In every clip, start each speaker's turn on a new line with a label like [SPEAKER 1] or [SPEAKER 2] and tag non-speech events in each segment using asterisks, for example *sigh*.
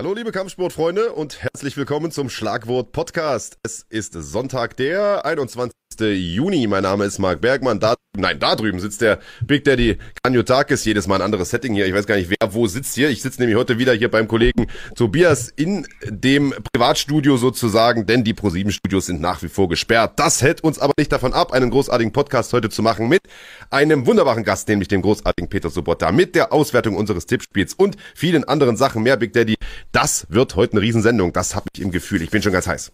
[SPEAKER 1] Hallo liebe Kampfsportfreunde und herzlich willkommen zum Schlagwort Podcast. Es ist Sonntag, der 21. Juni. Mein Name ist Marc Bergmann. Da, nein, da drüben sitzt der Big Daddy Kanyotakis. Jedes Mal ein anderes Setting hier. Ich weiß gar nicht, wer wo sitzt hier. Ich sitze nämlich heute wieder hier beim Kollegen Tobias in dem Privatstudio sozusagen, denn die ProSieben Studios sind nach wie vor gesperrt. Das hält uns aber nicht davon ab, einen großartigen Podcast heute zu machen mit einem wunderbaren Gast, nämlich dem großartigen Peter Sobotta, mit der Auswertung unseres Tippspiels und vielen anderen Sachen mehr, Big Daddy. Das wird heute eine Riesensendung. Das habe ich im Gefühl. Ich bin schon ganz heiß.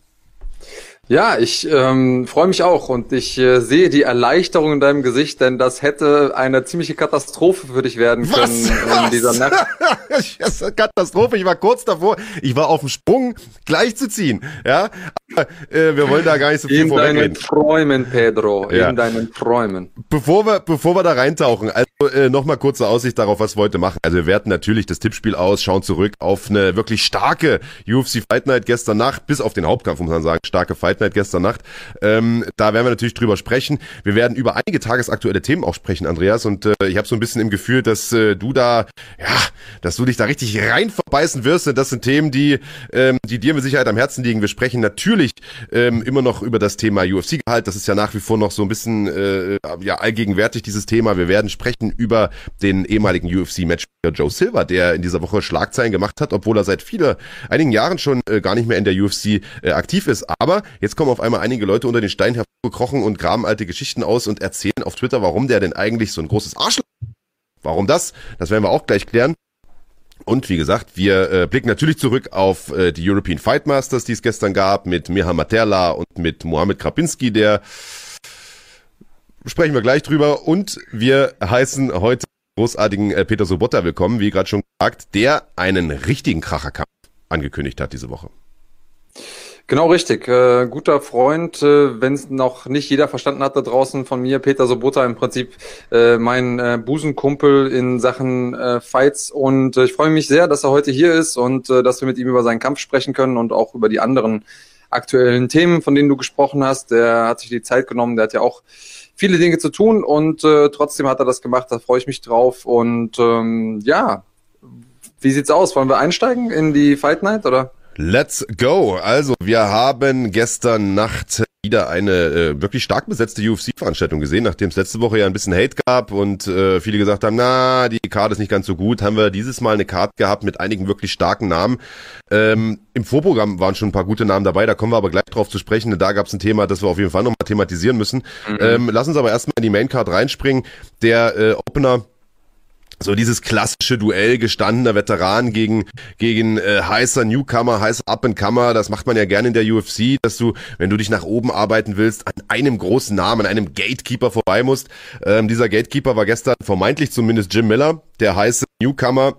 [SPEAKER 2] Ja, ich ähm, freue mich auch und ich äh, sehe die Erleichterung in deinem Gesicht, denn das hätte eine ziemliche Katastrophe für dich werden können
[SPEAKER 1] Was?
[SPEAKER 2] in dieser Nacht. *laughs*
[SPEAKER 1] Katastrophe, ich war kurz davor, ich war auf dem Sprung, gleich zu ziehen. Ja, aber, äh, wir wollen da gar nicht so viel
[SPEAKER 2] In deinen
[SPEAKER 1] vorwegreden.
[SPEAKER 2] Träumen, Pedro,
[SPEAKER 1] Ja.
[SPEAKER 2] in deinen Träumen.
[SPEAKER 1] Bevor wir, bevor wir da reintauchen, also äh, nochmal kurze Aussicht darauf, was wir heute machen. Also wir werten natürlich das Tippspiel aus, schauen zurück auf eine wirklich starke UFC Fight Night gestern Nacht, bis auf den Hauptkampf, muss man sagen, starke Fight Night gestern Nacht. Ähm, da werden wir natürlich drüber sprechen. Wir werden über einige tagesaktuelle Themen auch sprechen, Andreas, und äh, ich habe so ein bisschen im Gefühl, dass äh, du da, ja, dass du dich da richtig rein verbeißen wirst. Und das sind Themen, die, ähm, die dir mit Sicherheit am Herzen liegen. Wir sprechen natürlich ähm, immer noch über das Thema UFC-Gehalt. Das ist ja nach wie vor noch so ein bisschen äh, ja, allgegenwärtig, dieses Thema. Wir werden sprechen über den ehemaligen UFC-Matchmaker Joe Silver, der in dieser Woche Schlagzeilen gemacht hat, obwohl er seit viele, einigen Jahren schon äh, gar nicht mehr in der UFC äh, aktiv ist. Aber jetzt kommen auf einmal einige Leute unter den Stein hervorgekrochen und graben alte Geschichten aus und erzählen auf Twitter, warum der denn eigentlich so ein großes Arschloch Warum das? Das werden wir auch gleich klären. Und wie gesagt, wir äh, blicken natürlich zurück auf äh, die European Fight Masters, die es gestern gab, mit Miha Materla und mit Mohamed Krapinski, der sprechen wir gleich drüber. Und wir heißen heute großartigen äh, Peter Sobotta willkommen, wie gerade schon gesagt, der einen richtigen Kracherkampf angekündigt hat diese Woche.
[SPEAKER 2] Genau richtig. Äh, guter Freund, äh, wenn es noch nicht jeder verstanden hat da draußen von mir, Peter Sobota im Prinzip äh, mein äh, Busenkumpel in Sachen äh, Fights und äh, ich freue mich sehr, dass er heute hier ist und äh, dass wir mit ihm über seinen Kampf sprechen können und auch über die anderen aktuellen Themen, von denen du gesprochen hast. Der hat sich die Zeit genommen, der hat ja auch viele Dinge zu tun und äh, trotzdem hat er das gemacht, da freue ich mich drauf und ähm, ja, wie sieht's aus? Wollen wir einsteigen in die Fight Night oder?
[SPEAKER 1] Let's go. Also, wir haben gestern Nacht wieder eine äh, wirklich stark besetzte UFC-Veranstaltung gesehen, nachdem es letzte Woche ja ein bisschen Hate gab und äh, viele gesagt haben, na, die Karte ist nicht ganz so gut, haben wir dieses Mal eine Karte gehabt mit einigen wirklich starken Namen. Ähm, Im Vorprogramm waren schon ein paar gute Namen dabei, da kommen wir aber gleich drauf zu sprechen, denn da gab es ein Thema, das wir auf jeden Fall nochmal thematisieren müssen. Ähm, lass uns aber erstmal in die Maincard reinspringen. Der äh, Opener so dieses klassische Duell gestandener Veteran gegen gegen äh, heißer Newcomer, heißer Up-and-Comer, das macht man ja gerne in der UFC, dass du, wenn du dich nach oben arbeiten willst, an einem großen Namen, an einem Gatekeeper vorbei musst. Ähm, dieser Gatekeeper war gestern vermeintlich zumindest Jim Miller, der heiße Newcomer.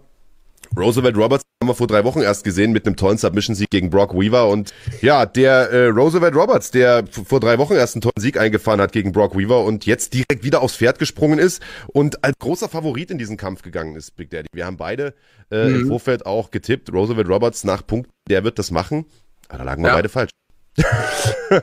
[SPEAKER 1] Roosevelt Roberts haben wir vor drei Wochen erst gesehen mit einem tollen Submission-Sieg gegen Brock Weaver und ja, der äh, Roosevelt Roberts, der vor drei Wochen erst einen tollen Sieg eingefahren hat gegen Brock Weaver und jetzt direkt wieder aufs Pferd gesprungen ist und als großer Favorit in diesen Kampf gegangen ist, Big Daddy. Wir haben beide äh, im Vorfeld auch getippt, Roosevelt Roberts nach Punkt, der wird das machen. Aber da lagen wir
[SPEAKER 2] Ja.
[SPEAKER 1] beide falsch. *laughs*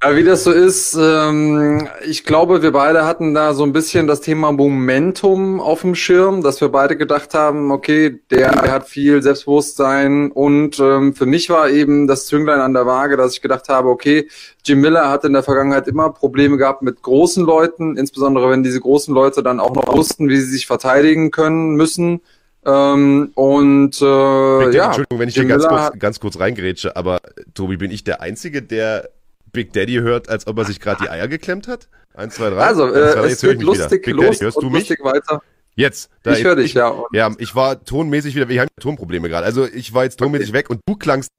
[SPEAKER 2] Ja, wie das so ist, ähm, ich glaube, wir beide hatten da so ein bisschen das Thema Momentum auf dem Schirm, dass wir beide gedacht haben, okay, der, der hat viel Selbstbewusstsein und ähm, für mich war eben das Zünglein an der Waage, dass ich gedacht habe, okay, Jim Miller hat in der Vergangenheit immer Probleme gehabt mit großen Leuten, insbesondere wenn diese großen Leute dann auch noch wussten, wie sie sich verteidigen können müssen. Ähm, und äh, ja,
[SPEAKER 1] Entschuldigung, wenn ich
[SPEAKER 2] Jim
[SPEAKER 1] hier ganz
[SPEAKER 2] Miller
[SPEAKER 1] kurz, ganz kurz reingrätsche, aber Tobi, bin ich der Einzige, der Big Daddy hört, als ob er sich gerade die Eier geklemmt hat? Eins, zwei, drei.
[SPEAKER 2] also, äh,
[SPEAKER 1] drei,
[SPEAKER 2] es
[SPEAKER 1] ich
[SPEAKER 2] geht
[SPEAKER 1] mich wieder.
[SPEAKER 2] lustig
[SPEAKER 1] Big
[SPEAKER 2] los
[SPEAKER 1] Daddy, hörst
[SPEAKER 2] und
[SPEAKER 1] du mich?
[SPEAKER 2] lustig weiter.
[SPEAKER 1] Jetzt. Da
[SPEAKER 2] Ich höre dich, ja. Und
[SPEAKER 1] Ja, ich war tonmäßig wieder, wir haben Tonprobleme gerade. Also ich war jetzt tonmäßig weg und du klangst.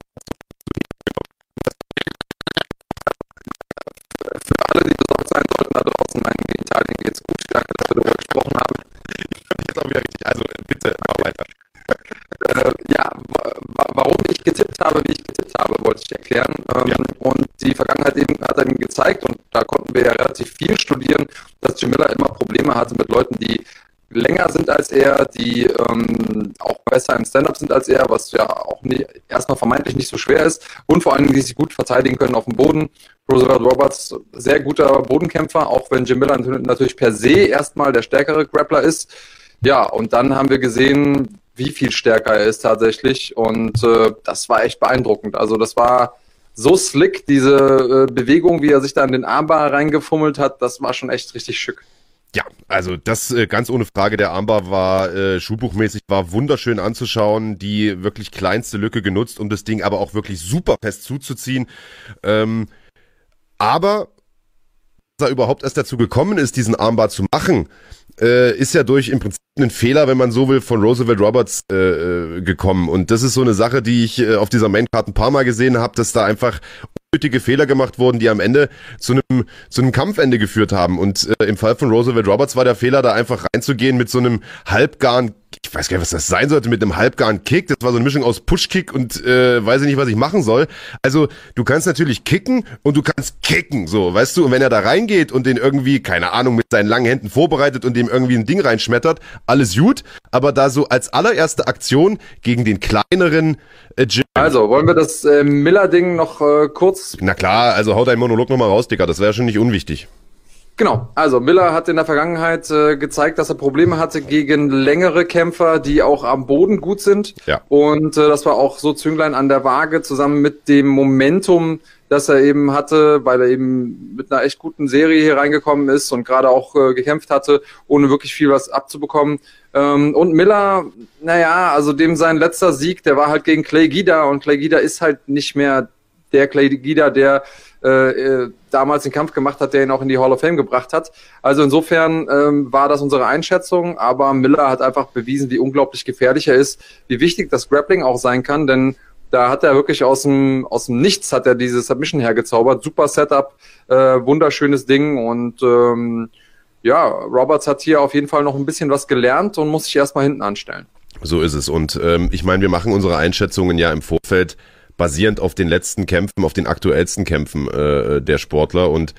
[SPEAKER 2] für alle, die besorgt sein sollten da draußen, mein Italien geht's gut. Danke, dass wir darüber gesprochen haben.
[SPEAKER 1] Jetzt auch wieder richtig. Also bitte, mach weiter.
[SPEAKER 2] Äh, ja, wa- wa- warum ich getippt habe, wie ich getippt habe, wollte ich erklären. Ähm, Und die Vergangenheit eben hat eben gezeigt, und da konnten wir ja relativ viel studieren, dass Jim Miller immer Probleme hatte mit Leuten, die länger sind als er, die ähm, auch besser im Stand-up sind als er, was ja auch nie, erstmal vermeintlich nicht so schwer ist und vor allem, die sich gut verteidigen können auf dem Boden. Roosevelt Roberts, sehr guter Bodenkämpfer, auch wenn Jim Miller natürlich per se erstmal der stärkere Grappler ist. Ja, und dann haben wir gesehen, wie viel stärker er ist tatsächlich. Und äh, das war echt beeindruckend. Also das war so slick, diese äh, Bewegung, wie er sich da in den Armbar reingefummelt hat, das war schon echt richtig schick.
[SPEAKER 1] Ja, also das äh, ganz ohne Frage, der Armbar war äh, schuhbuchmäßig, war wunderschön anzuschauen, die wirklich kleinste Lücke genutzt, um das Ding aber auch wirklich super fest zuzuziehen. Ähm, aber er überhaupt erst dazu gekommen ist, diesen Armbar zu machen, äh, ist ja durch im Prinzip einen Fehler, wenn man so will, von Roosevelt Roberts äh, äh gekommen. Und das ist so eine Sache, die ich äh, auf dieser Maincard ein paar Mal gesehen habe, dass da einfach unnötige Fehler gemacht wurden, die am Ende zu einem zu einem Kampfende geführt haben. Und äh, im Fall von Roosevelt Roberts war der Fehler, da einfach reinzugehen mit so einem halbgaren ich weiß gar nicht, was das sein sollte, mit einem halbgaren Kick. Das war so eine Mischung aus Push-Kick und äh, weiß ich nicht, was ich machen soll. Also du kannst natürlich kicken und du kannst kicken, so, weißt du. Und wenn er da reingeht und den irgendwie, keine Ahnung, mit seinen langen Händen vorbereitet und dem irgendwie ein Ding reinschmettert, alles gut. Aber da so als allererste Aktion gegen den kleineren
[SPEAKER 2] äh, Jim. Also, wollen wir das äh, Miller-Ding noch äh, kurz...
[SPEAKER 1] Na klar, also hau deinen Monolog nochmal raus, Dicker. Das wäre schon nicht unwichtig.
[SPEAKER 2] Genau, also Miller hat in der Vergangenheit äh, gezeigt, dass er Probleme hatte gegen längere Kämpfer, die auch am Boden gut sind. Ja. Und äh, das war auch so Zünglein an der Waage zusammen mit dem Momentum, das er eben hatte, weil er eben mit einer echt guten Serie hier reingekommen ist und gerade auch äh, gekämpft hatte, ohne wirklich viel was abzubekommen. Ähm, und Miller, naja, also dem sein letzter Sieg, der war halt gegen Clay Guida und Clay Guida ist halt nicht mehr der Clay Guida, der äh, äh, damals den Kampf gemacht hat, der ihn auch in die Hall of Fame gebracht hat. Also insofern ähm, war das unsere Einschätzung, aber Miller hat einfach bewiesen, wie unglaublich gefährlich er ist, wie wichtig das Grappling auch sein kann, denn da hat er wirklich aus dem, aus dem Nichts hat er diese Submission hergezaubert. Super Setup, äh, wunderschönes Ding und ähm, ja, Roberts hat hier auf jeden Fall noch ein bisschen was gelernt und muss sich erstmal hinten anstellen.
[SPEAKER 1] So ist es. Und ähm, ich meine, wir machen unsere Einschätzungen ja im Vorfeld basierend auf den letzten Kämpfen, auf den aktuellsten Kämpfen äh, der Sportler. Und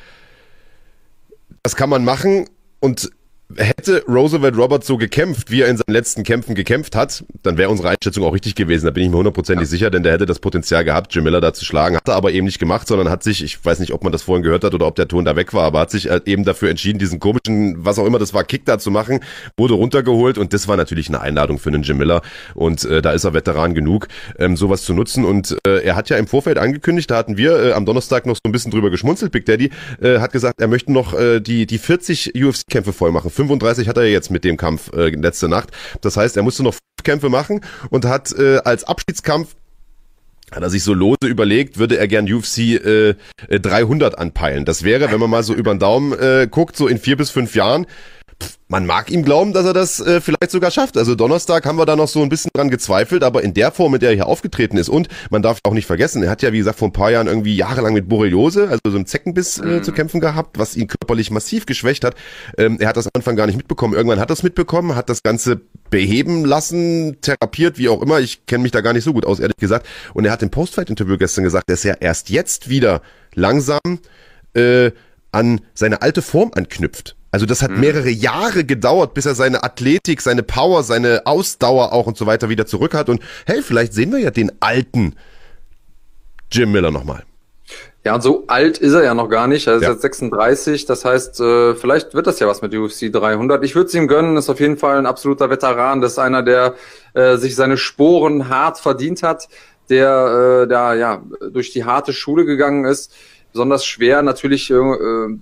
[SPEAKER 1] das kann man machen. Und hätte Roosevelt Roberts so gekämpft, wie er in seinen letzten Kämpfen gekämpft hat, dann wäre unsere Einschätzung auch richtig gewesen. Da bin ich mir hundertprozentig ja. sicher, denn der hätte das Potenzial gehabt, Jim Miller da zu schlagen. Hat er aber eben nicht gemacht, sondern hat sich, ich weiß nicht, ob man das vorhin gehört hat oder ob der Ton da weg war, aber hat sich halt eben dafür entschieden, diesen komischen, was auch immer das war, Kick da zu machen, wurde runtergeholt und das war natürlich eine Einladung für einen Jim Miller und äh, da ist er Veteran genug, ähm, sowas zu nutzen und äh, er hat ja im Vorfeld angekündigt, da hatten wir äh, am Donnerstag noch so ein bisschen drüber geschmunzelt, Big Daddy äh, hat gesagt, er möchte noch äh, die, die 40 UFC-Kämpfe voll machen. 35 hat er jetzt mit dem Kampf äh, letzte Nacht. Das heißt, er musste noch Kämpfe machen und hat äh, als Abschiedskampf hat er sich so lose überlegt, würde er gern UFC äh, 300 anpeilen. Das wäre, wenn man mal so über den Daumen äh, guckt, so in vier bis fünf Jahren man mag ihm glauben, dass er das äh, vielleicht sogar schafft. Also Donnerstag haben wir da noch so ein bisschen dran gezweifelt, aber in der Form, mit der er hier aufgetreten ist und man darf auch nicht vergessen, er hat ja wie gesagt vor ein paar Jahren irgendwie jahrelang mit Borreliose, also so einem Zeckenbiss äh, mhm. zu kämpfen gehabt, was ihn körperlich massiv geschwächt hat. Ähm, er hat das am Anfang gar nicht mitbekommen. Irgendwann hat er es mitbekommen, hat das Ganze beheben lassen, therapiert, wie auch immer. Ich kenne mich da gar nicht so gut aus, ehrlich gesagt. Und er hat im Postfight-Interview gestern gesagt, dass er erst jetzt wieder langsam äh, an seine alte Form anknüpft. Also das hat mhm. mehrere Jahre gedauert, bis er seine Athletik, seine Power, seine Ausdauer auch und so weiter wieder zurück hat. Und hey, vielleicht sehen wir ja den alten Jim Miller nochmal.
[SPEAKER 2] Ja, und so alt ist er ja noch gar nicht. Er ist ja. jetzt 36. Das heißt, äh, vielleicht wird das ja was mit UFC 300. Ich würde es ihm gönnen. Ist auf jeden Fall ein absoluter Veteran. Das ist einer, der äh, sich seine Sporen hart verdient hat, der äh, da ja durch die harte Schule gegangen ist besonders schwer natürlich äh,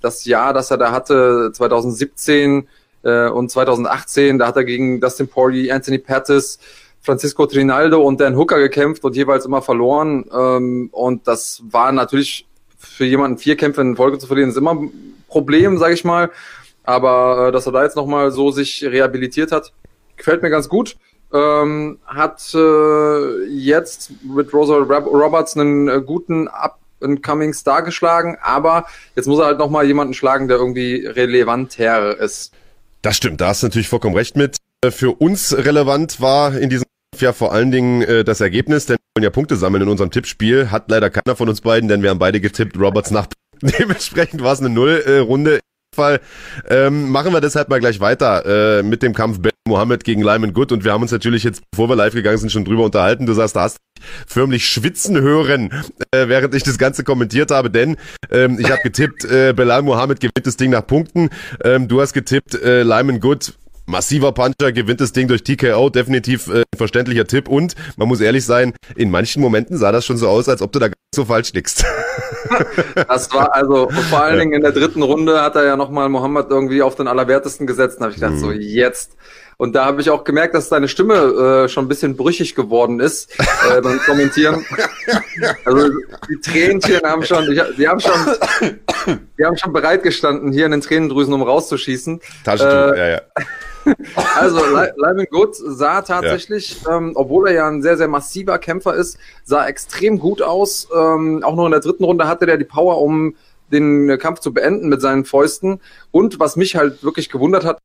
[SPEAKER 2] das Jahr, das er da hatte, 2017 äh, und 2018. Da hat er gegen Dustin Poirier, Anthony Pettis, Francisco Trinaldo und Dan Hooker gekämpft und jeweils immer verloren. Ähm, und das war natürlich für jemanden vier Kämpfe in Folge zu verlieren, ist immer ein Problem, sage ich mal. Aber äh, dass er da jetzt nochmal so sich rehabilitiert hat, gefällt mir ganz gut. Ähm, hat äh, jetzt mit Rosa Roberts einen äh, guten Ab einen Coming Star geschlagen, aber jetzt muss er halt nochmal jemanden schlagen, der irgendwie relevanter ist.
[SPEAKER 1] Das stimmt, da hast du natürlich vollkommen recht mit. Äh, für uns relevant war in diesem ja vor allen Dingen äh, das Ergebnis, denn wir wollen ja Punkte sammeln in unserem Tippspiel. Hat leider keiner von uns beiden, denn wir haben beide getippt, Roberts nach. *laughs* Dementsprechend war es eine Null-Runde. Fall ähm, machen wir deshalb mal gleich weiter äh, mit dem Kampf Ben Mohammed gegen Lyman Good und wir haben uns natürlich jetzt, bevor wir live gegangen sind, schon drüber unterhalten. Du sagst, da hast förmlich schwitzen hören, äh, während ich das Ganze kommentiert habe, denn ähm, ich habe getippt, äh, Belal Mohammed gewinnt das Ding nach Punkten. Ähm, du hast getippt, äh, Lyman Good massiver Puncher, gewinnt das Ding durch TKO, definitiv äh, verständlicher Tipp und man muss ehrlich sein, in manchen Momenten sah das schon so aus, als ob du da gar nicht so falsch liegst. *laughs*
[SPEAKER 2] das war also vor allen Dingen in der dritten Runde hat er ja nochmal Mohammed irgendwie auf den Allerwertesten gesetzt und habe ich gedacht, mhm. so jetzt. Und da habe ich auch gemerkt, dass deine Stimme äh, schon ein bisschen brüchig geworden ist äh, beim Kommentieren. *laughs* Also die Tränchen haben schon, die, die haben schon, die haben schon bereitgestanden hier in den Tränendrüsen, um rauszuschießen. Taschentuch, äh, ja, ja. *laughs* Also Lyman Good sah tatsächlich, ja. ähm, obwohl er ja ein sehr, sehr massiver Kämpfer ist, sah extrem gut aus. Ähm, auch noch in der dritten Runde hatte der die Power, um den Kampf zu beenden mit seinen Fäusten. Und was mich halt wirklich gewundert hat,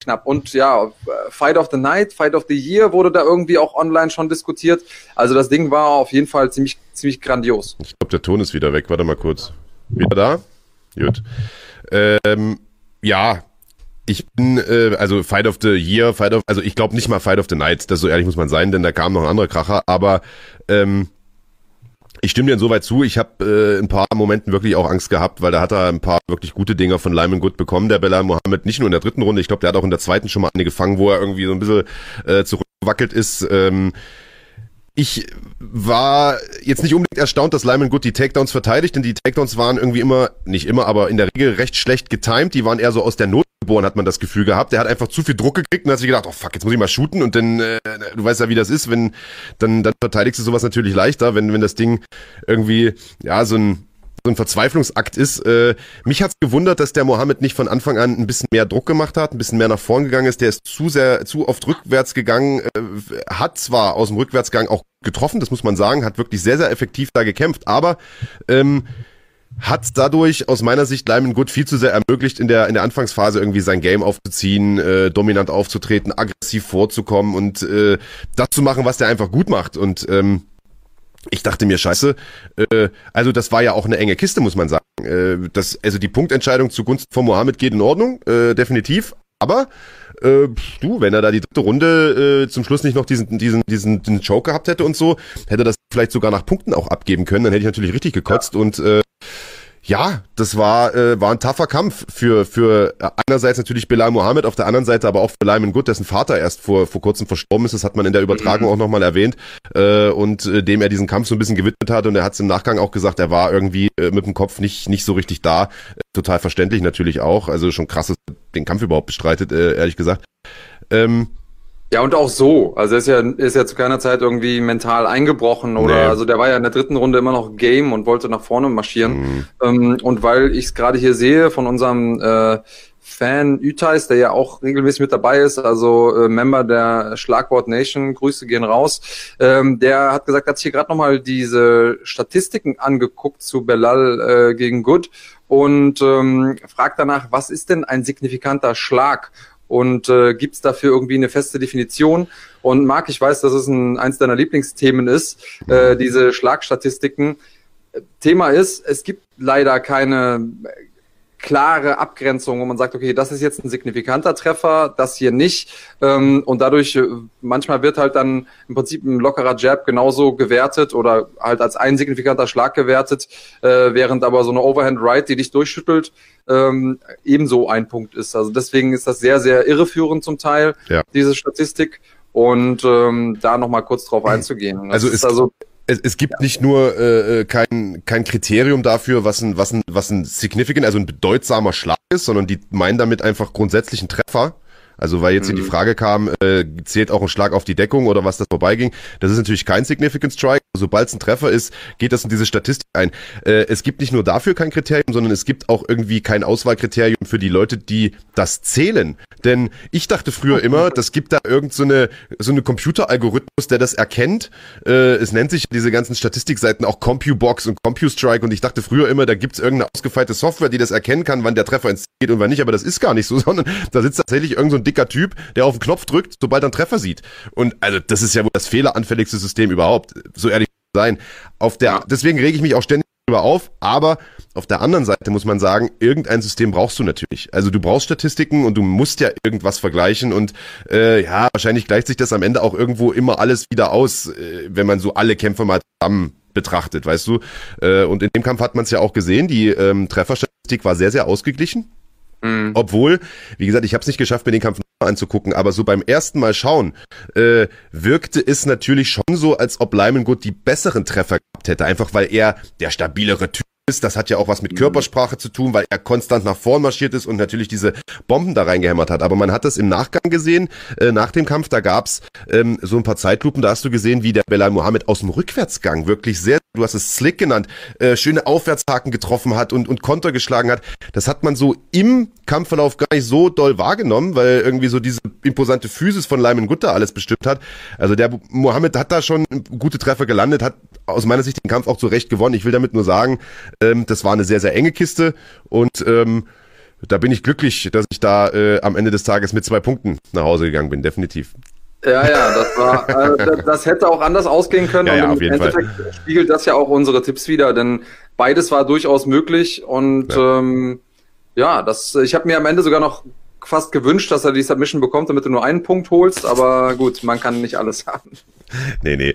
[SPEAKER 2] knapp. Und ja, Fight of the Night, Fight of the Year wurde da irgendwie auch online schon diskutiert. Also das Ding war auf jeden Fall ziemlich, ziemlich grandios.
[SPEAKER 1] Ich glaube, der Ton ist wieder weg. Warte mal kurz. Wieder da? Gut. Ähm, ja, ich bin, äh, also Fight of the Year, Fight of, also ich glaube nicht mal Fight of the Night, das so ehrlich muss man sein, denn da kam noch ein anderer Kracher, aber ähm, ich stimme dir insoweit zu. Ich habe äh, ein paar Momenten wirklich auch Angst gehabt, weil da hat er ein paar wirklich gute Dinger von Lyman Good bekommen, der Bella Mohammed. Nicht nur in der dritten Runde, ich glaube, der hat auch in der zweiten schon mal eine gefangen, wo er irgendwie so ein bisschen äh, zurückgewackelt ist. Ähm, ich war jetzt nicht unbedingt erstaunt, dass Lyman Good die Takedowns verteidigt, denn die Takedowns waren irgendwie immer, nicht immer, aber in der Regel recht schlecht getimed. Die waren eher so aus der Not geboren, hat man das Gefühl gehabt. Der hat einfach zu viel Druck gekriegt und hat sich gedacht, oh fuck, jetzt muss ich mal shooten und dann, äh, du weißt ja, wie das ist, wenn, dann, dann verteidigst du sowas natürlich leichter, wenn, wenn das Ding irgendwie, ja, so ein, so ein Verzweiflungsakt ist. Äh, mich hat's gewundert, dass der Mohammed nicht von Anfang an ein bisschen mehr Druck gemacht hat, ein bisschen mehr nach vorn gegangen ist. Der ist zu sehr, zu oft rückwärts gegangen, äh, hat zwar aus dem Rückwärtsgang auch getroffen, das muss man sagen, hat wirklich sehr, sehr effektiv da gekämpft, aber ähm, hat dadurch aus meiner Sicht Lyman Good viel zu sehr ermöglicht, in der, in der Anfangsphase irgendwie sein Game aufzuziehen, äh, dominant aufzutreten, aggressiv vorzukommen und äh, das zu machen, was der einfach gut macht. Und ähm, ich dachte mir, scheiße, äh, also das war ja auch eine enge Kiste, muss man sagen. Äh, das, also die Punktentscheidung zugunsten von Mohammed geht in Ordnung, äh, definitiv. Aber äh, du, wenn er da die dritte Runde äh, zum Schluss nicht noch diesen, diesen, diesen, diesen Choke gehabt hätte und so, hätte er das vielleicht sogar nach Punkten auch abgeben können, dann hätte ich natürlich richtig gekotzt ja. und äh, ja, das war, äh, war ein taffer Kampf für, für äh, einerseits natürlich Bilal Mohammed, auf der anderen Seite aber auch für Lyman Good, dessen Vater erst vor, vor kurzem verstorben ist. Das hat man in der Übertragung mhm. auch nochmal erwähnt. Äh, und äh, dem er diesen Kampf so ein bisschen gewidmet hat. Und er hat es im Nachgang auch gesagt, er war irgendwie äh, mit dem Kopf nicht, nicht so richtig da. Äh, total verständlich natürlich auch. Also schon krass, dass er den Kampf überhaupt bestreitet, äh, ehrlich gesagt. Ähm,
[SPEAKER 2] ja, und auch so. Also er ist ja, ist ja zu keiner Zeit irgendwie mental eingebrochen oder nee. also der war ja in der dritten Runde immer noch Game und wollte nach vorne marschieren. Mhm. Ähm, und weil ich es gerade hier sehe von unserem äh, Fan Ütais, der ja auch regelmäßig mit dabei ist, also äh, Member der Schlagwort Nation, Grüße gehen raus. Ähm, der hat gesagt, hat sich hier gerade nochmal diese Statistiken angeguckt zu Belal äh, gegen Good und ähm, fragt danach, was ist denn ein signifikanter Schlag? Und äh, gibt es dafür irgendwie eine feste Definition? Und Marc, ich weiß, dass es ein, eins deiner Lieblingsthemen ist, äh, diese Schlagstatistiken. Thema ist, es gibt leider keine klare Abgrenzung, wo man sagt, okay, das ist jetzt ein signifikanter Treffer, das hier nicht. Ähm, und dadurch, äh, manchmal wird halt dann im Prinzip ein lockerer Jab genauso gewertet oder halt als ein signifikanter Schlag gewertet, äh, während aber so eine Overhand Right, die dich durchschüttelt, ähm, ebenso ein Punkt ist. Also deswegen ist das sehr, sehr irreführend zum Teil, ja. diese Statistik. Und ähm, da nochmal kurz drauf einzugehen.
[SPEAKER 1] Das also ist also es, es gibt nicht nur äh, äh, kein, kein Kriterium dafür, was ein, was ein, was ein significant, also ein bedeutsamer Schlag ist, sondern die meinen damit einfach grundsätzlich einen Treffer. Also weil jetzt hier die mhm. Frage kam, äh, zählt auch ein Schlag auf die Deckung oder was das vorbeiging. Das ist natürlich kein Significant Strike. Sobald es ein Treffer ist, geht das in diese Statistik ein. Äh, es gibt nicht nur dafür kein Kriterium, sondern es gibt auch irgendwie kein Auswahlkriterium für die Leute, die das zählen. Denn ich dachte früher immer, das gibt da irgend so so eine Computeralgorithmus, der das erkennt. Äh, es nennt sich diese ganzen Statistikseiten auch CompuBox und CompuStrike und ich dachte früher immer, da gibt's irgendeine ausgefeilte Software, die das erkennen kann, wann der Treffer ins Ziel geht und wann nicht, aber das ist gar nicht so, *laughs* sondern da sitzt tatsächlich irgend so dicker Typ, der auf den Knopf drückt, sobald er einen Treffer sieht. Und also das ist ja wohl das fehleranfälligste System überhaupt, so ehrlich sein. Auf der, deswegen rege ich mich auch ständig darüber auf, aber auf der anderen Seite muss man sagen, irgendein System brauchst du natürlich. Also du brauchst Statistiken und du musst ja irgendwas vergleichen und äh, ja, wahrscheinlich gleicht sich das am Ende auch irgendwo immer alles wieder aus, äh, wenn man so alle Kämpfe mal zusammen betrachtet, weißt du. Äh, und in dem Kampf hat man es ja auch gesehen, die ähm, Trefferstatistik war sehr, sehr ausgeglichen. Mhm. Obwohl, wie gesagt, ich habe es nicht geschafft, mir den Kampf anzugucken, aber so beim ersten Mal schauen, äh, wirkte es natürlich schon so, als ob Lyman Good die besseren Treffer gehabt hätte, einfach weil er der stabilere Typ ist. Das hat ja auch was mit mhm. Körpersprache zu tun, weil er konstant nach vorn marschiert ist und natürlich diese Bomben da reingehämmert hat. Aber man hat das im Nachgang gesehen, äh, nach dem Kampf, da gab's ähm, so ein paar Zeitlupen, da hast du gesehen, wie der Belal Mohammed aus dem Rückwärtsgang wirklich sehr, du hast es Slick genannt, äh, schöne Aufwärtshaken getroffen hat und, und Konter geschlagen hat. Das hat man so im Kampfverlauf gar nicht so doll wahrgenommen, weil irgendwie so diese imposante Physis von Lyman Gutter alles bestimmt hat. Also der Mohammed hat da schon gute Treffer gelandet, hat aus meiner Sicht den Kampf auch zu Recht gewonnen. Ich will damit nur sagen, ähm, das war eine sehr, sehr enge Kiste und ähm, da bin ich glücklich, dass ich da äh, am Ende des Tages mit zwei Punkten nach Hause gegangen bin, definitiv.
[SPEAKER 2] Ja, ja, das war, äh, *laughs* das hätte auch anders ausgehen können.
[SPEAKER 1] Ja, ja,
[SPEAKER 2] und
[SPEAKER 1] jeden Endeffekt
[SPEAKER 2] Fall. spiegelt das ja auch unsere Tipps wieder, denn beides war durchaus möglich und ja, ähm, ja das, ich habe mir am Ende sogar noch fast gewünscht, dass er die Submission bekommt, damit du nur einen Punkt holst, aber gut, man kann nicht alles haben.
[SPEAKER 1] Nee, nee.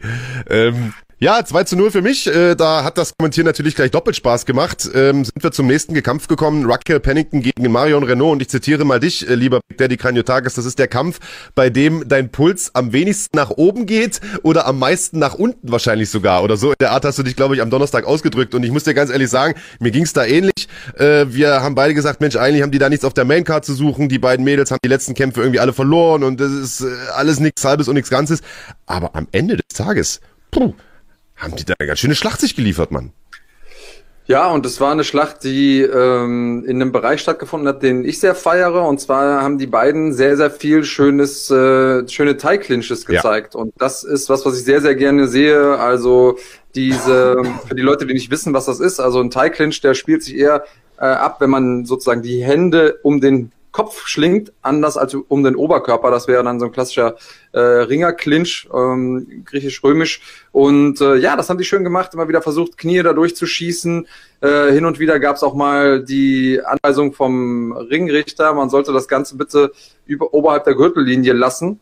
[SPEAKER 1] Ähm, ja, 2 zu 0 für mich. Äh, da hat das Kommentieren natürlich gleich doppelt Spaß gemacht. Ähm, sind wir zum nächsten Kampf gekommen. Raquel Pennington gegen Marion Renault. Und ich zitiere mal dich, äh, lieber Big Daddy Kranjotakis. Das ist der Kampf, bei dem dein Puls am wenigsten nach oben geht oder am meisten nach unten wahrscheinlich sogar. Oder so in der Art hast du dich, glaube ich, am Donnerstag ausgedrückt. Und ich muss dir ganz ehrlich sagen, mir ging's da ähnlich. Äh, wir haben beide gesagt, Mensch, eigentlich haben die da nichts auf der Maincard zu suchen. Die beiden Mädels haben die letzten Kämpfe irgendwie alle verloren. Und das ist äh, alles nichts Halbes und nichts Ganzes. Aber am Ende des Tages, puh, haben die da eine ganz schöne Schlacht sich geliefert, Mann.
[SPEAKER 2] Ja, und es war eine Schlacht, die ähm, in einem Bereich stattgefunden hat, den ich sehr feiere. Und zwar haben die beiden sehr, sehr viel schönes, äh, schöne Tie-Clinches gezeigt. Ja. Und das ist was, was ich sehr, sehr gerne sehe. Also diese, *laughs* für die Leute, die nicht wissen, was das ist, also ein Tie-Clinch, der spielt sich eher äh, ab, wenn man sozusagen die Hände um den Kopf schlingt, anders als um den Oberkörper. Das wäre dann so ein klassischer äh, Ringerclinch, ähm, griechisch-römisch. Und äh, ja, das haben die schön gemacht, immer wieder versucht, Knie da durchzuschießen. Äh, hin und wieder gab es auch mal die Anweisung vom Ringrichter, man sollte das Ganze bitte über, oberhalb der Gürtellinie lassen.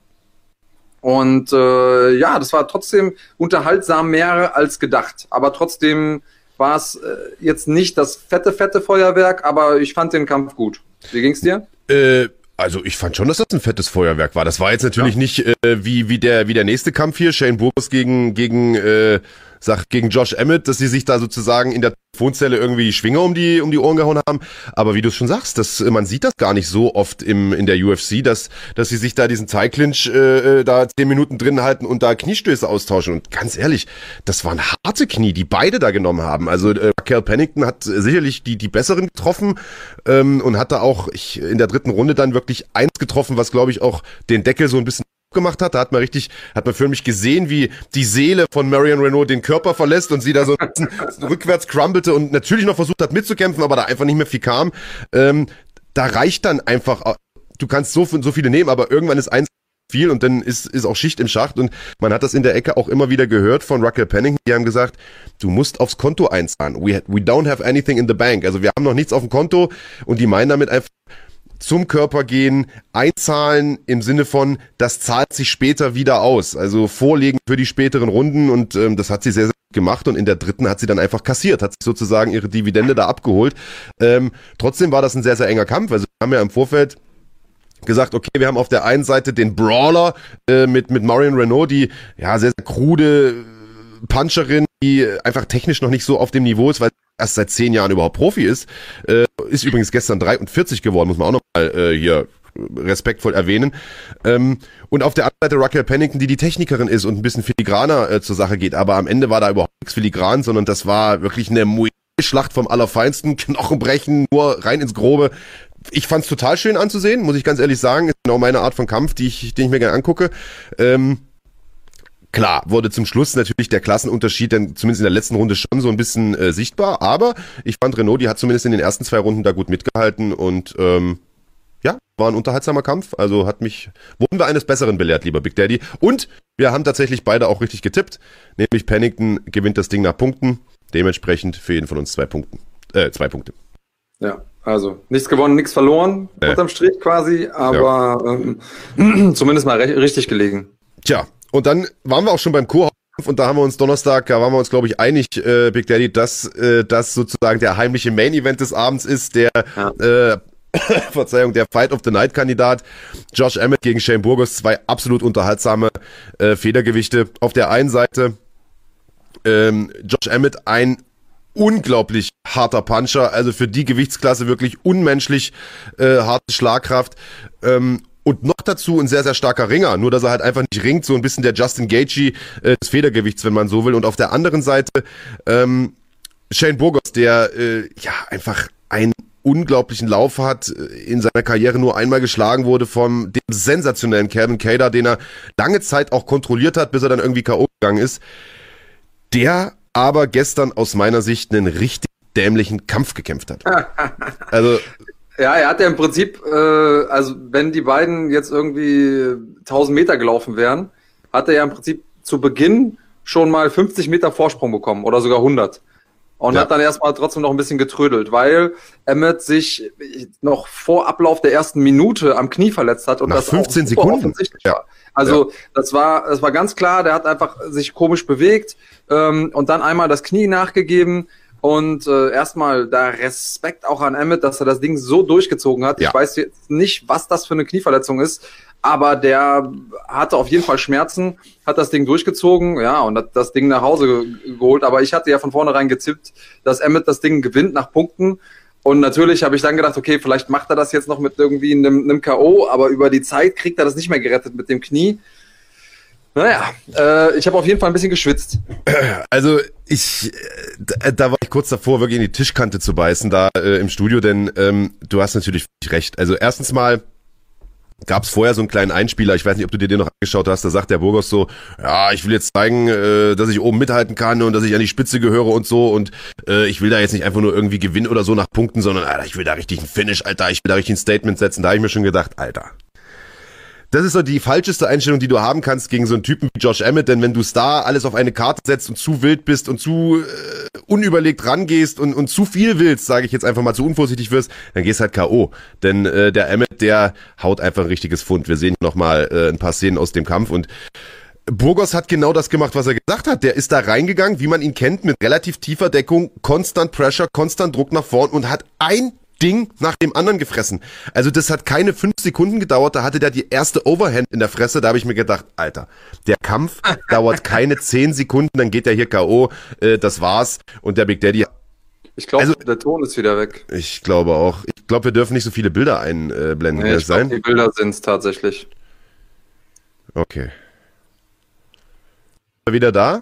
[SPEAKER 2] Und äh, ja, das war trotzdem unterhaltsam mehr als gedacht. Aber trotzdem war es äh, jetzt nicht das fette, fette Feuerwerk, aber ich fand den Kampf gut. Wie ging's dir?
[SPEAKER 1] Äh, also ich fand schon, dass das ein fettes Feuerwerk war. Das war jetzt natürlich ja. nicht äh, wie wie der wie der nächste Kampf hier, Shane Burgos gegen gegen äh, sagt gegen Josh Emmett, dass sie sich da sozusagen in der Telefonzelle irgendwie die Schwinge um die um die Ohren gehauen haben. Aber wie du es schon sagst, das, man sieht das gar nicht so oft im in der UFC, dass dass sie sich da diesen Zeitclinch äh, äh, da zehn Minuten drin halten und da Kniestöße austauschen. Und ganz ehrlich, das waren harte Knie, die beide da genommen haben. Also äh, Cal Pennington hat sicherlich die die besseren getroffen ähm, und hat da auch ich, in der dritten Runde dann wirklich eins getroffen, was glaube ich auch den Deckel so ein bisschen gemacht hat. Da hat man richtig, hat man für mich gesehen, wie die Seele von Marion Renault den Körper verlässt und sie da so *laughs* rückwärts crumbelte und natürlich noch versucht hat mitzukämpfen, aber da einfach nicht mehr viel kam. Ähm, da reicht dann einfach, du kannst so, so viele nehmen, aber irgendwann ist eins viel und dann ist, ist auch Schicht im Schacht und man hat das in der Ecke auch immer wieder gehört von Raquel Pennington, die haben gesagt, du musst aufs Konto einzahlen. We, we don't have anything in the bank. Also wir haben noch nichts auf dem Konto und die meinen damit einfach, zum Körper gehen, einzahlen im Sinne von, das zahlt sich später wieder aus. Also vorlegen für die späteren Runden und ähm, das hat sie sehr, sehr gemacht und in der dritten hat sie dann einfach kassiert, hat sich sozusagen ihre Dividende da abgeholt. Ähm, trotzdem war das ein sehr, sehr enger Kampf. Also wir haben ja im Vorfeld gesagt, okay, wir haben auf der einen Seite den Brawler äh, mit, mit Marion Renault, die ja sehr, sehr krude Puncherin, die einfach technisch noch nicht so auf dem Niveau ist, weil erst seit zehn Jahren überhaupt Profi ist. Äh, ist übrigens gestern 43 geworden, muss man auch noch mal äh, hier respektvoll erwähnen. Ähm, und auf der anderen Seite Raquel Pennington, die die Technikerin ist und ein bisschen filigraner äh, zur Sache geht. Aber am Ende war da überhaupt nichts filigran, sondern das war wirklich eine Schlacht vom Allerfeinsten. *laughs* Knochenbrechen, nur rein ins Grobe. Ich fand's total schön anzusehen, muss ich ganz ehrlich sagen. Ist genau meine Art von Kampf, die ich, den ich mir gerne angucke. Ähm, Klar, wurde zum Schluss natürlich der Klassenunterschied dann zumindest in der letzten Runde schon so ein bisschen äh, sichtbar, aber ich fand Renault, die hat zumindest in den ersten zwei Runden da gut mitgehalten und ähm, ja, war ein unterhaltsamer Kampf. Also hat mich, wurden wir eines Besseren belehrt, lieber Big Daddy. Und wir haben tatsächlich beide auch richtig getippt. Nämlich Pennington gewinnt das Ding nach Punkten. Dementsprechend für jeden von uns zwei Punkten. Äh, zwei Punkte.
[SPEAKER 2] Ja, also nichts gewonnen, nichts verloren, äh. unterm Strich quasi, aber ja. ähm, *clears throat* zumindest mal richtig gelegen.
[SPEAKER 1] Tja, und dann waren wir auch schon beim Co und da haben wir uns Donnerstag, da waren wir uns, glaube ich, einig, äh, Big Daddy, dass äh, das sozusagen der heimliche Main-Event des Abends ist, der ja. äh, *coughs* Verzeihung, der Fight of the Night Kandidat. Josh Emmett gegen Shane Burgos, zwei absolut unterhaltsame äh, Federgewichte. Auf der einen Seite ähm, Josh Emmett ein unglaublich harter Puncher, also für die Gewichtsklasse wirklich unmenschlich äh, harte Schlagkraft. Ähm, und noch dazu ein sehr, sehr starker Ringer, nur dass er halt einfach nicht ringt, so ein bisschen der Justin Gaethje äh, des Federgewichts, wenn man so will. Und auf der anderen Seite ähm, Shane Burgos, der äh, ja einfach einen unglaublichen Lauf hat, äh, in seiner Karriere nur einmal geschlagen wurde vom dem sensationellen Kevin Cader, den er lange Zeit auch kontrolliert hat, bis er dann irgendwie K.O. gegangen ist. Der aber gestern aus meiner Sicht einen richtig dämlichen Kampf gekämpft hat.
[SPEAKER 2] Also ja, er hat ja im Prinzip, äh, also wenn die beiden jetzt irgendwie 1000 Meter gelaufen wären, hat er ja im Prinzip zu Beginn schon mal 50 Meter Vorsprung bekommen oder sogar 100. Und ja. hat dann erstmal trotzdem noch ein bisschen getrödelt, weil Emmett sich noch vor Ablauf der ersten Minute am Knie verletzt hat und
[SPEAKER 1] Nach
[SPEAKER 2] das
[SPEAKER 1] 15
[SPEAKER 2] auch
[SPEAKER 1] Sekunden.
[SPEAKER 2] ja. war. Also ja. das war, das war ganz klar, der hat einfach sich komisch bewegt ähm, und dann einmal das Knie nachgegeben. Und äh, erstmal da Respekt auch an Emmett, dass er das Ding so durchgezogen hat. Ja. Ich weiß jetzt nicht, was das für eine Knieverletzung ist, aber der hatte auf jeden Fall Schmerzen, hat das Ding durchgezogen, ja, und hat das Ding nach Hause geholt. Aber ich hatte ja von vornherein gezippt, dass Emmett das Ding gewinnt nach Punkten. Und natürlich habe ich dann gedacht, okay, vielleicht macht er das jetzt noch mit irgendwie einem, einem K.O., aber über die Zeit kriegt er das nicht mehr gerettet mit dem Knie. Naja, äh, ich habe auf jeden Fall ein bisschen geschwitzt. *clears throat*
[SPEAKER 1] Also ich, da, da war ich kurz davor, wirklich in die Tischkante zu beißen, da äh, im Studio, denn ähm, du hast natürlich recht. Also erstens mal, gab es vorher so einen kleinen Einspieler, ich weiß nicht, ob du dir den noch angeschaut hast, da sagt der Burgos so, ja, ich will jetzt zeigen, äh, dass ich oben mithalten kann und dass ich an die Spitze gehöre und so und äh, ich will da jetzt nicht einfach nur irgendwie gewinnen oder so nach Punkten, sondern Alter, ich will da richtig ein Finish, Alter, ich will da richtig ein Statement setzen. Da habe ich mir schon gedacht, Alter, das ist so die falscheste Einstellung, die du haben kannst gegen so einen Typen wie Josh Emmett, denn wenn du Star alles auf eine Karte setzt und zu wild bist und zu äh, unüberlegt rangehst und, und zu viel willst, sage ich jetzt einfach mal, zu unvorsichtig wirst, dann gehst halt K.O. Denn äh, der Emmett, der haut einfach ein richtiges Fund. Wir sehen nochmal äh, ein paar Szenen aus dem Kampf und Burgos hat genau das gemacht, was er gesagt hat. Der ist da reingegangen, wie man ihn kennt, mit relativ tiefer Deckung, konstant Pressure, konstant Druck nach vorn und hat ein Ding nach dem anderen gefressen. Also das hat keine fünf Sekunden gedauert, da hatte der die erste Overhand in der Fresse, da habe ich mir gedacht, Alter, der Kampf *laughs* dauert keine zehn Sekunden, dann geht der hier K.O., äh, das war's und der Big Daddy...
[SPEAKER 2] Ich glaube, also, der Ton ist wieder weg.
[SPEAKER 1] Ich glaube auch. Ich glaube, wir dürfen nicht so viele Bilder einblenden.
[SPEAKER 2] Nee, ich die Bilder sind's tatsächlich.
[SPEAKER 1] Okay. Wieder da?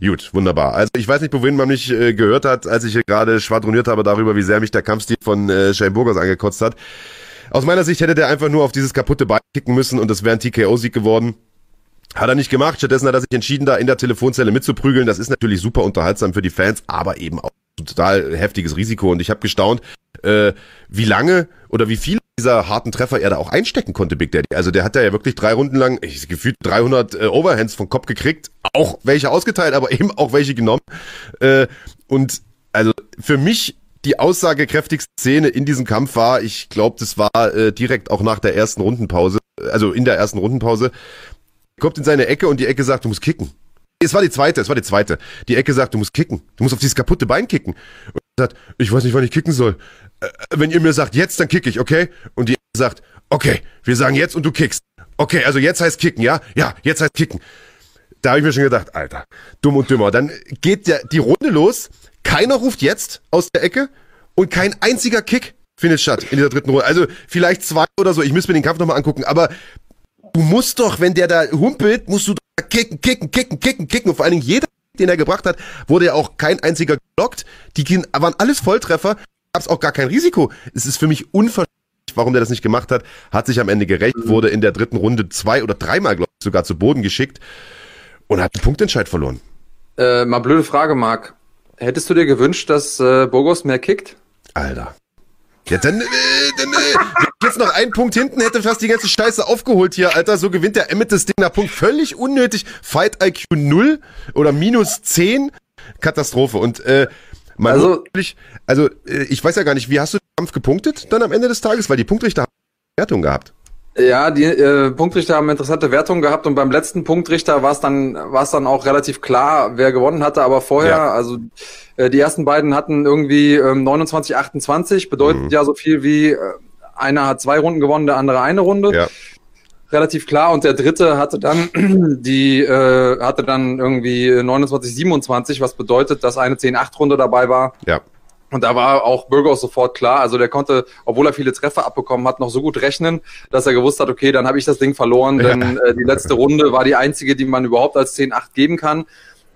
[SPEAKER 1] Gut, wunderbar. Also ich weiß nicht, wohin man mich äh, gehört hat, als ich hier gerade schwadroniert habe darüber, wie sehr mich der Kampfstil von äh, Shane Burgos angekotzt hat. Aus meiner Sicht hätte der einfach nur auf dieses kaputte Bein kicken müssen und das wäre ein TKO-Sieg geworden. Hat er nicht gemacht. Stattdessen hat er sich entschieden, da in der Telefonzelle mitzuprügeln. Das ist natürlich super unterhaltsam für die Fans, aber eben auch total heftiges Risiko. Und ich habe gestaunt, äh, wie lange oder wie viele dieser harten Treffer er da auch einstecken konnte, Big Daddy. Also der hat ja wirklich drei Runden lang, ich gefühlt 300 äh, Overhands vom Kopf gekriegt, auch welche ausgeteilt, aber *laughs* eben auch welche genommen. Äh, und also für mich die aussagekräftigste Szene in diesem Kampf war, ich glaube, das war äh, direkt auch nach der ersten Rundenpause, also in der ersten Rundenpause, kommt in seine Ecke und die Ecke sagt, du musst kicken. Es war die zweite, es war die zweite. Die Ecke sagt, du musst kicken. Du musst auf dieses kaputte Bein kicken. Und er sagt, ich weiß nicht, wann ich kicken soll. Wenn ihr mir sagt, jetzt, dann kick ich, okay? Und die sagt, okay, wir sagen jetzt und du kickst. Okay, also jetzt heißt kicken, ja? Ja, jetzt heißt kicken. Da habe ich mir schon gedacht, Alter, dumm und dümmer. Dann geht der, die Runde los, keiner ruft jetzt aus der Ecke und kein einziger Kick findet statt in dieser dritten Runde. Also vielleicht zwei oder so, ich müsste mir den Kampf nochmal angucken, aber du musst doch, wenn der da humpelt, musst du kicken, kicken, kicken, kicken, kicken. Und vor allen Dingen jeder, den er gebracht hat, wurde ja auch kein einziger gelockt. Die waren alles Volltreffer, gab es auch gar kein Risiko. Es ist für mich unverständlich, warum der das nicht gemacht hat. Hat sich am Ende gerecht, mhm. wurde in der dritten Runde zwei oder dreimal, glaube ich, sogar zu Boden geschickt und hat den Punktentscheid verloren.
[SPEAKER 2] Äh, mal blöde Frage, Marc. Hättest du dir gewünscht, dass äh, Burgos mehr kickt?
[SPEAKER 1] Alter. Ja, dann, äh, dann äh, jetzt noch einen Punkt hinten, hätte fast die ganze Scheiße aufgeholt hier, Alter. So gewinnt der Emmet das Ding nach Punkt. Völlig unnötig. Fight IQ 0 oder minus 10. Katastrophe. Und äh, man also, wirklich, also äh, ich weiß ja gar nicht, wie hast du den Kampf gepunktet dann am Ende des Tages? Weil die Punktrichter haben Wertung gehabt.
[SPEAKER 2] Ja, die äh, Punktrichter haben interessante Wertungen gehabt und beim letzten Punktrichter war es dann war es dann auch relativ klar, wer gewonnen hatte, aber vorher, ja. also äh, die ersten beiden hatten irgendwie ähm, 29 28, bedeutet mhm. ja so viel wie äh, einer hat zwei Runden gewonnen, der andere eine Runde. Ja. Relativ klar. Und der dritte hatte dann *clears throat* die, äh, hatte dann irgendwie 29, 27, was bedeutet, dass eine 10-8-Runde dabei war.
[SPEAKER 1] Ja.
[SPEAKER 2] Und da war auch Burgos sofort klar. Also der konnte, obwohl er viele Treffer abbekommen hat, noch so gut rechnen, dass er gewusst hat, okay, dann habe ich das Ding verloren, denn äh, die letzte Runde war die einzige, die man überhaupt als 10-8 geben kann.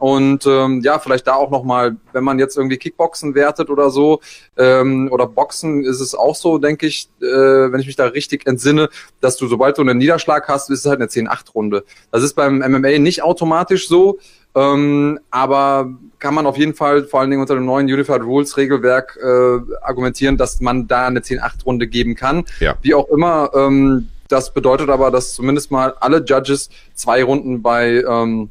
[SPEAKER 2] Und ähm, ja, vielleicht da auch nochmal, wenn man jetzt irgendwie Kickboxen wertet oder so, ähm, oder Boxen ist es auch so, denke ich, äh, wenn ich mich da richtig entsinne, dass du, sobald du einen Niederschlag hast, ist es halt eine 10-8-Runde. Das ist beim MMA nicht automatisch so, ähm, aber kann man auf jeden Fall, vor allen Dingen unter dem neuen Unified Rules Regelwerk, äh, argumentieren, dass man da eine 10-8-Runde geben kann.
[SPEAKER 1] Ja.
[SPEAKER 2] Wie auch immer, ähm, das bedeutet aber, dass zumindest mal alle Judges zwei Runden bei ähm,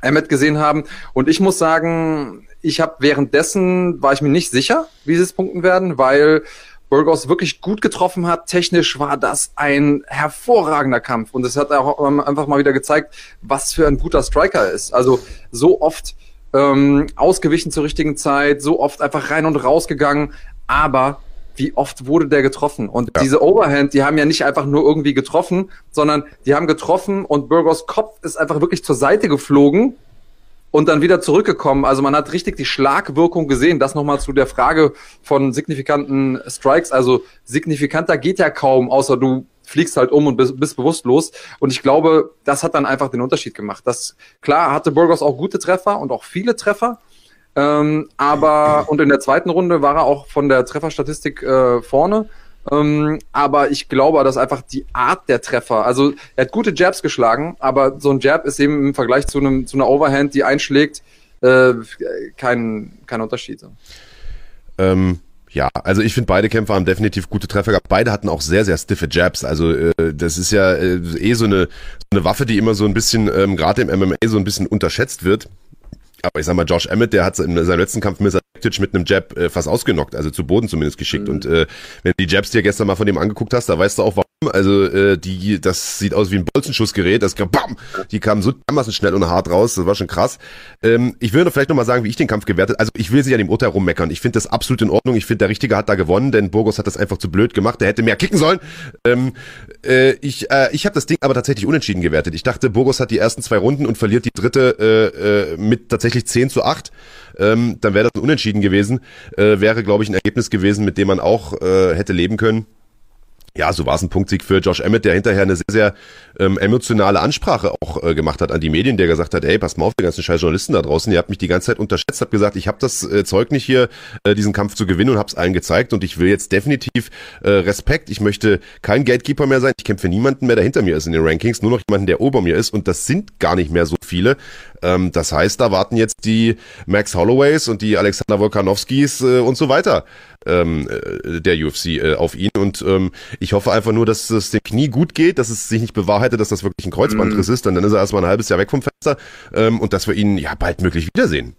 [SPEAKER 2] Emmet gesehen haben. Und ich muss sagen, ich habe währenddessen, war ich mir nicht sicher, wie sie es punkten werden, weil Burgos wirklich gut getroffen hat. Technisch war das ein hervorragender Kampf. Und es hat auch einfach mal wieder gezeigt, was für ein guter Striker er ist. Also so oft ähm, ausgewichen zur richtigen Zeit, so oft einfach rein und raus gegangen. Aber wie oft wurde der getroffen? Und ja. diese Overhand, die haben ja nicht einfach nur irgendwie getroffen, sondern die haben getroffen und Burgos Kopf ist einfach wirklich zur Seite geflogen und dann wieder zurückgekommen. Also man hat richtig die Schlagwirkung gesehen. Das nochmal zu der Frage von signifikanten Strikes. Also signifikanter geht ja kaum, außer du fliegst halt um und bist, bist bewusstlos. Und ich glaube, das hat dann einfach den Unterschied gemacht. Das, klar, hatte Burgos auch gute Treffer und auch viele Treffer. Ähm, aber und in der zweiten Runde war er auch von der Trefferstatistik äh, vorne. Ähm, aber ich glaube, dass einfach die Art der Treffer, also er hat gute Jabs geschlagen, aber so ein Jab ist eben im Vergleich zu, einem, zu einer Overhand, die einschlägt, äh, kein, kein Unterschied.
[SPEAKER 1] Ähm, ja, also ich finde, beide Kämpfer haben definitiv gute Treffer gehabt. Beide hatten auch sehr, sehr stiffe Jabs. Also äh, das ist ja äh, eh so eine, so eine Waffe, die immer so ein bisschen, ähm, gerade im MMA, so ein bisschen unterschätzt wird. Aber ich sag mal, Josh Emmett, der hat in seinem letzten Kampf mit mit einem Jab äh, fast ausgenockt, also zu Boden zumindest geschickt. Mhm. Und äh, wenn du die Jabs dir gestern mal von dem angeguckt hast, da weißt du auch warum. Also äh, die, das sieht aus wie ein Bolzenschussgerät. Das kam, bam, die kamen so dermaßen schnell und hart raus. Das war schon krass. Ähm, ich will noch vielleicht noch mal sagen, wie ich den Kampf gewertet. Also ich will sich an dem Urteil rummeckern. Ich finde das absolut in Ordnung. Ich finde der Richtige hat da gewonnen, denn Burgos hat das einfach zu blöd gemacht. Der hätte mehr kicken sollen. Ähm, äh, ich äh, ich habe das Ding aber tatsächlich unentschieden gewertet. Ich dachte, Burgos hat die ersten zwei Runden und verliert die dritte äh, äh, mit tatsächlich 10 zu 8 ähm, dann wäre das ein Unentschieden gewesen. Äh, wäre, glaube ich, ein Ergebnis gewesen, mit dem man auch äh, hätte leben können ja, so war es ein Punktsieg für Josh Emmett, der hinterher eine sehr, sehr ähm, emotionale Ansprache auch äh, gemacht hat an die Medien, der gesagt hat, ey, pass mal auf, die ganzen scheiß Journalisten da draußen, ihr habt mich die ganze Zeit unterschätzt, habt gesagt, ich habe das äh, Zeug nicht hier, äh, diesen Kampf zu gewinnen und hab's allen gezeigt und ich will jetzt definitiv äh, Respekt, ich möchte kein Gatekeeper mehr sein, ich kämpfe niemanden mehr, der hinter mir ist in den Rankings, nur noch jemanden, der ober mir ist und das sind gar nicht mehr so viele. Ähm, das heißt, da warten jetzt die Max Holloways und die Alexander Volkanowskis äh, und so weiter ähm, äh, der UFC äh, auf ihn. Und ähm, ich hoffe einfach nur, dass es dem Knie gut geht, dass es sich nicht bewahrheitet, dass das wirklich ein Kreuzbandriss mhm. ist. Dann, dann ist er erstmal ein halbes Jahr weg vom Fenster ähm, und dass wir ihn ja bald möglich wiedersehen.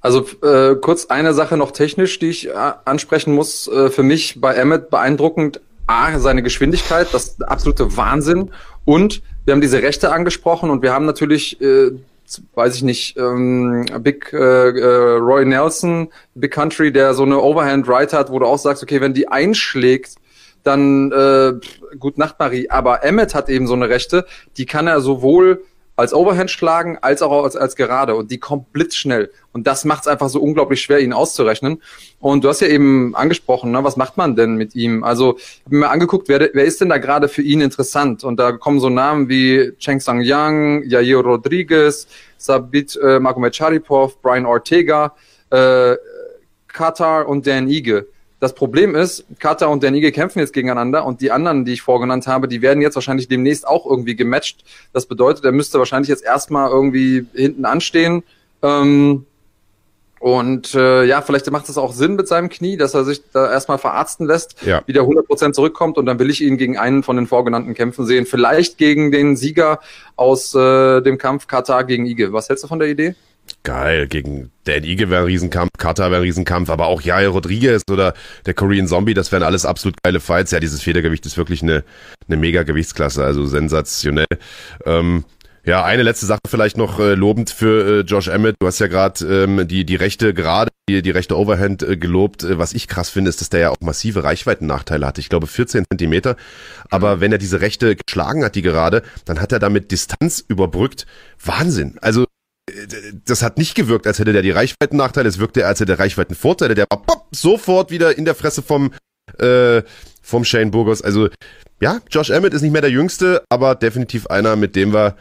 [SPEAKER 2] Also äh, kurz eine Sache noch technisch, die ich äh, ansprechen muss. Äh, für mich bei Emmet beeindruckend, A, seine Geschwindigkeit, das absolute Wahnsinn. Und wir haben diese Rechte angesprochen und wir haben natürlich äh, weiß ich nicht, ähm, Big äh, äh, Roy Nelson, Big Country, der so eine Overhand Right hat, wo du auch sagst, okay, wenn die einschlägt, dann äh, gut Nacht Marie. Aber Emmet hat eben so eine Rechte, die kann er sowohl als Overhand schlagen, als auch als, als gerade. Und die kommt blitzschnell. Und das macht es einfach so unglaublich schwer, ihn auszurechnen. Und du hast ja eben angesprochen, ne, was macht man denn mit ihm? Also, ich habe mir angeguckt, wer, wer ist denn da gerade für ihn interessant? Und da kommen so Namen wie Cheng Sang Yang, Yair Rodriguez, Sabit äh, Magomedcharipov, Brian Ortega, äh, Katar und Dan Ige. Das Problem ist, Kata und Danige kämpfen jetzt gegeneinander und die anderen, die ich vorgenannt habe, die werden jetzt wahrscheinlich demnächst auch irgendwie gematcht. Das bedeutet, er müsste wahrscheinlich jetzt erstmal irgendwie hinten anstehen. Ähm, und äh, ja, vielleicht macht es auch Sinn mit seinem Knie, dass er sich da erstmal verarzten lässt,
[SPEAKER 1] ja.
[SPEAKER 2] wieder 100% zurückkommt und dann will ich ihn gegen einen von den vorgenannten Kämpfen sehen. Vielleicht gegen den Sieger aus äh, dem Kampf Katar gegen Ige. Was hältst du von der Idee?
[SPEAKER 1] Geil, gegen Dan Ige wäre ein Riesenkampf, Kata wäre ein Riesenkampf, aber auch Jair Rodriguez oder der Korean Zombie, das wären alles absolut geile Fights. Ja, dieses Federgewicht ist wirklich eine, eine mega Gewichtsklasse, also sensationell. Ähm, Ja, eine letzte Sache vielleicht noch äh, lobend für äh, Josh Emmett. Du hast ja gerade ähm, die die rechte gerade die, die rechte Overhand äh, gelobt. Äh, was ich krass finde, ist, dass der ja auch massive Reichweitennachteile hatte. Ich glaube 14 Zentimeter. Aber wenn er diese rechte geschlagen hat, die gerade, dann hat er damit Distanz überbrückt. Wahnsinn. Also das hat nicht gewirkt, als hätte der die Reichweitennachteile. Es wirkte, als hätte der Reichweitenvorteile. Der war pop, sofort wieder in der Fresse vom äh, vom Shane Burgos. Also ja, Josh Emmett ist nicht mehr der Jüngste, aber definitiv einer, mit dem wir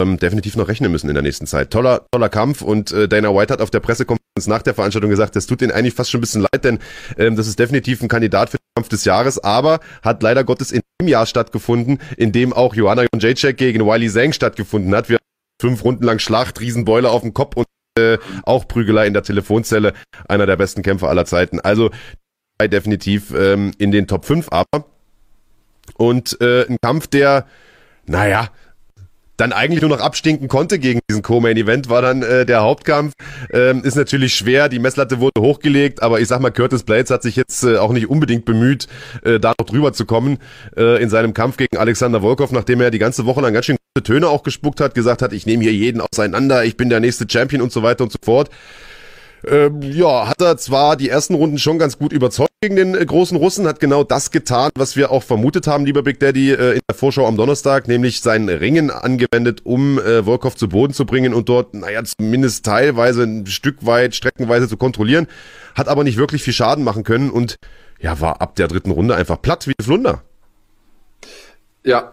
[SPEAKER 1] ähm, definitiv noch rechnen müssen in der nächsten Zeit. Toller, toller Kampf und äh, Dana White hat auf der Pressekonferenz nach der Veranstaltung gesagt, das tut ihnen eigentlich fast schon ein bisschen leid, denn ähm, das ist definitiv ein Kandidat für den Kampf des Jahres, aber hat leider Gottes in dem Jahr stattgefunden, in dem auch Joanna Jacek gegen Wiley Zhang stattgefunden hat. Wir fünf Runden lang Schlacht, Riesenbeule auf dem Kopf und äh, auch Prügelei in der Telefonzelle, einer der besten Kämpfer aller Zeiten. Also definitiv ähm, in den Top 5, aber und äh, ein Kampf, der, naja, dann eigentlich nur noch abstinken konnte gegen diesen Co-Main-Event, war dann äh, der Hauptkampf. Ähm, ist natürlich schwer, die Messlatte wurde hochgelegt, aber ich sag mal, Curtis Blades hat sich jetzt äh, auch nicht unbedingt bemüht, äh, da noch drüber zu kommen äh, in seinem Kampf gegen Alexander Volkov, nachdem er die ganze Woche lang ganz schön Töne auch gespuckt hat, gesagt hat, ich nehme hier jeden auseinander, ich bin der nächste Champion und so weiter und so fort. Ähm, ja, hat er zwar die ersten Runden schon ganz gut überzeugt gegen den äh, großen Russen, hat genau das getan, was wir auch vermutet haben, lieber Big Daddy, äh, in der Vorschau am Donnerstag, nämlich sein Ringen angewendet, um äh, Volkov zu Boden zu bringen und dort, naja, zumindest teilweise ein Stück weit, streckenweise zu kontrollieren, hat aber nicht wirklich viel Schaden machen können und ja, war ab der dritten Runde einfach platt wie Flunder.
[SPEAKER 2] Ja,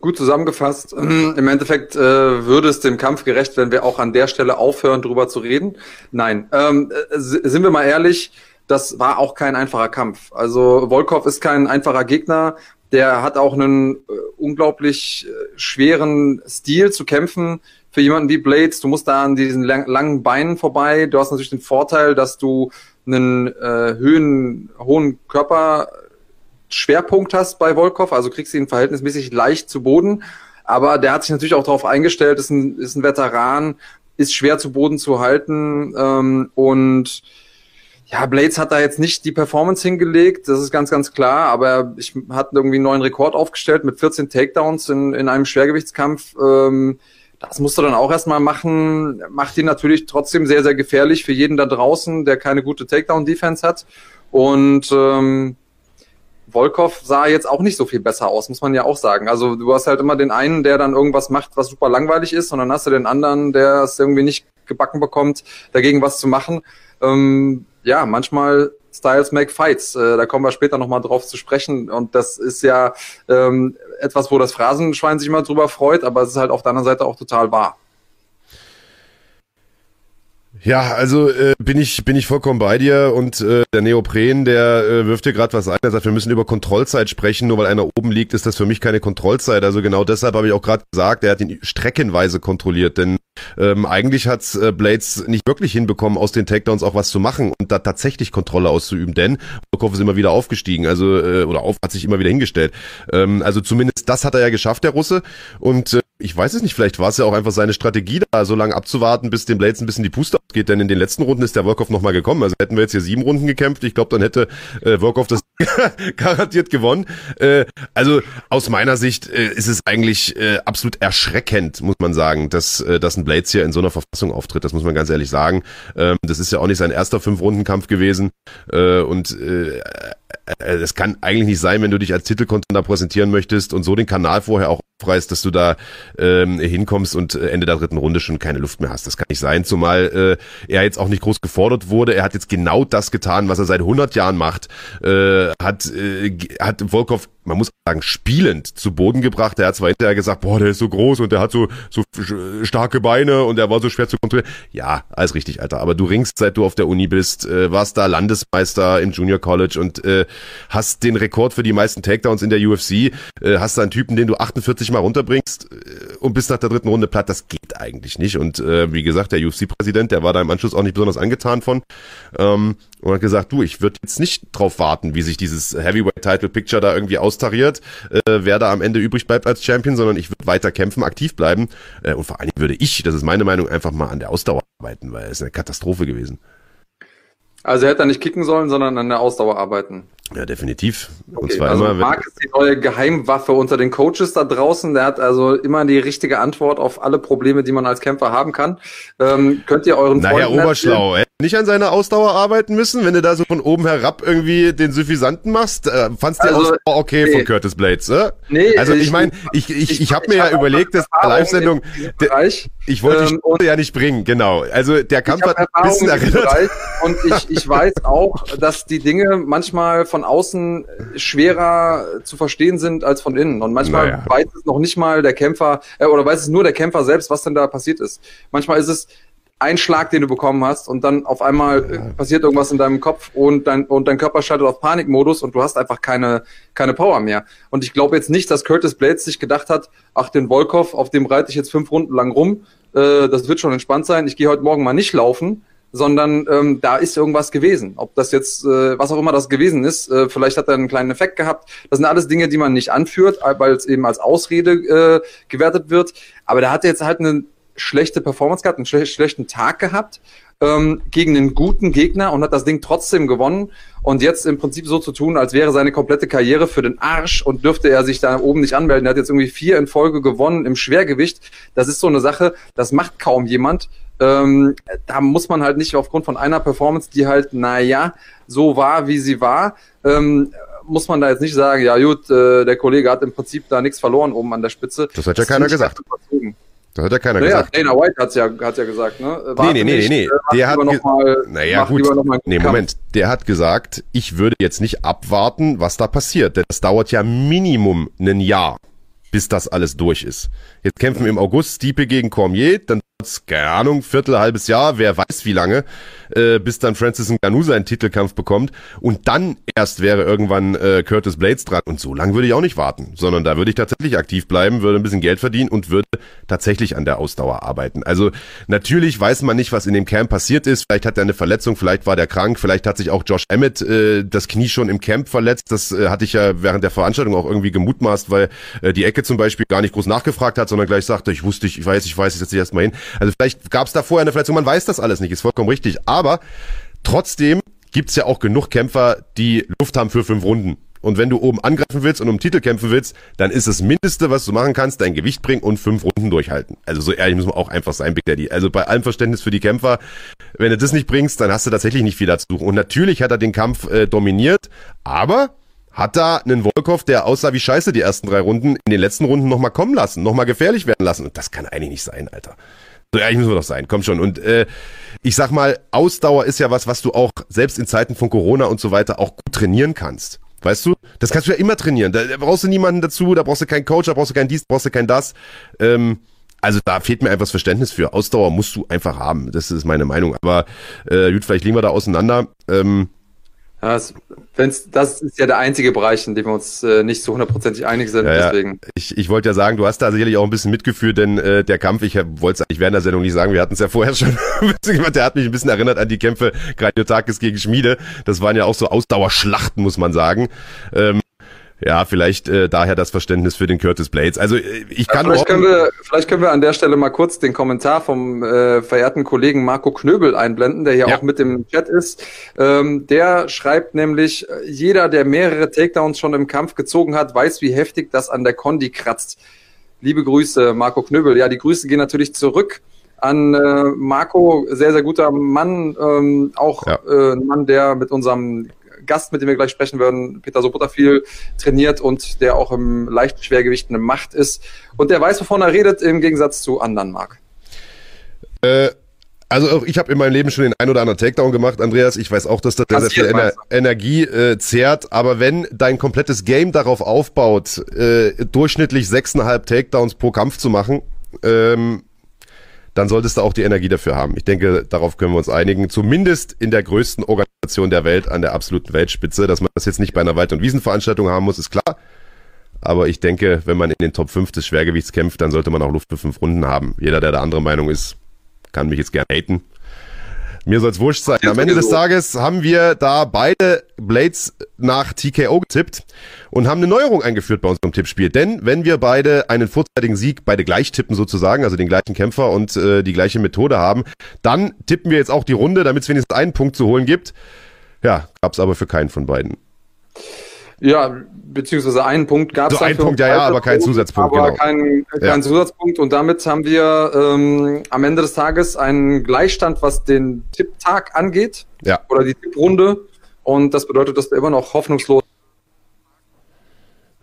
[SPEAKER 2] Gut zusammengefasst. *clears throat* Im Endeffekt äh, würde es dem Kampf gerecht, wenn wir auch an der Stelle aufhören, drüber zu reden. Nein, ähm, äh, sind wir mal ehrlich, das war auch kein einfacher Kampf. Also Volkov ist kein einfacher Gegner. Der hat auch einen äh, unglaublich äh, schweren Stil zu kämpfen für jemanden wie Blades. Du musst da an diesen lang langen Beinen vorbei. Du hast natürlich den Vorteil, dass du einen äh, Höhen, hohen Körper Schwerpunkt hast bei Volkov, also kriegst du ihn verhältnismäßig leicht zu Boden. Aber der hat sich natürlich auch darauf eingestellt, ist ein, ist ein Veteran, ist schwer zu Boden zu halten. Ähm, und ja, Blades hat da jetzt nicht die Performance hingelegt, das ist ganz, ganz klar, aber ich hat irgendwie einen neuen Rekord aufgestellt mit 14 Takedowns in, in einem Schwergewichtskampf. Ähm, das musst du dann auch erstmal machen. Macht ihn natürlich trotzdem sehr, sehr gefährlich für jeden da draußen, der keine gute Takedown-Defense hat. Und ähm, Volkov sah jetzt auch nicht so viel besser aus, muss man ja auch sagen. Also du hast halt immer den einen, der dann irgendwas macht, was super langweilig ist, und dann hast du den anderen, der es irgendwie nicht gebacken bekommt, dagegen was zu machen. Ähm, ja, manchmal Styles make fights. Äh, da kommen wir später nochmal drauf zu sprechen. Und das ist ja ähm, etwas, wo das Phrasenschwein sich immer drüber freut, aber es ist halt auf der anderen Seite auch total wahr.
[SPEAKER 1] Ja, also äh, bin ich bin ich vollkommen bei dir und äh, der Neopren, der äh, wirft dir gerade was ein. Er sagt, wir müssen über Kontrollzeit sprechen. Nur weil einer oben liegt, ist das für mich keine Kontrollzeit. Also genau deshalb habe ich auch gerade gesagt, er hat ihn streckenweise kontrolliert, denn ähm, eigentlich hat äh, Blades nicht wirklich hinbekommen, aus den Takedowns auch was zu machen und da tatsächlich Kontrolle auszuüben, denn Volkov ist immer wieder aufgestiegen, also äh, oder auf hat sich immer wieder hingestellt. Ähm, also zumindest das hat er ja geschafft, der Russe. Und äh, ich weiß es nicht, vielleicht war es ja auch einfach seine Strategie, da so lange abzuwarten, bis dem Blades ein bisschen die Puste ausgeht, denn in den letzten Runden ist der Volkov nochmal gekommen. Also hätten wir jetzt hier sieben Runden gekämpft, ich glaube, dann hätte äh, Volkov das *laughs* garantiert gewonnen. Äh, also aus meiner Sicht äh, ist es eigentlich äh, absolut erschreckend, muss man sagen, dass, äh, dass ein Blades hier in so einer Verfassung auftritt. Das muss man ganz ehrlich sagen. Ähm, das ist ja auch nicht sein erster Fünf-Runden-Kampf gewesen. Äh, und äh, das kann eigentlich nicht sein, wenn du dich als Titelcontender präsentieren möchtest und so den Kanal vorher auch aufreißt, dass du da ähm, hinkommst und Ende der dritten Runde schon keine Luft mehr hast. Das kann nicht sein, zumal äh, er jetzt auch nicht groß gefordert wurde. Er hat jetzt genau das getan, was er seit 100 Jahren macht. Äh, hat, äh, hat Volkov man muss sagen, spielend zu Boden gebracht. Er hat zwar hinterher gesagt, boah, der ist so groß und der hat so, so starke Beine und der war so schwer zu kontrollieren. Ja, alles richtig, Alter. Aber du ringst, seit du auf der Uni bist, äh, warst da Landesmeister im Junior College und äh, hast den Rekord für die meisten Takedowns in der UFC, äh, hast da einen Typen, den du 48 Mal runterbringst äh, und bist nach der dritten Runde platt. Das geht eigentlich nicht. Und äh, wie gesagt, der UFC-Präsident, der war da im Anschluss auch nicht besonders angetan von. Ähm, und hat gesagt, du, ich würde jetzt nicht drauf warten, wie sich dieses Heavyweight-Title-Picture da irgendwie austariert, äh, wer da am Ende übrig bleibt als Champion, sondern ich würde weiter kämpfen, aktiv bleiben. Äh, und vor allen Dingen würde ich, das ist meine Meinung, einfach mal an der Ausdauer arbeiten, weil es eine Katastrophe gewesen.
[SPEAKER 2] Also er hätte da nicht kicken sollen, sondern an der Ausdauer arbeiten.
[SPEAKER 1] Ja, definitiv.
[SPEAKER 2] Und okay, zwar also immer. Marc ist die neue Geheimwaffe unter den Coaches da draußen. Der hat also immer die richtige Antwort auf alle Probleme, die man als Kämpfer haben kann. Ähm, könnt ihr euren
[SPEAKER 1] naja, Freunden Oberschlau, erzählen? Nicht an seiner Ausdauer arbeiten müssen, wenn du da so von oben herab irgendwie den Suffisanten machst? Äh, fandst du also, Ausdauer okay nee. von Curtis Blades? Äh? Nee, also ich meine, ich, ich, ich, ich habe mir ja überlegt, dass Live-Sendung, ich wollte ähm, die ja nicht bringen, genau. Also der Kampf hat ein bisschen erinnert.
[SPEAKER 2] Und ich, ich weiß auch, dass die Dinge manchmal von außen schwerer zu verstehen sind als von innen. Und manchmal naja. weiß es noch nicht mal der Kämpfer, äh, oder weiß es nur der Kämpfer selbst, was denn da passiert ist. Manchmal ist es, ein Schlag, den du bekommen hast und dann auf einmal ja. passiert irgendwas in deinem Kopf und dein, und dein Körper schaltet auf Panikmodus und du hast einfach keine, keine Power mehr. Und ich glaube jetzt nicht, dass Curtis Blades sich gedacht hat, ach, den Volkov, auf dem reite ich jetzt fünf Runden lang rum, äh, das wird schon entspannt sein, ich gehe heute Morgen mal nicht laufen, sondern ähm, da ist irgendwas gewesen. Ob das jetzt, äh, was auch immer das gewesen ist, äh, vielleicht hat er einen kleinen Effekt gehabt. Das sind alles Dinge, die man nicht anführt, weil es eben als Ausrede äh, gewertet wird. Aber da hat er jetzt halt eine schlechte Performance gehabt, einen schle schlechten Tag gehabt ähm, gegen einen guten Gegner und hat das Ding trotzdem gewonnen. Und jetzt im Prinzip so zu tun, als wäre seine komplette Karriere für den Arsch und dürfte er sich da oben nicht anmelden. Er hat jetzt irgendwie vier in Folge gewonnen im Schwergewicht. Das ist so eine Sache, das macht kaum jemand. Ähm, da muss man halt nicht aufgrund von einer Performance, die halt, naja, so war, wie sie war, ähm, muss man da jetzt nicht sagen, ja gut, äh, der Kollege hat im Prinzip da nichts verloren oben an der Spitze.
[SPEAKER 1] Das hat ja keiner gesagt. Überzogen. Das hat ja keiner
[SPEAKER 2] naja,
[SPEAKER 1] gesagt.
[SPEAKER 2] Dana White hat's ja, hat's ja gesagt, ne?
[SPEAKER 1] Warte nee, nee, nee, nee, nee. Der hat mal, naja, gut. Nee, Moment. Der hat gesagt, ich würde jetzt nicht abwarten, was da passiert. Denn das dauert ja Minimum ein Jahr, bis das alles durch ist. Jetzt kämpfen im August Stiepe gegen Cormier, dann keine Ahnung, Viertel, halbes Jahr, wer weiß wie lange, äh, bis dann Francis Ngannou seinen Titelkampf bekommt. Und dann erst wäre irgendwann äh, Curtis Blades dran. Und so lange würde ich auch nicht warten, sondern da würde ich tatsächlich aktiv bleiben, würde ein bisschen Geld verdienen und würde tatsächlich an der Ausdauer arbeiten. Also natürlich weiß man nicht, was in dem Camp passiert ist. Vielleicht hat er eine Verletzung, vielleicht war der krank, vielleicht hat sich auch Josh Emmett äh, das Knie schon im Camp verletzt. Das äh, hatte ich ja während der Veranstaltung auch irgendwie gemutmaßt, weil äh, die Ecke zum Beispiel gar nicht groß nachgefragt hat, sondern gleich sagte, ich wusste, ich weiß, ich weiß, ich setze dich erstmal hin. Also vielleicht gab es da vorher eine Verletzung, man weiß das alles nicht, ist vollkommen richtig. Aber trotzdem gibt's ja auch genug Kämpfer, die Luft haben für fünf Runden. Und wenn du oben angreifen willst und um Titel kämpfen willst, dann ist das Mindeste, was du machen kannst, dein Gewicht bringen und fünf Runden durchhalten. Also so ehrlich muss man auch einfach sein, Big Daddy. Also bei allem Verständnis für die Kämpfer, wenn du das nicht bringst, dann hast du tatsächlich nicht viel dazu. Und natürlich hat er den Kampf äh, dominiert, aber hat da einen Volkov, der aussah wie Scheiße die ersten drei Runden, in den letzten Runden nochmal kommen lassen, nochmal gefährlich werden lassen. Und das kann eigentlich nicht sein, Alter. So ehrlich müssen wir doch sein, komm schon. Und äh, ich sag mal, Ausdauer ist ja was, was du auch selbst in Zeiten von Corona und so weiter auch gut trainieren kannst. Weißt du? Das kannst du ja immer trainieren. Da, brauchst du niemanden dazu, da brauchst du keinen Coach, da brauchst du kein dies, brauchst du kein das. Ähm, also da fehlt mir einfach das Verständnis für. Ausdauer musst du einfach haben. Das ist meine Meinung. Aber äh, gut, vielleicht liegen wir da auseinander. Ähm,
[SPEAKER 2] das, wenn's, das ist ja der einzige Bereich, in dem wir uns äh, nicht so hundertprozentig einig sind. Ja, deswegen.
[SPEAKER 1] Ich, ich wollte ja sagen, du hast da sicherlich auch ein bisschen mitgeführt, denn äh, der Kampf, ich wollte es eigentlich während der Sendung nicht sagen, wir hatten es ja vorher schon. *laughs* der hat mich ein bisschen erinnert an die Kämpfe Graniotakis gegen Schmiede. Das waren ja auch so Ausdauerschlachten, muss man sagen. Ähm, ja, vielleicht äh, daher das Verständnis für den Curtis Blades. Also äh, ich kann
[SPEAKER 2] ja, vielleicht können wir vielleicht können wir an der Stelle mal kurz den Kommentar vom äh, verehrten Kollegen Marco Knöbel einblenden, der hier ja. auch mit im Chat ist. Ähm, der schreibt nämlich: Jeder, der mehrere Takedowns schon im Kampf gezogen hat, weiß, wie heftig das an der Kondi kratzt. Liebe Grüße, Marco Knöbel. Ja, die Grüße gehen natürlich zurück an äh, Marco, sehr, sehr guter Mann, ähm, auch ja. äh, ein Mann, der mit unserem Gast, mit dem wir gleich sprechen werden, Peter Sobota viel trainiert und der auch im leichten Schwergewicht eine Macht ist. Und der weiß, wovon er redet, im Gegensatz zu anderen, Marc.
[SPEAKER 1] Äh, also ich habe in meinem Leben schon den ein oder anderen Takedown gemacht, Andreas. Ich weiß auch, dass das sehr, sehr viel Ener Energie äh, zehrt. Aber wenn dein komplettes Game darauf aufbaut, äh, durchschnittlich sechseinhalb Takedowns pro Kampf zu machen, ähm, dann solltest du auch die Energie dafür haben. Ich denke, darauf können wir uns einigen. Zumindest in der größten Organisation der Welt, an der absoluten Weltspitze. Dass man das jetzt nicht bei einer Wald- und Wiesenveranstaltung haben muss, ist klar. Aber ich denke, wenn man in den Top 5 des Schwergewichts kämpft, dann sollte man auch Luft für fünf Runden haben. Jeder, der der andere Meinung ist, kann mich jetzt gern haten. Mir soll's wurscht sein. Am Ende des Tages haben wir da beide Blades nach TKO getippt und haben eine Neuerung eingeführt bei unserem Tippspiel. Denn wenn wir beide einen vorzeitigen Sieg, beide gleich tippen sozusagen, also den gleichen Kämpfer und äh, die gleiche Methode haben, dann tippen wir jetzt auch die Runde, damit es wenigstens einen Punkt zu holen gibt. Ja, gab's aber für keinen von beiden.
[SPEAKER 2] Ja, beziehungsweise einen Punkt gab es.
[SPEAKER 1] So ein Punkt, ja, ja, aber kein Zusatzpunkt.
[SPEAKER 2] Aber genau. kein, kein ja. Zusatzpunkt. Und damit haben wir ähm, am Ende des Tages einen Gleichstand, was den Tipptag angeht.
[SPEAKER 1] Ja.
[SPEAKER 2] Oder die Tipprunde. Und das bedeutet, dass wir immer noch hoffnungslos.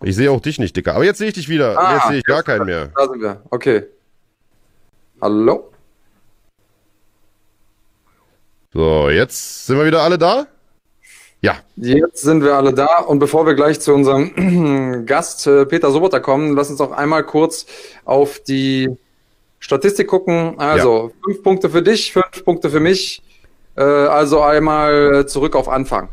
[SPEAKER 1] Ich sehe auch dich nicht, Dicker. Aber jetzt sehe ich dich wieder. Ah, jetzt sehe ich gar keinen mehr.
[SPEAKER 2] Da sind wir. Okay. Hallo?
[SPEAKER 1] So, jetzt sind wir wieder alle da?
[SPEAKER 2] Ja. Jetzt sind wir alle da und bevor wir gleich zu unserem *clears throat* Gast äh, Peter Soboter kommen, lass uns auch einmal kurz auf die Statistik gucken. Also ja. fünf Punkte für dich, fünf Punkte für mich. Äh, also einmal zurück auf Anfang.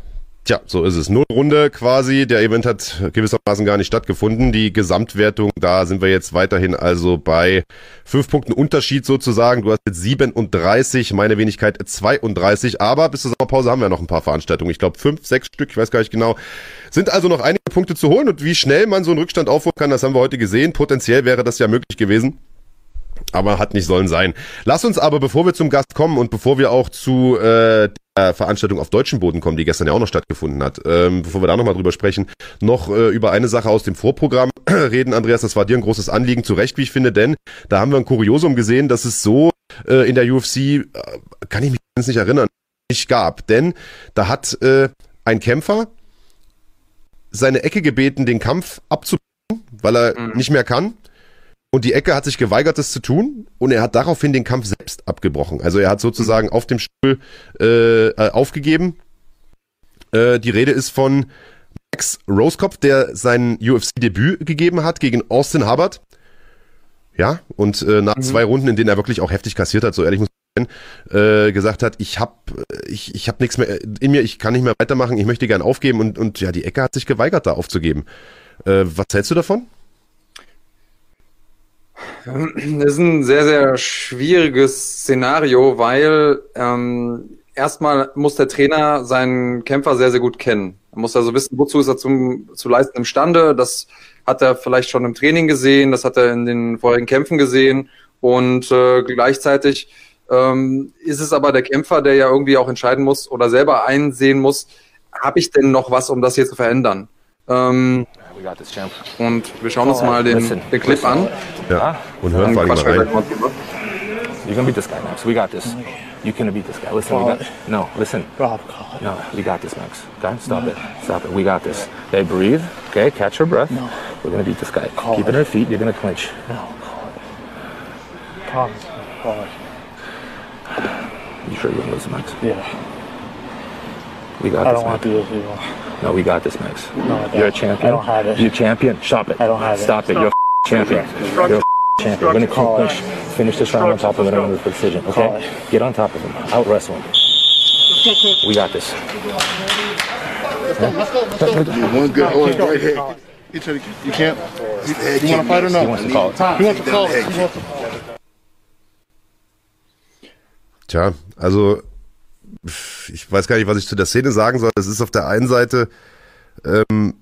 [SPEAKER 1] Tja, so ist es. Null Runde quasi. Der Event hat gewissermaßen gar nicht stattgefunden. Die Gesamtwertung, da sind wir jetzt weiterhin also bei fünf Punkten Unterschied sozusagen. Du hast jetzt 37, meine Wenigkeit 32. Aber bis zur Sommerpause haben wir noch ein paar Veranstaltungen. Ich glaube fünf, sechs Stück, ich weiß gar nicht genau. Sind also noch einige Punkte zu holen. Und wie schnell man so einen Rückstand aufholen kann, das haben wir heute gesehen. Potenziell wäre das ja möglich gewesen. Aber hat nicht sollen sein. Lass uns aber, bevor wir zum Gast kommen und bevor wir auch zu äh, der Veranstaltung auf deutschem Boden kommen, die gestern ja auch noch stattgefunden hat, ähm, bevor wir da nochmal drüber sprechen, noch äh, über eine Sache aus dem Vorprogramm *clears throat* reden, Andreas. Das war dir ein großes Anliegen, zu Recht, wie ich finde, denn da haben wir ein Kuriosum gesehen, dass es so äh, in der UFC, äh, kann ich mich nicht erinnern, nicht gab. Denn da hat äh, ein Kämpfer seine Ecke gebeten, den Kampf abzubrechen, weil er mhm. nicht mehr kann. Und die Ecke hat sich geweigert, das zu tun. Und er hat daraufhin den Kampf selbst abgebrochen. Also er hat sozusagen auf dem Stuhl äh, äh, aufgegeben. Äh, die Rede ist von Max Rosekopf, der sein UFC-Debüt gegeben hat gegen Austin Hubbard. Ja, und äh, nach mhm. zwei Runden, in denen er wirklich auch heftig kassiert hat, so ehrlich muss ich sein, äh, gesagt hat, ich hab, ich, ich hab nichts mehr in mir, ich kann nicht mehr weitermachen, ich möchte gern aufgeben und, und ja, die Ecke hat sich geweigert, da aufzugeben. Äh, was hältst du davon?
[SPEAKER 2] Das ist ein sehr, sehr schwieriges Szenario, weil ähm, erstmal muss der Trainer seinen Kämpfer sehr, sehr gut kennen. Er muss also wissen, wozu ist er zum, zu leisten imstande. Das hat er vielleicht schon im Training gesehen, das hat er in den vorherigen Kämpfen gesehen und äh, gleichzeitig ähm, ist es aber der Kämpfer, der ja irgendwie auch entscheiden muss oder selber einsehen muss, habe ich denn noch was, um das hier zu verändern? Ähm, und wir schauen uns mal den, den Clip an.
[SPEAKER 1] Ja, ah. und hören vor allem mal rein.
[SPEAKER 3] You're gonna beat this guy, Max. We got this. You can beat this guy. Listen, we got, no, listen. No, we got this, Max. Okay, stop it. Stop it. We got this. Okay, breathe. Okay, catch your breath. No. We're gonna beat this guy. Call Keep it on your feet. You're gonna clinch.
[SPEAKER 4] No, call it. Call it.
[SPEAKER 3] You sure you're gonna lose, Max?
[SPEAKER 4] Yeah.
[SPEAKER 3] We got
[SPEAKER 4] I
[SPEAKER 3] this.
[SPEAKER 4] don't want to do this anymore.
[SPEAKER 3] No, we got this, Max.
[SPEAKER 4] No,
[SPEAKER 3] You're a champion.
[SPEAKER 4] I don't have it.
[SPEAKER 3] You're a champion. Stop it.
[SPEAKER 4] I don't have it.
[SPEAKER 3] Stop it. You're a champion. You're a champion. We're gonna clinch. Finish this round on top of it under the decision. Okay? Get on top of him. Out wrestle him. We got this.
[SPEAKER 5] One good horse right here. You can't. You want to fight or no?
[SPEAKER 3] He wants to call it.
[SPEAKER 5] He wants to call it. He wants to
[SPEAKER 1] Tja, also ich weiß gar nicht, was ich zu der Szene sagen soll. Es ist auf der einen Seite ähm,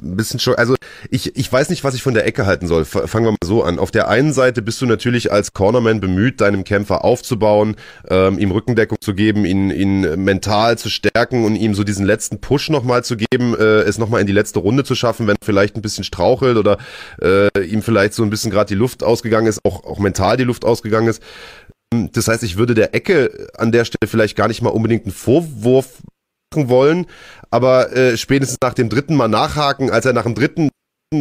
[SPEAKER 1] ein bisschen schon, also ich, ich weiß nicht, was ich von der Ecke halten soll. Fangen wir mal so an. Auf der einen Seite bist du natürlich als Cornerman bemüht, deinem Kämpfer aufzubauen, ähm, ihm Rückendeckung zu geben, ihn, ihn mental zu stärken und ihm so diesen letzten Push nochmal zu geben, äh, es nochmal in die letzte Runde zu schaffen, wenn vielleicht ein bisschen strauchelt oder äh, ihm vielleicht so ein bisschen gerade die Luft ausgegangen ist, auch, auch mental die Luft ausgegangen ist. Das heißt, ich würde der Ecke an der Stelle vielleicht gar nicht mal unbedingt einen Vorwurf machen wollen, aber äh, spätestens nach dem dritten Mal nachhaken, als er nach dem dritten,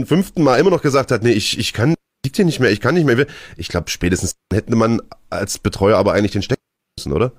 [SPEAKER 1] fünften Mal immer noch gesagt hat, nee, ich, ich kann, liegt hier nicht mehr, ich kann nicht mehr. Ich glaube, spätestens hätte man als Betreuer aber eigentlich den stecken müssen, oder?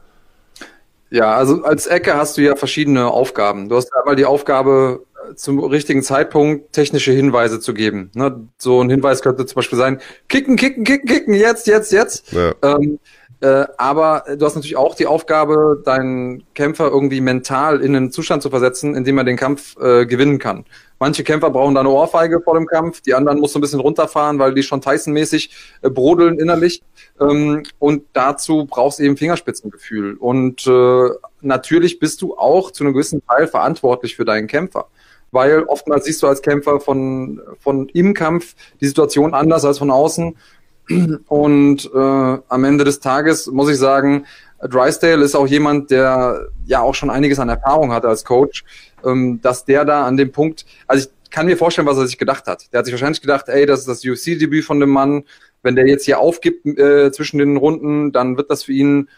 [SPEAKER 2] Ja, also als Ecke hast du ja verschiedene Aufgaben. Du hast einmal die Aufgabe, zum richtigen Zeitpunkt technische Hinweise zu geben. Ne? So ein Hinweis könnte zum Beispiel sein, kicken, kicken, kicken, kicken, jetzt, jetzt, jetzt. Ja. Ähm, äh, aber du hast natürlich auch die Aufgabe, deinen Kämpfer irgendwie mental in einen Zustand zu versetzen, in dem er den Kampf äh, gewinnen kann. Manche Kämpfer brauchen da eine Ohrfeige vor dem Kampf, die anderen musst du ein bisschen runterfahren, weil die schon Tyson-mäßig äh, brodeln innerlich. Ähm, und dazu brauchst du eben Fingerspitzengefühl. Und äh, natürlich bist du auch zu einem gewissen Teil verantwortlich für deinen Kämpfer weil oftmals siehst du als Kämpfer von, von im Kampf die Situation anders als von außen. Und äh, am Ende des Tages muss ich sagen, Drysdale ist auch jemand, der ja auch schon einiges an Erfahrung hatte als Coach, ähm, dass der da an dem Punkt, also ich kann mir vorstellen, was er sich gedacht hat. Der hat sich wahrscheinlich gedacht, ey, das ist das UFC-Debüt von dem Mann. Wenn der jetzt hier aufgibt äh, zwischen den Runden, dann wird das für ihn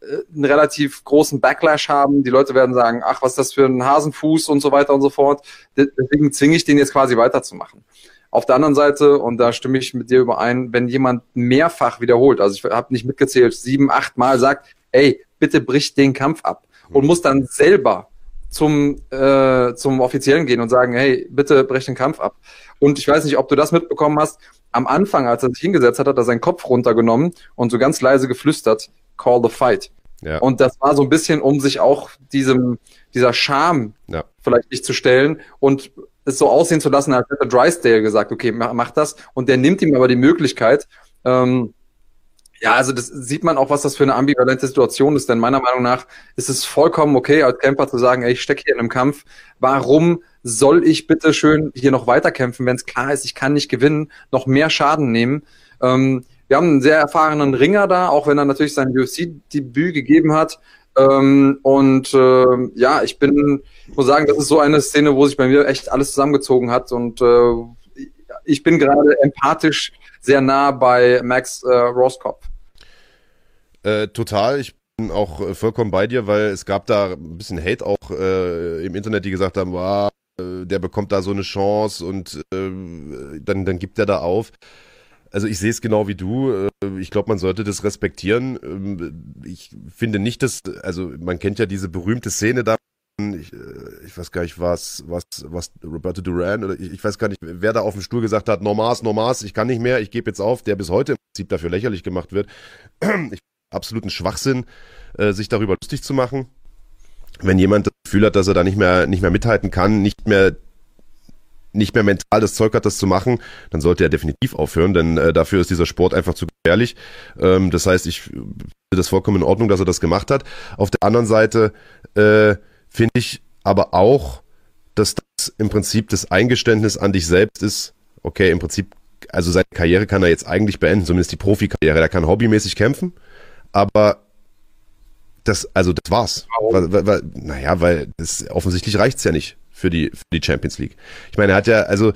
[SPEAKER 2] äh, einen relativ großen Backlash haben. Die Leute werden sagen, ach, was ist das für ein Hasenfuß und so weiter und so fort. Deswegen zwinge ich den jetzt quasi weiterzumachen. Auf der anderen Seite, und da stimme ich mit dir überein, wenn jemand mehrfach wiederholt, also ich habe nicht mitgezählt, sieben, acht Mal sagt, ey, bitte brich den Kampf ab und muss dann selber zum, äh, zum Offiziellen gehen und sagen, hey, bitte brech den Kampf ab. Und ich weiß nicht, ob du das mitbekommen hast. Am Anfang, als er sich hingesetzt hat, hat er seinen Kopf runtergenommen und so ganz leise geflüstert, call the fight. Ja. Und das war so ein bisschen, um sich auch diesem, dieser Scham ja. vielleicht nicht zu stellen und es so aussehen zu lassen, als hätte Drysdale gesagt, okay, mach, mach das. Und der nimmt ihm aber die Möglichkeit, ähm, ja, also das sieht man auch, was das für eine ambivalente Situation ist, denn meiner Meinung nach ist es vollkommen okay, als Camper zu sagen, ey, ich stecke hier in einem Kampf. Warum soll ich bitte schön hier noch weiterkämpfen, wenn es klar ist, ich kann nicht gewinnen, noch mehr Schaden nehmen? Ähm, wir haben einen sehr erfahrenen Ringer da, auch wenn er natürlich sein UFC-Debüt gegeben hat. Ähm, und äh, ja, ich bin, muss sagen, das ist so eine Szene, wo sich bei mir echt alles zusammengezogen hat. Und äh, ich bin gerade empathisch sehr nah bei Max äh, Roskopf.
[SPEAKER 1] Äh, total. Ich bin auch äh, vollkommen bei dir, weil es gab da ein bisschen Hate auch äh, im Internet, die gesagt haben, wow, äh, der bekommt da so eine Chance und äh, dann, dann gibt er da auf. Also ich sehe es genau wie du. Ich glaube, man sollte das respektieren. Ähm, ich finde nicht, dass, also man kennt ja diese berühmte Szene da ich, äh, ich weiß gar nicht, was, was, was Roberto Duran oder ich, ich, weiß gar nicht, wer da auf dem Stuhl gesagt hat, Normas, Normas, ich kann nicht mehr, ich gebe jetzt auf, der bis heute im Prinzip dafür lächerlich gemacht wird. *clears throat* Ich, absoluten Schwachsinn, äh, sich darüber lustig zu machen. Wenn jemand das Gefühl hat, dass er da nicht mehr, nicht mehr mithalten kann, nicht mehr nicht mehr mental das Zeug hat, das zu machen, dann sollte er definitiv aufhören, denn äh, dafür ist dieser Sport einfach zu gefährlich. Ähm, das heißt, ich finde das vollkommen in Ordnung, dass er das gemacht hat. Auf der anderen Seite äh, finde ich aber auch, dass das im Prinzip das Eingeständnis an dich selbst ist, okay, im Prinzip, also seine Karriere kann er jetzt eigentlich beenden, zumindest die Profikarriere. Er kann hobbymäßig kämpfen, aber das, also das war's. Weil, weil, weil, naja, weil das, offensichtlich reicht's ja nicht für die, für die Champions League. Ich meine, er hat ja, also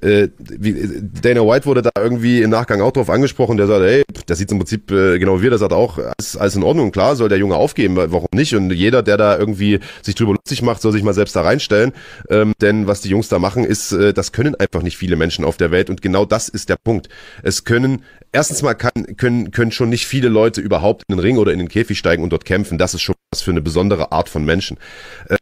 [SPEAKER 1] äh, wie, Dana White wurde da irgendwie im Nachgang auch drauf angesprochen, der sagt, hey, das sieht im Prinzip äh, genau wie er, der sagt auch, alles, alles in Ordnung, klar, soll der Junge aufgeben, warum nicht? Und jeder, der da irgendwie sich drüber lustig macht, soll sich mal selbst da reinstellen. Ähm, denn was die Jungs da machen, ist, äh, das können einfach nicht viele Menschen auf der Welt und genau das ist der Punkt. Es können erstens mal kann, können, können schon nicht viele Leute überhaupt in den Ring oder in den Käfig steigen und dort kämpfen. Das ist schon was für eine besondere Art von Menschen.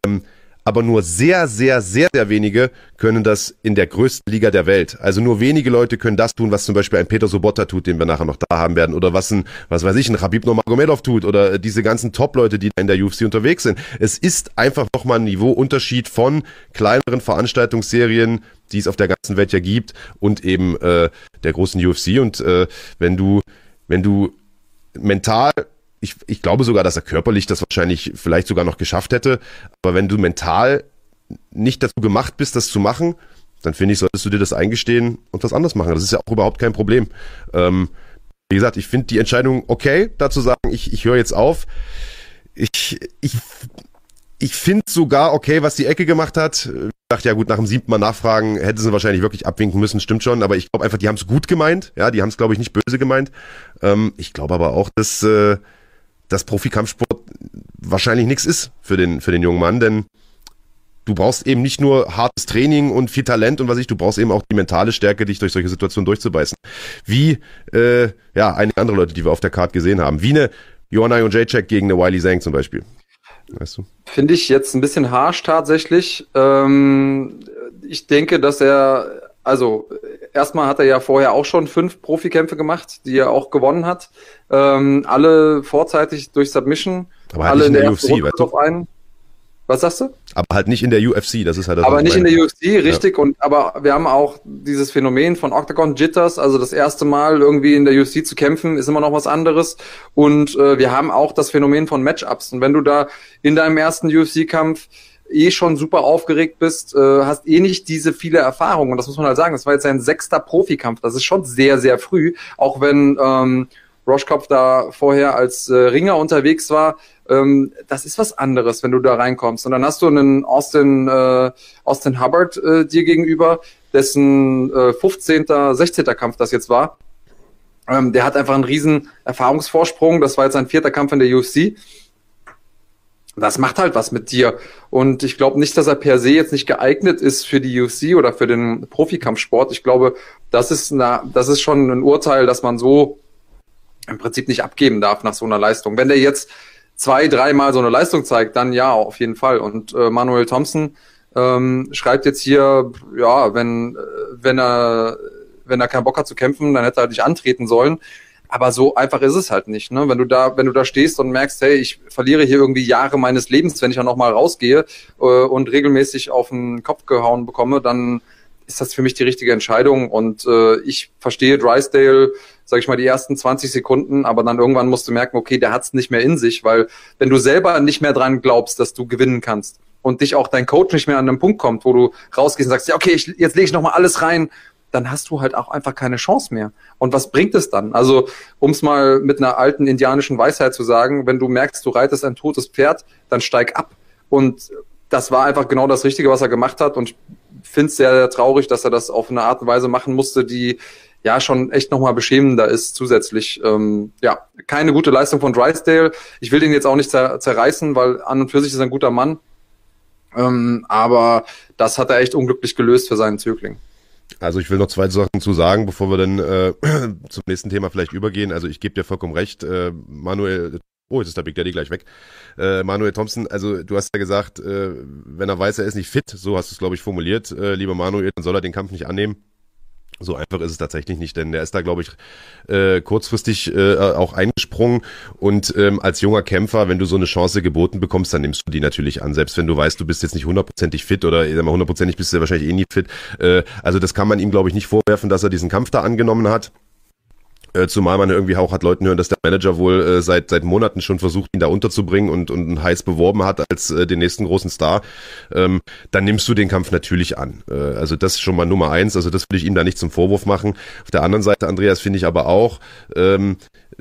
[SPEAKER 1] Ähm, aber nur sehr, sehr, sehr, sehr wenige können das in der größten Liga der Welt. Also nur wenige Leute können das tun, was zum Beispiel ein Peter Sobotta tut, den wir nachher noch da haben werden, oder was ein, was weiß ich, ein Habib Nurmagomedov tut, oder diese ganzen Top-Leute, die in der UFC unterwegs sind. Es ist einfach nochmal ein Niveauunterschied von kleineren Veranstaltungsserien, die es auf der ganzen Welt ja gibt, und eben äh, der großen UFC. Und äh, wenn du, wenn du mental ich, ich glaube sogar, dass er körperlich das wahrscheinlich vielleicht sogar noch geschafft hätte. Aber wenn du mental nicht dazu gemacht bist, das zu machen, dann finde ich, solltest du dir das eingestehen und was anderes machen. Das ist ja auch überhaupt kein Problem. Ähm, wie gesagt, ich finde die Entscheidung okay, dazu sagen, ich, ich höre jetzt auf. Ich, ich, ich finde sogar okay, was die Ecke gemacht hat. Ich dachte, ja gut, nach dem siebten Mal nachfragen hätte sie wahrscheinlich wirklich abwinken müssen, stimmt schon. Aber ich glaube einfach, die haben es gut gemeint. Ja, die haben es, glaube ich, nicht böse gemeint. Ähm, ich glaube aber auch, dass... Äh, dass Profikampfsport wahrscheinlich nichts ist für den, für den jungen Mann, denn du brauchst eben nicht nur hartes Training und viel Talent und was ich, du brauchst eben auch die mentale Stärke, dich durch solche Situationen durchzubeißen. Wie äh, ja einige andere Leute, die wir auf der Karte gesehen haben. Wie eine Joanna und Jacek gegen eine Wiley Zhang zum Beispiel.
[SPEAKER 2] Weißt du? Finde ich jetzt ein bisschen harsch tatsächlich. Ähm, ich denke, dass er also erstmal hat er ja vorher auch schon fünf Profikämpfe gemacht, die er auch gewonnen hat. Ähm, alle vorzeitig durch Submission.
[SPEAKER 1] Aber halt
[SPEAKER 2] alle
[SPEAKER 1] nicht in der, UFC, weißt du?
[SPEAKER 2] Einen. Was sagst du?
[SPEAKER 1] Aber halt nicht in der UFC, das ist halt das
[SPEAKER 2] Aber nicht in der UFC, richtig. Ja. Und aber wir haben auch dieses Phänomen von Octagon Jitters, also das erste Mal irgendwie in der UFC zu kämpfen, ist immer noch was anderes. Und äh, wir haben auch das Phänomen von Matchups. Und wenn du da in deinem ersten UFC-Kampf eh schon super aufgeregt bist, äh, hast eh nicht diese viele Erfahrungen. Und das muss man halt sagen. Das war jetzt sein sechster Profikampf. Das ist schon sehr, sehr früh. Auch wenn ähm, Roschkopf da vorher als äh, Ringer unterwegs war, ähm, das ist was anderes, wenn du da reinkommst. Und dann hast du einen Austin, äh, Austin Hubbard äh, dir gegenüber, dessen äh, 15., 16. Kampf das jetzt war. Ähm, der hat einfach einen riesen Erfahrungsvorsprung. Das war jetzt sein vierter Kampf in der UFC das macht halt was mit dir. Und ich glaube nicht, dass er per se jetzt nicht geeignet ist für die UFC oder für den Profikampfsport. Ich glaube, das ist, na, das ist schon ein Urteil, dass man so im Prinzip nicht abgeben darf nach so einer Leistung. Wenn der jetzt zwei, dreimal so eine Leistung zeigt, dann ja, auf jeden Fall. Und äh, Manuel Thompson ähm, schreibt jetzt hier, ja, wenn, äh, wenn er, wenn er keinen Bock hat zu kämpfen, dann hätte er halt nicht antreten sollen. Aber so einfach ist es halt nicht. Ne? Wenn du da, wenn du da stehst und merkst, hey, ich verliere hier irgendwie Jahre meines Lebens, wenn ich dann nochmal rausgehe äh, und regelmäßig auf den Kopf gehauen bekomme, dann ist das für mich die richtige Entscheidung. Und äh, ich verstehe Drysdale, sag ich mal, die ersten 20 Sekunden, aber dann irgendwann musst du merken, okay, der hat's nicht mehr in sich, weil wenn du selber nicht mehr dran glaubst, dass du gewinnen kannst und dich auch dein Coach nicht mehr an den Punkt kommt, wo du rausgehst und sagst, ja, okay, ich, jetzt lege ich nochmal alles rein dann hast du halt auch einfach keine Chance mehr. Und was bringt es dann? Also, um es mal mit einer alten indianischen Weisheit zu sagen, wenn du merkst, du reitest ein totes Pferd, dann steig ab. Und das war einfach genau das Richtige, was er gemacht hat. Und ich finde es sehr, sehr traurig, dass er das auf eine Art und Weise machen musste, die ja schon echt nochmal beschämender ist zusätzlich. Ähm, ja, keine gute Leistung von Drysdale. Ich will den jetzt auch nicht zer zerreißen, weil an und für sich ist er ein guter Mann. Ähm, aber das hat er echt unglücklich gelöst für seinen Zögling.
[SPEAKER 1] Also ich will noch zwei Sachen zu sagen, bevor wir dann äh, *clears throat* zum nächsten Thema vielleicht übergehen. Also ich gebe dir vollkommen recht, äh, Manuel, oh, jetzt ist der Big Daddy gleich weg. Äh, Manuel Thompson, also du hast ja gesagt, äh, wenn er weiß, er ist nicht fit, so hast du es, glaube ich, formuliert, äh, lieber Manuel, dann soll er den Kampf nicht annehmen. So einfach ist es tatsächlich nicht, denn der ist da, glaube ich, äh, kurzfristig äh, auch eingesprungen. Und ähm, als junger Kämpfer, wenn du so eine Chance geboten bekommst, dann nimmst du die natürlich an. Selbst wenn du weißt, du bist jetzt nicht hundertprozentig fit oder hundertprozentig bist du ja wahrscheinlich eh nie fit. Äh, also das kann man ihm, glaube ich, nicht vorwerfen, dass er diesen Kampf da angenommen hat. Äh, zumal man irgendwie auch hat Leuten hören, dass der Manager wohl äh, seit seit Monaten schon versucht, ihn da unterzubringen und und heiß beworben hat als äh, den nächsten großen Star. Ähm, dann nimmst du den Kampf natürlich an. Äh, also das ist schon mal Nummer eins. Also das will ich ihm da nicht zum Vorwurf machen. Auf der anderen Seite, Andreas, finde ich aber auch, ähm,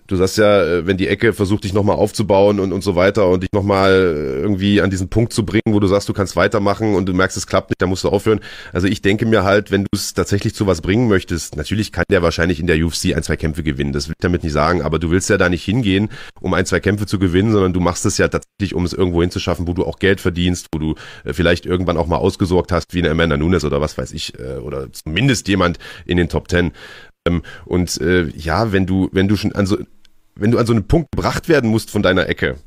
[SPEAKER 1] du sagst ja, äh, wenn die Ecke versucht, dich nochmal aufzubauen und, und so weiter und dich nochmal äh, irgendwie an diesen Punkt zu bringen, wo du sagst, du kannst weitermachen und du merkst, es klappt nicht, dann musst du aufhören. Also ich denke mir halt, wenn du es tatsächlich zu was bringen möchtest, natürlich kann der wahrscheinlich in der UFC ein, zwei Kämpfe gewinnen. Das will ich damit nicht sagen, aber du willst ja da nicht hingehen, um ein, zwei Kämpfe zu gewinnen, sondern du machst es ja tatsächlich, um es irgendwo hinzuschaffen, wo du auch Geld verdienst, wo du äh, vielleicht irgendwann auch mal ausgesorgt hast, wie eine Amanda Nunes oder was weiß ich, oder zumindest jemand in den Top Ten. Ähm, und äh, ja, wenn du, wenn du schon an so, wenn du an so einen Punkt gebracht werden musst von deiner Ecke,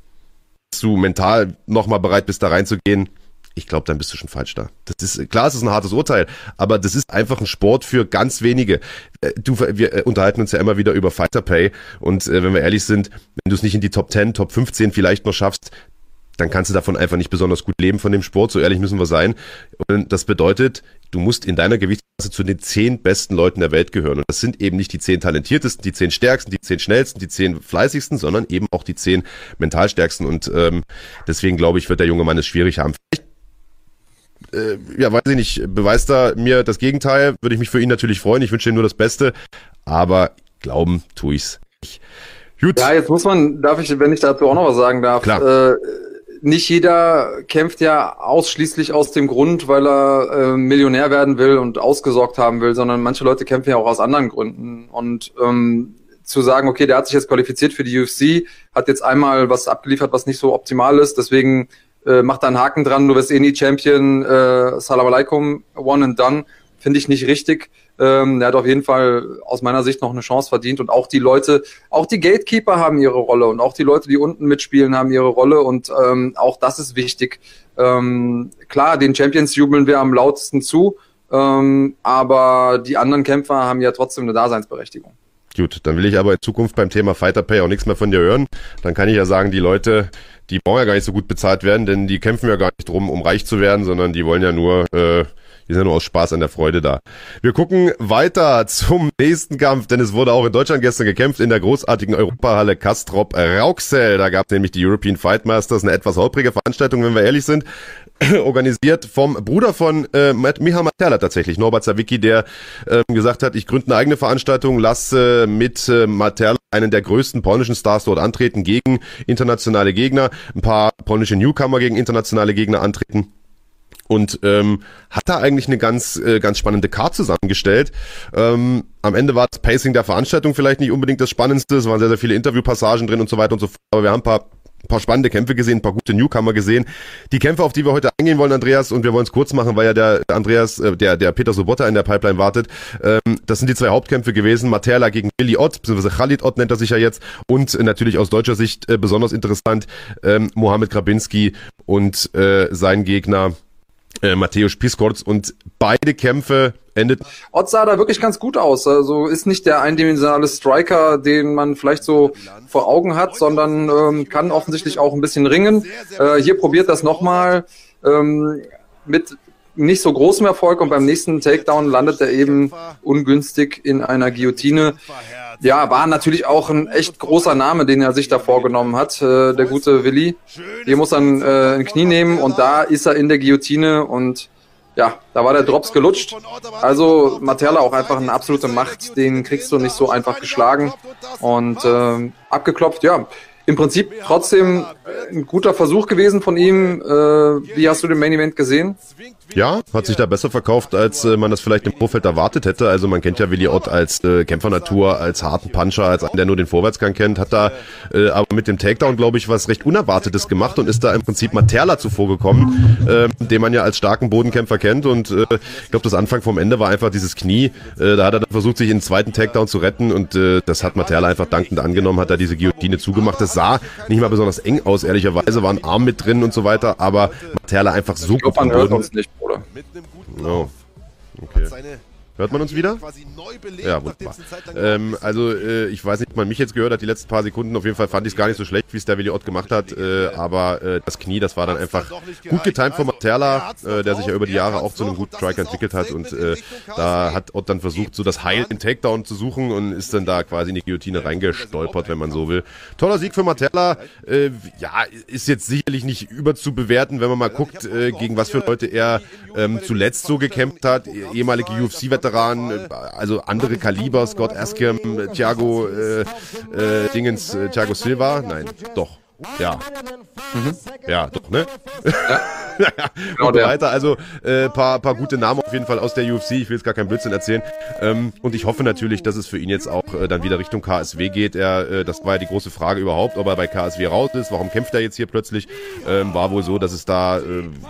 [SPEAKER 1] du mental nochmal bereit bist, da reinzugehen, ich glaube, dann bist du schon falsch da. Das ist klar, es ist ein hartes Urteil, aber das ist einfach ein Sport für ganz wenige. Äh, du, wir äh, unterhalten uns ja immer wieder über Fighter Pay und äh, wenn wir ehrlich sind, wenn du es nicht in die Top 10, Top 15 vielleicht noch schaffst, dann kannst du davon einfach nicht besonders gut leben von dem Sport. So ehrlich müssen wir sein. Und das bedeutet, du musst in deiner Gewichtsklasse zu den zehn besten Leuten der Welt gehören. Und das sind eben nicht die zehn talentiertesten, die zehn stärksten, die zehn schnellsten, die zehn fleißigsten, sondern eben auch die zehn mental stärksten. Und ähm, deswegen glaube ich, wird der junge Mann es schwierig haben. Vielleicht äh, ja, weiß ich nicht, beweist er mir das Gegenteil, würde ich mich für ihn natürlich freuen. Ich wünsche ihm nur das Beste, aber glauben tue ich's nicht.
[SPEAKER 2] Gut. Ja, jetzt muss man, darf ich, wenn ich dazu auch noch was sagen darf,
[SPEAKER 1] Klar.
[SPEAKER 2] Äh, nicht jeder kämpft ja ausschließlich aus dem Grund, weil er äh, Millionär werden will und ausgesorgt haben will, sondern manche Leute kämpfen ja auch aus anderen Gründen. Und ähm, zu sagen, okay, der hat sich jetzt qualifiziert für die UFC, hat jetzt einmal was abgeliefert, was nicht so optimal ist, deswegen äh, macht da einen Haken dran, du wirst eh nie Champion, äh, Salam alaikum, one and done, finde ich nicht richtig. Ähm, er hat auf jeden Fall aus meiner Sicht noch eine Chance verdient und auch die Leute, auch die Gatekeeper haben ihre Rolle und auch die Leute, die unten mitspielen, haben ihre Rolle und ähm, auch das ist wichtig. Ähm, klar, den Champions jubeln wir am lautesten zu, ähm, aber die anderen Kämpfer haben ja trotzdem eine Daseinsberechtigung.
[SPEAKER 1] Gut, dann will ich aber in Zukunft beim Thema Fighter Pay auch nichts mehr von dir hören. Dann kann ich ja sagen, die Leute, die brauchen ja gar nicht so gut bezahlt werden, denn die kämpfen ja gar nicht drum, um reich zu werden, sondern die wollen ja nur äh, wir sind nur aus Spaß an der Freude da. Wir gucken weiter zum nächsten Kampf, denn es wurde auch in Deutschland gestern gekämpft in der großartigen Europahalle Kastrop Rauxel. Da gab es nämlich die European Fight Masters, eine etwas holprige Veranstaltung, wenn wir ehrlich sind. *clears throat* organisiert vom Bruder von äh, Miha Materla tatsächlich, Norbert Zawicki, der äh, gesagt hat, ich gründe eine eigene Veranstaltung, lasse mit äh, Materla einen der größten polnischen Stars dort antreten gegen internationale Gegner, ein paar polnische Newcomer gegen internationale Gegner antreten und ähm, hat da eigentlich eine ganz äh, ganz spannende Card zusammengestellt. Ähm, am Ende war das Pacing der Veranstaltung vielleicht nicht unbedingt das Spannendste, es waren sehr sehr viele Interviewpassagen drin und so weiter und so fort, aber wir haben ein paar ein paar spannende Kämpfe gesehen, ein paar gute Newcomer gesehen. Die Kämpfe, auf die wir heute eingehen wollen, Andreas, und wir wollen es kurz machen, weil ja der Andreas, äh, der, der Peter Sobotta in der Pipeline wartet. Ähm, das sind die zwei Hauptkämpfe gewesen. Materla gegen Billy Ott, beziehungsweise Khalid Ott nennt er sich ja jetzt. Und äh, natürlich aus deutscher Sicht äh, besonders interessant, ähm, Mohamed Grabinski und äh, sein Gegner äh, Mateusz Piskorz und beide Kämpfe endet.
[SPEAKER 2] Ott sah da wirklich ganz gut aus. Also ist nicht der eindimensionale Striker, den man vielleicht so vor Augen hat, sondern ähm, kann offensichtlich auch ein bisschen ringen. Äh, hier probiert das nochmal ähm, mit nicht so großem Erfolg und beim nächsten Takedown landet er eben ungünstig in einer Guillotine. Ja, war natürlich auch ein echt großer Name, den er sich da vorgenommen hat, äh, der gute Willi. Hier muss er ein, äh, ein Knie nehmen und da ist er in der Guillotine und ja, da war der Drops gelutscht. Also Materla auch einfach eine absolute Macht, den kriegst du nicht so einfach geschlagen und äh, abgeklopft. Ja, im Prinzip trotzdem ein guter Versuch gewesen von ihm. Äh, wie hast du den Main Event gesehen?
[SPEAKER 1] Ja, hat sich da besser verkauft, als äh, man das vielleicht im Vorfeld erwartet hätte. Also man kennt ja Willi Ott als äh, Kämpfernatur, als harten Puncher, als einen, der nur den Vorwärtsgang kennt, hat da äh, aber mit dem Takedown, glaube ich, was recht Unerwartetes gemacht und ist da im Prinzip Materla zuvorgekommen, äh, den man ja als starken Bodenkämpfer kennt. Und äh, ich glaube, das Anfang vom Ende war einfach dieses Knie. Äh, da hat er dann versucht, sich in den zweiten Takedown zu retten und äh, das hat Materla einfach dankend angenommen, hat da diese Guillotine zugemacht. Das sah nicht mal besonders eng aus, ehrlicherweise, war ein Arm mit drin und so weiter, aber Materla einfach so
[SPEAKER 2] gut am Boden. Nicht, Bruder.
[SPEAKER 1] Oh. Okay. Hört man uns wieder? Ja, wunderbar. Ähm, also äh, ich weiß nicht, ob man mich jetzt gehört hat, die letzten paar Sekunden. Auf jeden Fall fand ich es gar nicht so schlecht, wie es der Willi Ott gemacht hat. Äh, aber äh, das Knie, das war dann einfach gut getimt von Materla, äh, der sich ja über die Jahre auch zu einem guten Striker entwickelt hat. Und äh, da hat Ott dann versucht, so das Heil in Takedown zu suchen und ist dann da quasi in die Guillotine reingestolpert, wenn man so will. Toller Sieg für Materla. Äh, ja, ist jetzt sicherlich nicht überzubewerten, wenn man mal guckt, äh, gegen was für Leute er ähm, zuletzt so gekämpft hat. Ehemalige UFC-Veteran Veteran, also andere Kaliber, Scott Askham, Thiago äh, äh, Dingens, äh, Thiago Silva, nein, doch, ja. Mhm. Ja, doch, ne? Ja. *laughs* genau und weiter. Also äh, paar, paar gute Namen auf jeden Fall aus der UFC. Ich will jetzt gar keinen Blödsinn erzählen. Ähm, und ich hoffe natürlich, dass es für ihn jetzt auch äh, dann wieder Richtung KSW geht. Er, äh, das war ja die große Frage überhaupt, ob er bei KSW raus ist. Warum kämpft er jetzt hier plötzlich? Ähm, war wohl so, dass es da äh,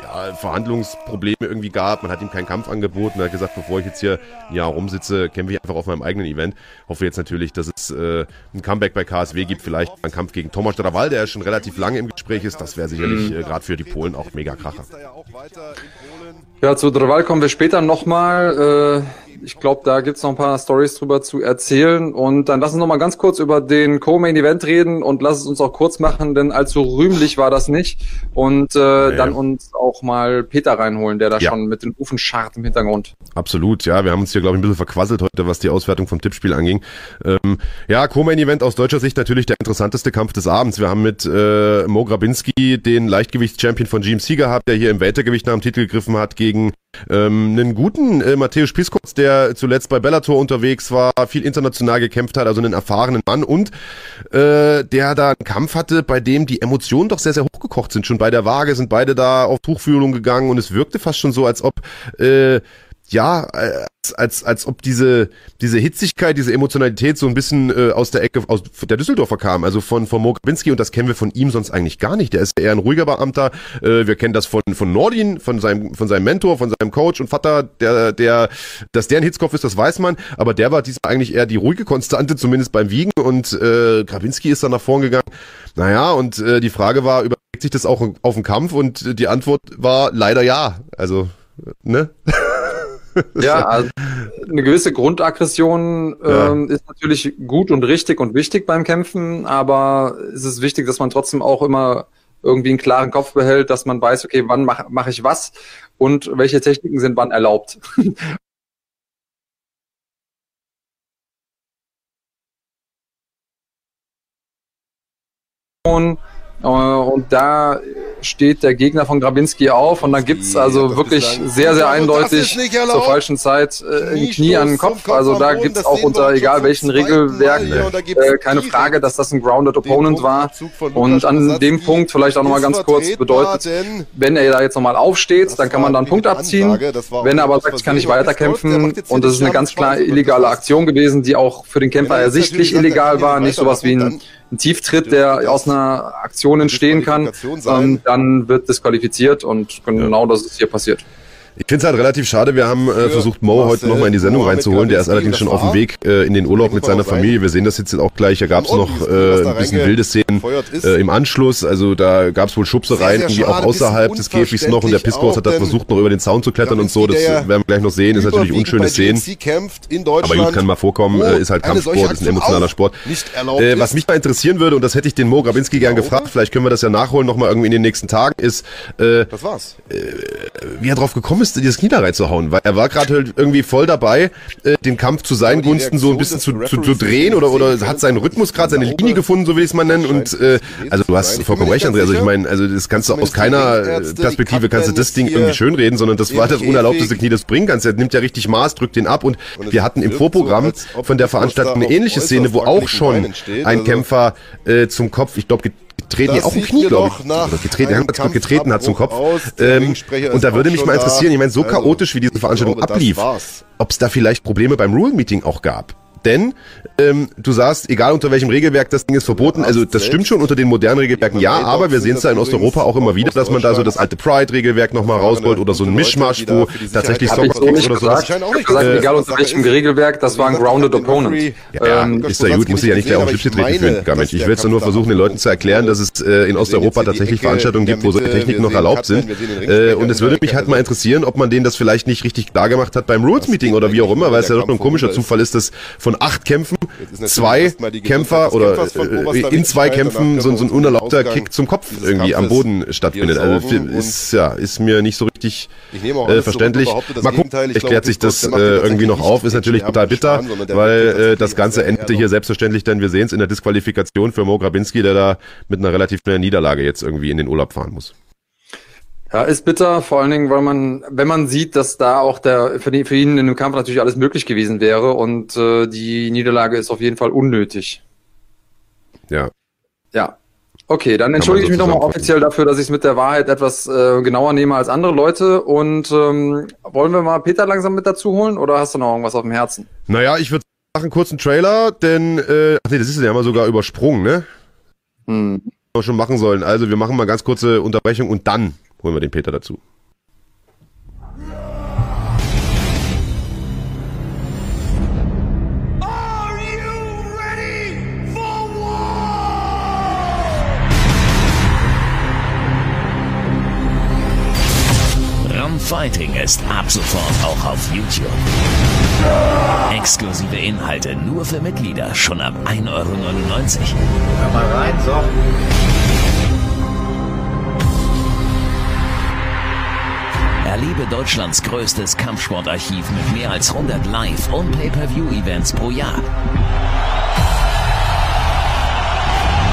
[SPEAKER 1] ja, Verhandlungsprobleme irgendwie gab. Man hat ihm keinen Kampf angeboten. Er hat gesagt, bevor ich jetzt hier ein Jahr rumsitze, kämpfe ich einfach auf meinem eigenen Event. Hoffe jetzt natürlich, dass es äh, ein Comeback bei KSW gibt. Vielleicht ein Kampf gegen Thomas Strawal, der ja schon relativ lange im Gespräch ist. Das wäre sicherlich äh, gerade für die Polen auch mega Kracher.
[SPEAKER 2] Ja, zu Drewal kommen wir später nochmal. Ich glaube, da gibt's noch ein paar Stories drüber zu erzählen. Und dann lass uns noch mal ganz kurz über den Co-Main Event reden und lass es uns auch kurz machen, denn allzu rühmlich war das nicht. Und äh, nee. dann uns auch mal Peter reinholen, der da ja. schon mit den Hufen scharrt im Hintergrund.
[SPEAKER 1] Absolut, ja. Wir haben uns hier, glaube ich, ein bisschen verquasselt heute, was die Auswertung vom Tippspiel anging. Ähm, ja, Co-Main Event aus deutscher Sicht natürlich der interessanteste Kampf des Abends. Wir haben mit äh, Mo Grabinski den Leichtgewichts-Champion von GMC gehabt, der hier im Weltergewicht nach dem Titel gegriffen hat gegen ähm, einen guten äh, Matthäus Piskos, der zuletzt bei Bellator unterwegs war, viel international gekämpft hat, also einen erfahrenen Mann und äh, der da einen Kampf hatte, bei dem die Emotionen doch sehr, sehr hochgekocht sind. Schon bei der Waage sind beide da auf Tuchfühlung gegangen und es wirkte fast schon so, als ob äh, ja, als, als, als ob diese, diese Hitzigkeit, diese Emotionalität so ein bisschen äh, aus der Ecke aus der Düsseldorfer kam, also von, von Mo Grabinski und das kennen wir von ihm sonst eigentlich gar nicht. Der ist eher ein ruhiger Beamter. Äh, wir kennen das von, von Nordin, von seinem, von seinem Mentor, von seinem Coach und Vater, der, der, dass der ein Hitzkopf ist, das weiß man, aber der war diesmal eigentlich eher die ruhige Konstante, zumindest beim Wiegen und äh, Grabinski ist dann nach vorn gegangen. Naja, und äh, die Frage war, überträgt sich das auch auf den Kampf und die Antwort war leider ja. Also, ne? *laughs*
[SPEAKER 2] Ja, *laughs* also eine gewisse Grundaggression ähm, ja. ist natürlich gut und richtig und wichtig beim Kämpfen, aber es ist wichtig, dass man trotzdem auch immer irgendwie einen klaren Kopf behält, dass man weiß, okay, wann mache mach ich was und welche Techniken sind wann erlaubt. *laughs* und, äh, und da steht der Gegner von Grabinski auf und dann gibt's also wirklich sehr, sehr eindeutig zur falschen Zeit äh, ein Knie an den Kopf. Also da gibt's auch unter egal welchen Regelwerk äh, keine Frage, dass das ein Grounded Opponent war. Und an dem Punkt vielleicht auch nochmal ganz kurz bedeutet, wenn er da jetzt nochmal aufsteht, dann kann man da einen Punkt abziehen. Wenn er aber sagt, ich kann nicht weiterkämpfen und das ist eine ganz klar illegale Aktion gewesen, die auch für den Kämpfer ersichtlich illegal war, nicht sowas wie ein ein Tieftritt, der aus einer Aktion entstehen kann, ähm, dann wird disqualifiziert und genau das ist hier passiert.
[SPEAKER 1] Ich finde es halt relativ schade. Wir haben äh, versucht, Mo heute nochmal in die Sendung reinzuholen. Der ist allerdings schon auf dem Weg äh, in den Urlaub mit seiner Familie. Wir sehen das jetzt auch gleich. Da gab es noch äh, ein bisschen wilde Szenen äh, im Anschluss. Also da gab es wohl Schubsereien, irgendwie auch außerhalb des Käfigs noch. Und der Piscos hat da versucht, noch über den Zaun zu klettern und so. Das werden wir gleich noch sehen. Ist natürlich unschöne Szenen. Aber gut, kann mal vorkommen. Äh, ist halt Kampfsport, ist ein emotionaler Sport. Äh, was mich mal interessieren würde, und das hätte ich den Mo Grabinski gern gefragt, vielleicht können wir das ja nachholen nochmal irgendwie in den nächsten Tagen, ist, äh, das war's. Äh, wie er drauf gekommen ist, dieses Knie da reinzuhauen, weil er war gerade halt irgendwie voll dabei, äh, den Kampf zu seinen Gunsten so ein bisschen zu, zu, zu drehen oder, oder hat seinen Rhythmus gerade, seine Linie gefunden, so will ich es mal nennen. Und äh, also du hast vollkommen recht, André. Also ich meine, also das kannst du aus keiner Perspektive kannst du das Ding irgendwie schönreden, sondern das war das unerlaubteste Knie, das bringen kannst. Er nimmt ja richtig Maß, drückt den ab und wir hatten im Vorprogramm von der Veranstaltung eine ähnliche Szene, wo auch schon ein also Kämpfer äh, zum Kopf, ich glaube, treten ja auch ein Knie, glaube ich. Oder getreten, Kampf getreten hat zum Kopf. Ähm, und da würde mich mal interessieren, ich meine, so also, chaotisch wie diese Veranstaltung glaube, ablief, ob es da vielleicht Probleme beim Rule-Meeting auch gab. Denn ähm, du sagst, egal unter welchem Regelwerk das Ding ist verboten, also das stimmt schon unter den modernen Regelwerken, ja, aber wir sehen es da in Osteuropa auch immer wieder, dass man da so das alte Pride-Regelwerk nochmal rausholt oder so ein Mischmasch, wo tatsächlich
[SPEAKER 2] Soccer so oder so. Ich gesagt, äh, egal unter welchem Regelwerk, das war ein Grounded Opponent.
[SPEAKER 1] Ja, ähm, ist ja gut, muss ich ja nicht gleich auf den Schlips treten für gar nicht. Ich will jetzt nur versuchen, den Leuten zu erklären, dass es äh, in Osteuropa tatsächlich Veranstaltungen gibt, wo solche Techniken noch erlaubt sind. Äh, und es würde mich halt mal interessieren, ob man denen das vielleicht nicht richtig klar gemacht hat beim Rules-Meeting oder wie auch immer, weil es ja doch nur ein komischer Zufall ist, dass von acht Kämpfen zwei Kämpfer oder äh, in zwei Kämpfen so, so ein unerlaubter Kick zum Kopf irgendwie am Boden stattfindet. Also ist ja ist mir nicht so richtig äh, verständlich. Mal gucken, erklärt sich das äh, irgendwie noch auf. Ist natürlich total bitter, weil äh, das Ganze endete hier selbstverständlich dann, wir sehen es in der Disqualifikation für Mo Grabinski, der da mit einer relativ schnellen Niederlage jetzt irgendwie in den Urlaub fahren muss.
[SPEAKER 2] Ja, ist bitter, vor allen Dingen, weil man, wenn man sieht, dass da auch der für, die, für ihn in dem Kampf natürlich alles möglich gewesen wäre und äh, die Niederlage ist auf jeden Fall unnötig.
[SPEAKER 1] Ja.
[SPEAKER 2] Ja. Okay, dann entschuldige ich mich nochmal offiziell dafür, dass ich es mit der Wahrheit etwas äh, genauer nehme als andere Leute. Und ähm, wollen wir mal Peter langsam mit dazu holen oder hast du noch irgendwas auf dem Herzen?
[SPEAKER 1] Naja, ich würde machen kurz einen Trailer, denn äh, ach nee, das ist ja mal sogar übersprungen, ne? Hm. Wir schon machen sollen. Also wir machen mal ganz kurze Unterbrechung und dann holen wir den Peter dazu.
[SPEAKER 6] Fighting ist ab sofort auch auf YouTube. Exklusive Inhalte nur für Mitglieder schon ab 1,99 Euro.
[SPEAKER 7] Hör mal rein, so.
[SPEAKER 6] Erlebe Deutschlands größtes Kampfsportarchiv mit mehr als 100 Live- und Pay-per-View-Events pro Jahr.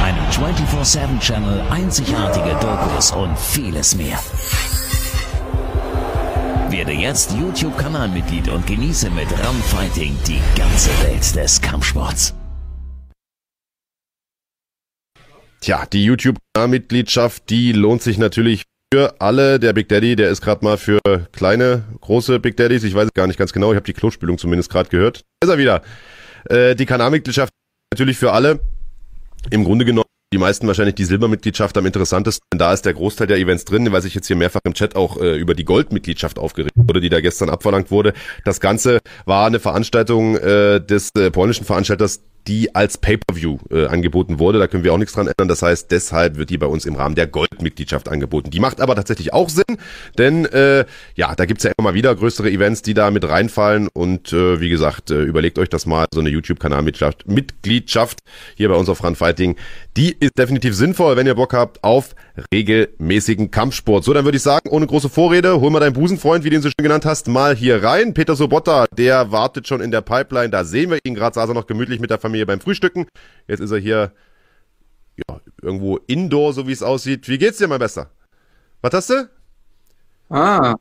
[SPEAKER 6] Einen 24-7-Channel, einzigartige Dokus und vieles mehr. Werde jetzt YouTube-Kanalmitglied und genieße mit Ram Fighting die ganze Welt des Kampfsports.
[SPEAKER 1] Tja, die YouTube-Kanalmitgliedschaft, die lohnt sich natürlich für alle. Der Big Daddy, der ist gerade mal für kleine, große Big Daddies. Ich weiß es gar nicht ganz genau. Ich habe die Klospülung zumindest gerade gehört. Da ist er wieder. Äh, die Kanalmitgliedschaft natürlich für alle. Im Grunde genommen die meisten wahrscheinlich die Silbermitgliedschaft am interessantesten. Da ist der Großteil der Events drin, weil sich jetzt hier mehrfach im Chat auch äh, über die Goldmitgliedschaft aufgeregt wurde, die da gestern abverlangt wurde. Das Ganze war eine Veranstaltung äh, des äh, polnischen Veranstalters die als Pay-per-View äh, angeboten wurde. Da können wir auch nichts dran ändern. Das heißt, deshalb wird die bei uns im Rahmen der Goldmitgliedschaft angeboten. Die macht aber tatsächlich auch Sinn, denn äh, ja, da gibt's ja immer mal wieder größere Events, die da mit reinfallen. Und äh, wie gesagt, äh, überlegt euch das mal, so eine YouTube-Kanalmitgliedschaft Mitgliedschaft hier bei uns auf Run Fighting. Die ist definitiv sinnvoll, wenn ihr Bock habt auf regelmäßigen Kampfsport. So, dann würde ich sagen, ohne große Vorrede, hol mal deinen Busenfreund, wie du ihn so schön genannt hast, mal hier rein. Peter Sobotta, der wartet schon in der Pipeline. Da sehen wir ihn gerade, saß er noch gemütlich mit der Familie beim Frühstücken. Jetzt ist er hier ja, irgendwo indoor, so wie es aussieht. Wie geht's dir, mein Bester? Was hast du?
[SPEAKER 2] Ah.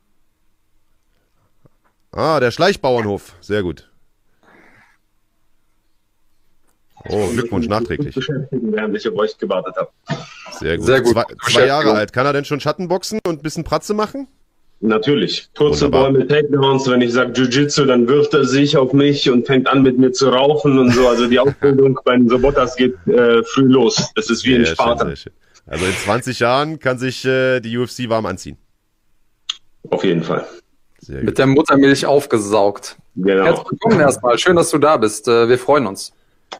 [SPEAKER 1] Ah, der Schleichbauernhof. Sehr gut. Oh, Glückwunsch nachträglich.
[SPEAKER 8] Während ich auf euch gewartet habe.
[SPEAKER 1] Sehr gut.
[SPEAKER 2] Sehr gut.
[SPEAKER 1] Zwei, zwei Jahre alt. Kann er denn schon Schattenboxen und ein bisschen Pratze machen?
[SPEAKER 8] Natürlich. Kurze
[SPEAKER 1] Wunderbar.
[SPEAKER 8] Ball mit Takedowns. Wenn ich sage Jiu-Jitsu, dann wirft er sich auf mich und fängt an mit mir zu rauchen und so. Also die *laughs* Ausbildung bei den Sobotas geht äh, früh los. Das ist wie in
[SPEAKER 1] Sehr schön,
[SPEAKER 8] Sparta.
[SPEAKER 1] sehr schön. Also in 20 Jahren kann sich äh, die UFC warm anziehen.
[SPEAKER 8] Auf jeden Fall.
[SPEAKER 1] Sehr gut.
[SPEAKER 2] Mit der Muttermilch aufgesaugt.
[SPEAKER 8] Genau.
[SPEAKER 2] Herzlich willkommen erstmal. Schön, dass du da bist. Äh, Wir freuen uns.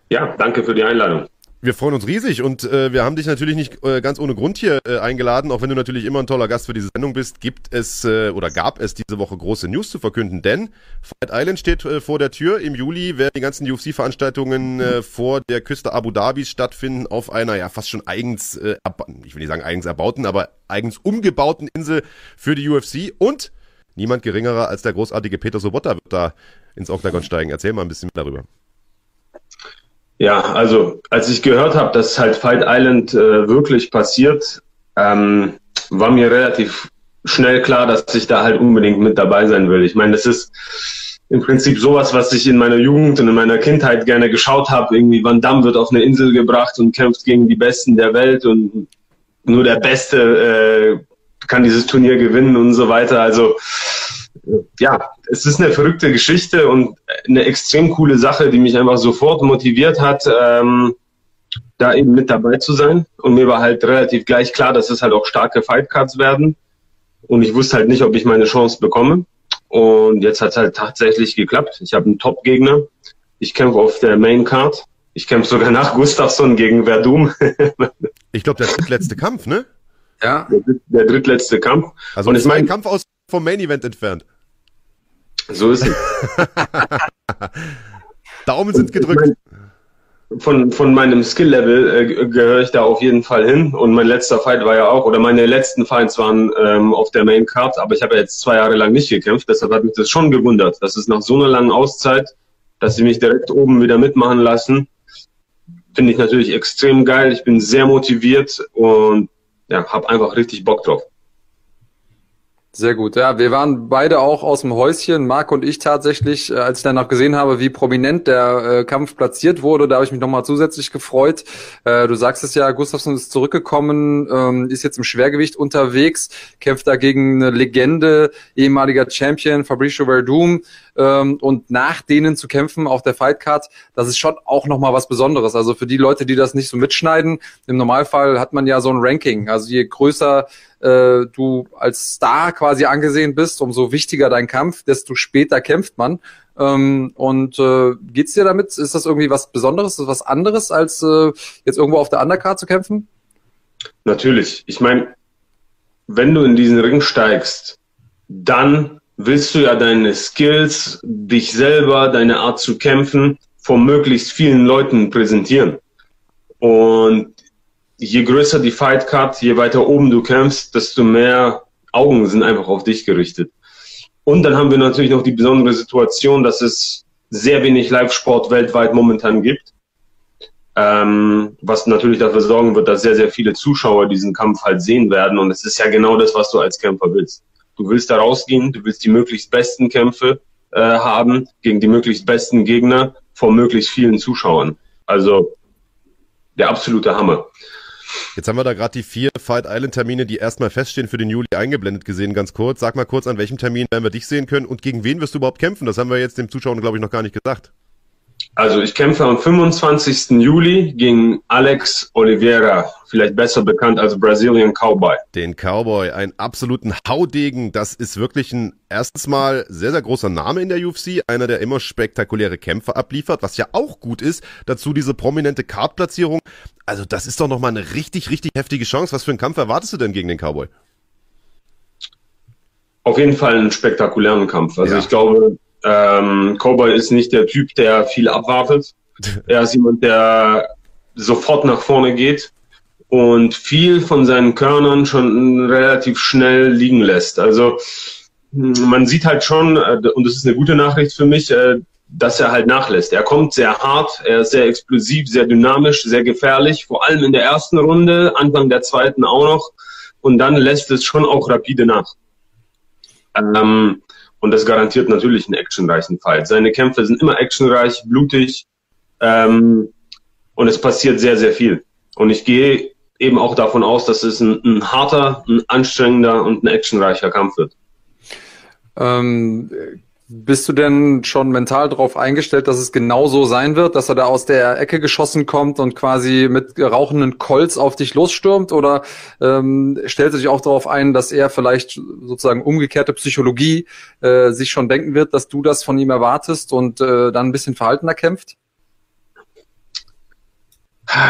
[SPEAKER 8] Ja, danke für die Einladung.
[SPEAKER 1] Wir freuen uns riesig und äh, wir haben dich natürlich nicht äh, ganz ohne Grund hier äh, eingeladen, auch wenn du natürlich immer ein toller Gast für diese Sendung bist, gibt es äh, oder gab es diese Woche große News zu verkünden, denn Fight Island steht äh, vor der Tür. Im Juli werden die ganzen UFC-Veranstaltungen äh, vor der Küste Abu Dhabis stattfinden, auf einer ja fast schon eigens, äh, ich will nicht sagen eigens erbauten, aber eigens umgebauten Insel für die UFC und niemand geringerer als der großartige Peter Sobotta wird da ins Octagon steigen. Erzähl mal ein bisschen darüber.
[SPEAKER 8] Ja, also als ich gehört habe, dass halt Fight Island äh, wirklich passiert, ähm, war mir relativ schnell klar, dass ich da halt unbedingt mit dabei sein will. Ich meine, das ist im Prinzip sowas, was ich in meiner Jugend und in meiner Kindheit gerne geschaut habe. Irgendwie Van Damme wird auf eine Insel gebracht und kämpft gegen die Besten der Welt und nur der Beste äh, kann dieses Turnier gewinnen und so weiter. Also ja, es ist eine verrückte Geschichte und eine extrem coole Sache, die mich einfach sofort motiviert hat, ähm, da eben mit dabei zu sein. Und mir war halt relativ gleich klar, dass es halt auch starke Fightcards werden. Und ich wusste halt nicht, ob ich meine Chance bekomme. Und jetzt hat es halt tatsächlich geklappt. Ich habe einen Top-Gegner. Ich kämpfe auf der Main Card. Ich kämpfe sogar nach Gustafsson gegen Verdum.
[SPEAKER 1] Ich glaube, der drittletzte Kampf, ne?
[SPEAKER 2] Ja,
[SPEAKER 8] der, der drittletzte Kampf.
[SPEAKER 1] Also
[SPEAKER 8] Und
[SPEAKER 1] ist mein- Kampf aus vom Main Event entfernt.
[SPEAKER 8] So ist es. *laughs*
[SPEAKER 1] Daumen sind gedrückt.
[SPEAKER 8] von, von meinem Skill-Level äh, ge- gehöre ich da auf jeden Fall hin. Und mein letzter Fight war ja auch, oder meine letzten Fights waren ähm, auf der Main Card, aber ich habe ja jetzt zwei Jahre lang nicht gekämpft. Deshalb hat mich das schon gewundert, dass es nach so einer langen Auszeit, dass sie mich direkt oben wieder mitmachen lassen. Finde ich natürlich extrem geil. Ich bin sehr motiviert und ja, habe einfach richtig Bock drauf.
[SPEAKER 2] Sehr gut. Ja, wir waren beide auch aus dem Häuschen, Marc und ich tatsächlich, äh, als ich dann noch gesehen habe, wie prominent der äh, Kampf platziert wurde, da habe ich mich nochmal zusätzlich gefreut. Äh, du sagst es ja, Gustafsson ist zurückgekommen, ähm, ist jetzt im Schwergewicht unterwegs, kämpft da gegen eine Legende, ehemaliger Champion, Fabricio Verdum. Ähm, und nach denen zu kämpfen auf der Fightcard, das ist schon auch nochmal was Besonderes. Also für die Leute, die das nicht so mitschneiden, im Normalfall hat man ja so ein Ranking. Also je größer äh, du als Star quasi angesehen bist, umso wichtiger dein Kampf, desto später kämpft man. Ähm, und äh, geht's dir damit? Ist das irgendwie was Besonderes? Was anderes, als äh, jetzt irgendwo auf der Undercard zu kämpfen?
[SPEAKER 8] Natürlich. Ich meine, wenn du in diesen Ring steigst, dann willst du ja deine Skills, dich selber, deine Art zu kämpfen, vor möglichst vielen Leuten präsentieren. Und je größer die Fight Card, je weiter oben du kämpfst, desto mehr Augen sind einfach auf dich gerichtet. Und dann haben wir natürlich noch die besondere Situation, dass es sehr wenig Live-Sport weltweit momentan gibt ähm, was natürlich dafür sorgen wird, dass sehr, sehr viele Zuschauer diesen Kampf halt sehen werden. Und es ist ja genau das, was du als Kämpfer willst. Du willst da rausgehen, du willst die möglichst besten Kämpfe äh, haben gegen die möglichst besten Gegner vor möglichst vielen Zuschauern. Also der absolute Hammer.
[SPEAKER 1] Jetzt haben wir da gerade die vier Fight Island Termine, die erstmal feststehen für den Juli eingeblendet gesehen, ganz kurz. Sag mal kurz, an welchem Termin werden wir dich sehen können und gegen wen wirst du überhaupt kämpfen? Das haben wir jetzt dem Zuschauern, glaube ich, noch gar nicht gesagt.
[SPEAKER 8] Also ich kämpfe am 25. Juli gegen Alex Oliveira, vielleicht besser bekannt als Brazilian Cowboy.
[SPEAKER 1] Den Cowboy, einen absoluten Haudegen. Das ist wirklich ein erstens mal sehr, sehr großer Name in der UFC. Einer, der immer spektakuläre Kämpfe abliefert, was ja auch gut ist. Dazu diese prominente Kartplatzierung. Also das ist doch nochmal eine richtig, richtig heftige Chance. Was für einen Kampf erwartest du denn gegen den Cowboy?
[SPEAKER 8] Auf jeden Fall einen spektakulären Kampf. Also
[SPEAKER 1] Ja.
[SPEAKER 8] ich glaube, ähm, Cowboy ist nicht der Typ, der viel abwartet. *laughs* Er ist jemand, der sofort nach vorne geht und viel von seinen Körnern schon relativ schnell liegen lässt. Also mh, man sieht halt schon, äh, und das ist eine gute Nachricht für mich, äh, dass er halt nachlässt. Er kommt sehr hart, er ist sehr explosiv, sehr dynamisch, sehr gefährlich, vor allem in der ersten Runde, Anfang der zweiten auch noch. und dann lässt es schon auch rapide nach. Ähm, und das garantiert natürlich einen actionreichen Fight. Seine Kämpfe sind immer actionreich, blutig ähm, und es passiert sehr, sehr viel. Und ich gehe eben auch davon aus, dass es ein, ein harter, ein anstrengender und ein actionreicher Kampf wird.
[SPEAKER 2] Ähm, bist du denn schon mental darauf eingestellt, dass es genau so sein wird, dass er da aus der Ecke geschossen kommt und quasi mit rauchenden Colts auf dich losstürmt? Oder ähm, stellt sich auch darauf ein, dass er vielleicht sozusagen umgekehrte Psychologie äh, sich schon denken wird, dass du das von ihm erwartest und äh, dann ein bisschen verhaltener kämpft?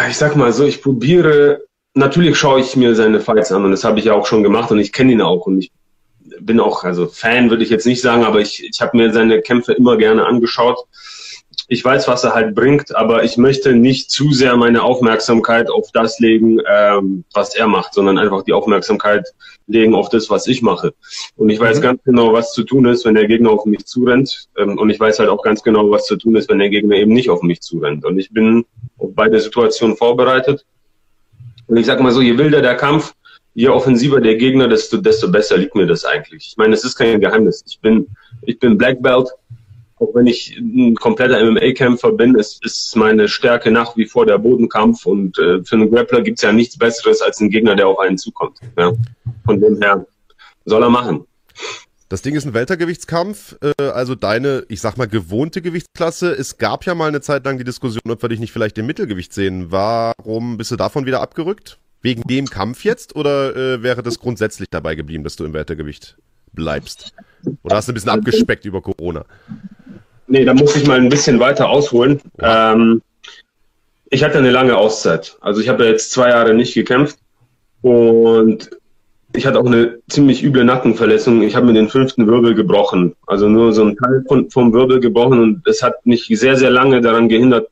[SPEAKER 8] Ich sag mal so, ich probiere, natürlich schaue ich mir seine Fights an und das habe ich ja auch schon gemacht und ich kenne ihn auch und ich bin auch, also Fan würde ich jetzt nicht sagen, aber ich, ich habe mir seine Kämpfe immer gerne angeschaut. Ich weiß, was er halt bringt, aber ich möchte nicht zu sehr meine Aufmerksamkeit auf das legen, ähm, was er macht, sondern einfach die Aufmerksamkeit legen auf das, was ich mache. Und ich weiß mhm. ganz genau, was zu tun ist, wenn der Gegner auf mich zurennt. Ähm, und ich weiß halt auch ganz genau, was zu tun ist, wenn der Gegner eben nicht auf mich zurennt. Und ich bin auf beide Situationen vorbereitet. Und ich sag mal so, je wilder der Kampf, je offensiver der Gegner, desto, desto besser liegt mir das eigentlich. Ich meine, es ist kein Geheimnis. Ich bin, ich bin Black Belt. Auch wenn ich ein kompletter MMA-Kämpfer bin, ist, ist meine Stärke nach wie vor der Bodenkampf. Und äh, für einen Grappler gibt's ja nichts Besseres als ein Gegner, der auf einen zukommt. Ja? Von dem her soll er machen.
[SPEAKER 1] Das Ding ist ein Weltergewichtskampf, äh, also deine, ich sag mal, gewohnte Gewichtsklasse. Es gab ja mal eine Zeit lang die Diskussion, ob wir dich nicht vielleicht im Mittelgewicht sehen. Warum bist du davon wieder abgerückt? Wegen dem Kampf jetzt oder äh, wäre das grundsätzlich dabei geblieben, dass du im Wertegewicht bleibst? Oder hast du ein bisschen abgespeckt über Corona?
[SPEAKER 8] Nee, da muss ich mal ein bisschen weiter ausholen. Ähm, ich hatte eine lange Auszeit. Also ich habe jetzt zwei Jahre nicht gekämpft und ich hatte auch eine ziemlich üble Nackenverletzung. Ich habe mir den fünften Wirbel gebrochen. Also nur so ein Teil von, vom Wirbel gebrochen und es hat mich sehr, sehr lange daran gehindert,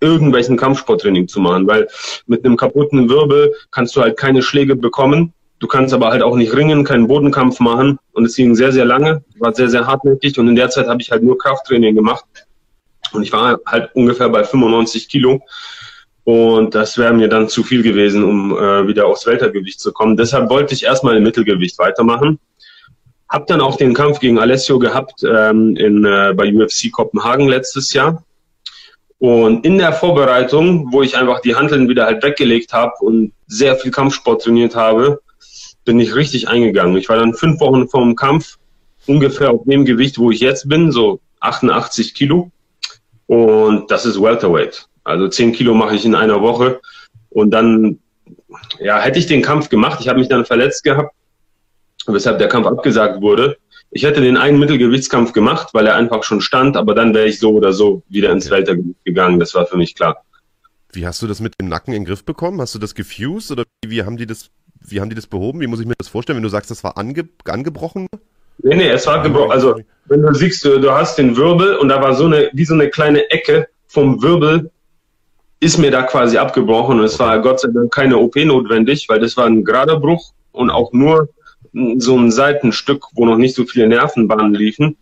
[SPEAKER 8] irgendwelchen Kampfsporttraining zu machen, weil mit einem kaputten Wirbel kannst du halt keine Schläge bekommen. Du kannst aber halt auch nicht ringen, keinen Bodenkampf machen und es ging sehr, sehr lange, war sehr, sehr hartnäckig und in der Zeit habe ich halt nur Krafttraining gemacht und ich war halt ungefähr bei 95 Kilo und das wäre mir dann zu viel gewesen, um äh, wieder aufs Weltergewicht zu kommen. Deshalb wollte ich erstmal im Mittelgewicht weitermachen. Hab dann auch den Kampf gegen Alessio gehabt ähm, in, äh, bei UFC Kopenhagen letztes Jahr. Und in der Vorbereitung, wo ich einfach die Handeln wieder halt weggelegt habe und sehr viel Kampfsport trainiert habe, bin ich richtig eingegangen. Ich war dann fünf Wochen vor dem Kampf ungefähr auf dem Gewicht, wo ich jetzt bin, so 88 Kilo. Und das ist Welterweight. Also 10 Kilo mache ich in einer Woche. Und dann, ja, hätte ich den Kampf gemacht. Ich habe mich dann verletzt gehabt, weshalb der Kampf abgesagt wurde. Ich hätte den einen Mittelgewichtskampf gemacht, weil er einfach schon stand, aber dann wäre ich so oder so wieder ins Weltergewicht gegangen. Das war für mich klar.
[SPEAKER 1] Wie hast du das mit dem Nacken in den Griff bekommen? Hast du das gefused oder wie haben die das, wie haben die das behoben? Wie muss ich mir das vorstellen, wenn du sagst, das war ange, angebrochen?
[SPEAKER 8] Nee, nee, es war gebrochen. Also, wenn du siehst, du, du hast den Wirbel und da war so eine, wie so eine kleine Ecke vom Wirbel ist mir da quasi abgebrochen und es war Gott sei Dank keine OP notwendig, weil das war ein gerader Bruch und auch nur so ein Seitenstück, wo noch nicht so viele Nervenbahnen liefen.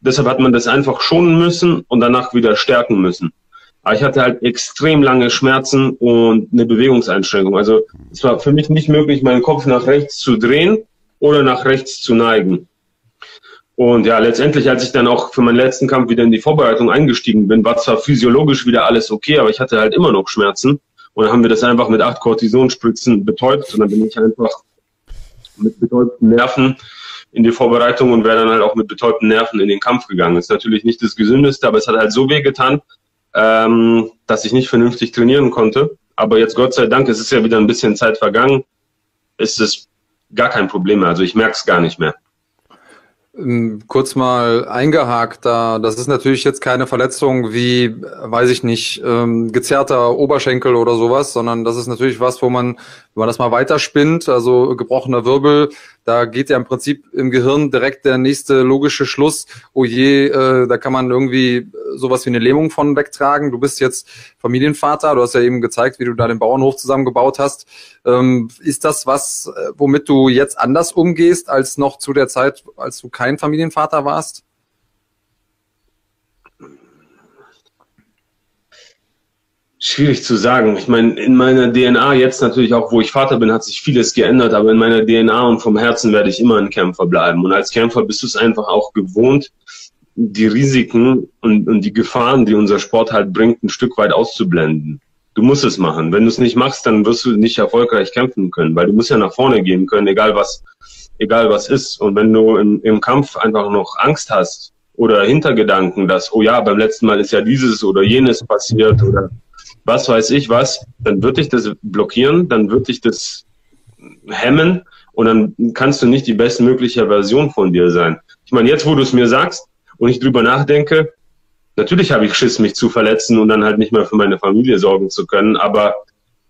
[SPEAKER 8] Deshalb hat man das einfach schonen müssen und danach wieder stärken müssen. Aber ich hatte halt extrem lange Schmerzen und eine Bewegungseinschränkung. Also es war für mich nicht möglich, meinen Kopf nach rechts zu drehen oder nach rechts zu neigen. Und ja, letztendlich, als ich dann auch für meinen letzten Kampf wieder in die Vorbereitung eingestiegen bin, war zwar physiologisch wieder alles okay, aber ich hatte halt immer noch Schmerzen. Und dann haben wir das einfach mit acht Cortisonspritzen betäubt und dann bin ich einfach mit betäubten Nerven in die Vorbereitung und wäre dann halt auch mit betäubten Nerven in den Kampf gegangen. Ist natürlich nicht das Gesündeste, aber es hat halt so weh getan, ähm, dass ich nicht vernünftig trainieren konnte. Aber jetzt Gott sei Dank, es ist ja wieder ein bisschen Zeit vergangen, ist es gar kein Problem mehr. Also ich merke es gar nicht mehr.
[SPEAKER 2] Ähm, kurz mal eingehakt da. Das ist natürlich jetzt keine Verletzung wie, weiß ich nicht, ähm, gezerrter Oberschenkel oder sowas, sondern das ist natürlich was, wo man, wenn man das mal weiterspinnt, also gebrochener Wirbel, da geht ja im Prinzip im Gehirn direkt der nächste logische Schluss, oh je, äh, da kann man irgendwie sowas wie eine Lähmung von wegtragen. Du bist jetzt Familienvater, du hast ja eben gezeigt, wie du da den Bauernhof zusammengebaut hast. Ähm, ist das was, äh, womit du jetzt anders umgehst als noch zu der Zeit, als du kein Familienvater warst?
[SPEAKER 8] Schwierig zu sagen. Ich meine, in meiner DNA, jetzt natürlich auch, wo ich Vater bin, hat sich vieles geändert, aber in meiner DNA und vom Herzen werde ich immer ein Kämpfer bleiben. Und als Kämpfer bist du es einfach auch gewohnt, die Risiken und, und die Gefahren, die unser Sport halt bringt, ein Stück weit auszublenden. Du musst es machen. Wenn du es nicht machst, dann wirst du nicht erfolgreich kämpfen können, weil du musst ja nach vorne gehen können, egal was, egal was ist. Und wenn du im, im Kampf einfach noch Angst hast oder Hintergedanken, dass, oh ja, beim letzten Mal ist ja dieses oder jenes passiert oder was weiß ich was, dann wird dich das blockieren, dann wird dich das hemmen und dann kannst du nicht die bestmögliche Version von dir sein. Ich meine, jetzt, wo du es mir sagst und ich drüber nachdenke, natürlich habe ich Schiss, mich zu verletzen und dann halt nicht mehr für meine Familie sorgen zu können, aber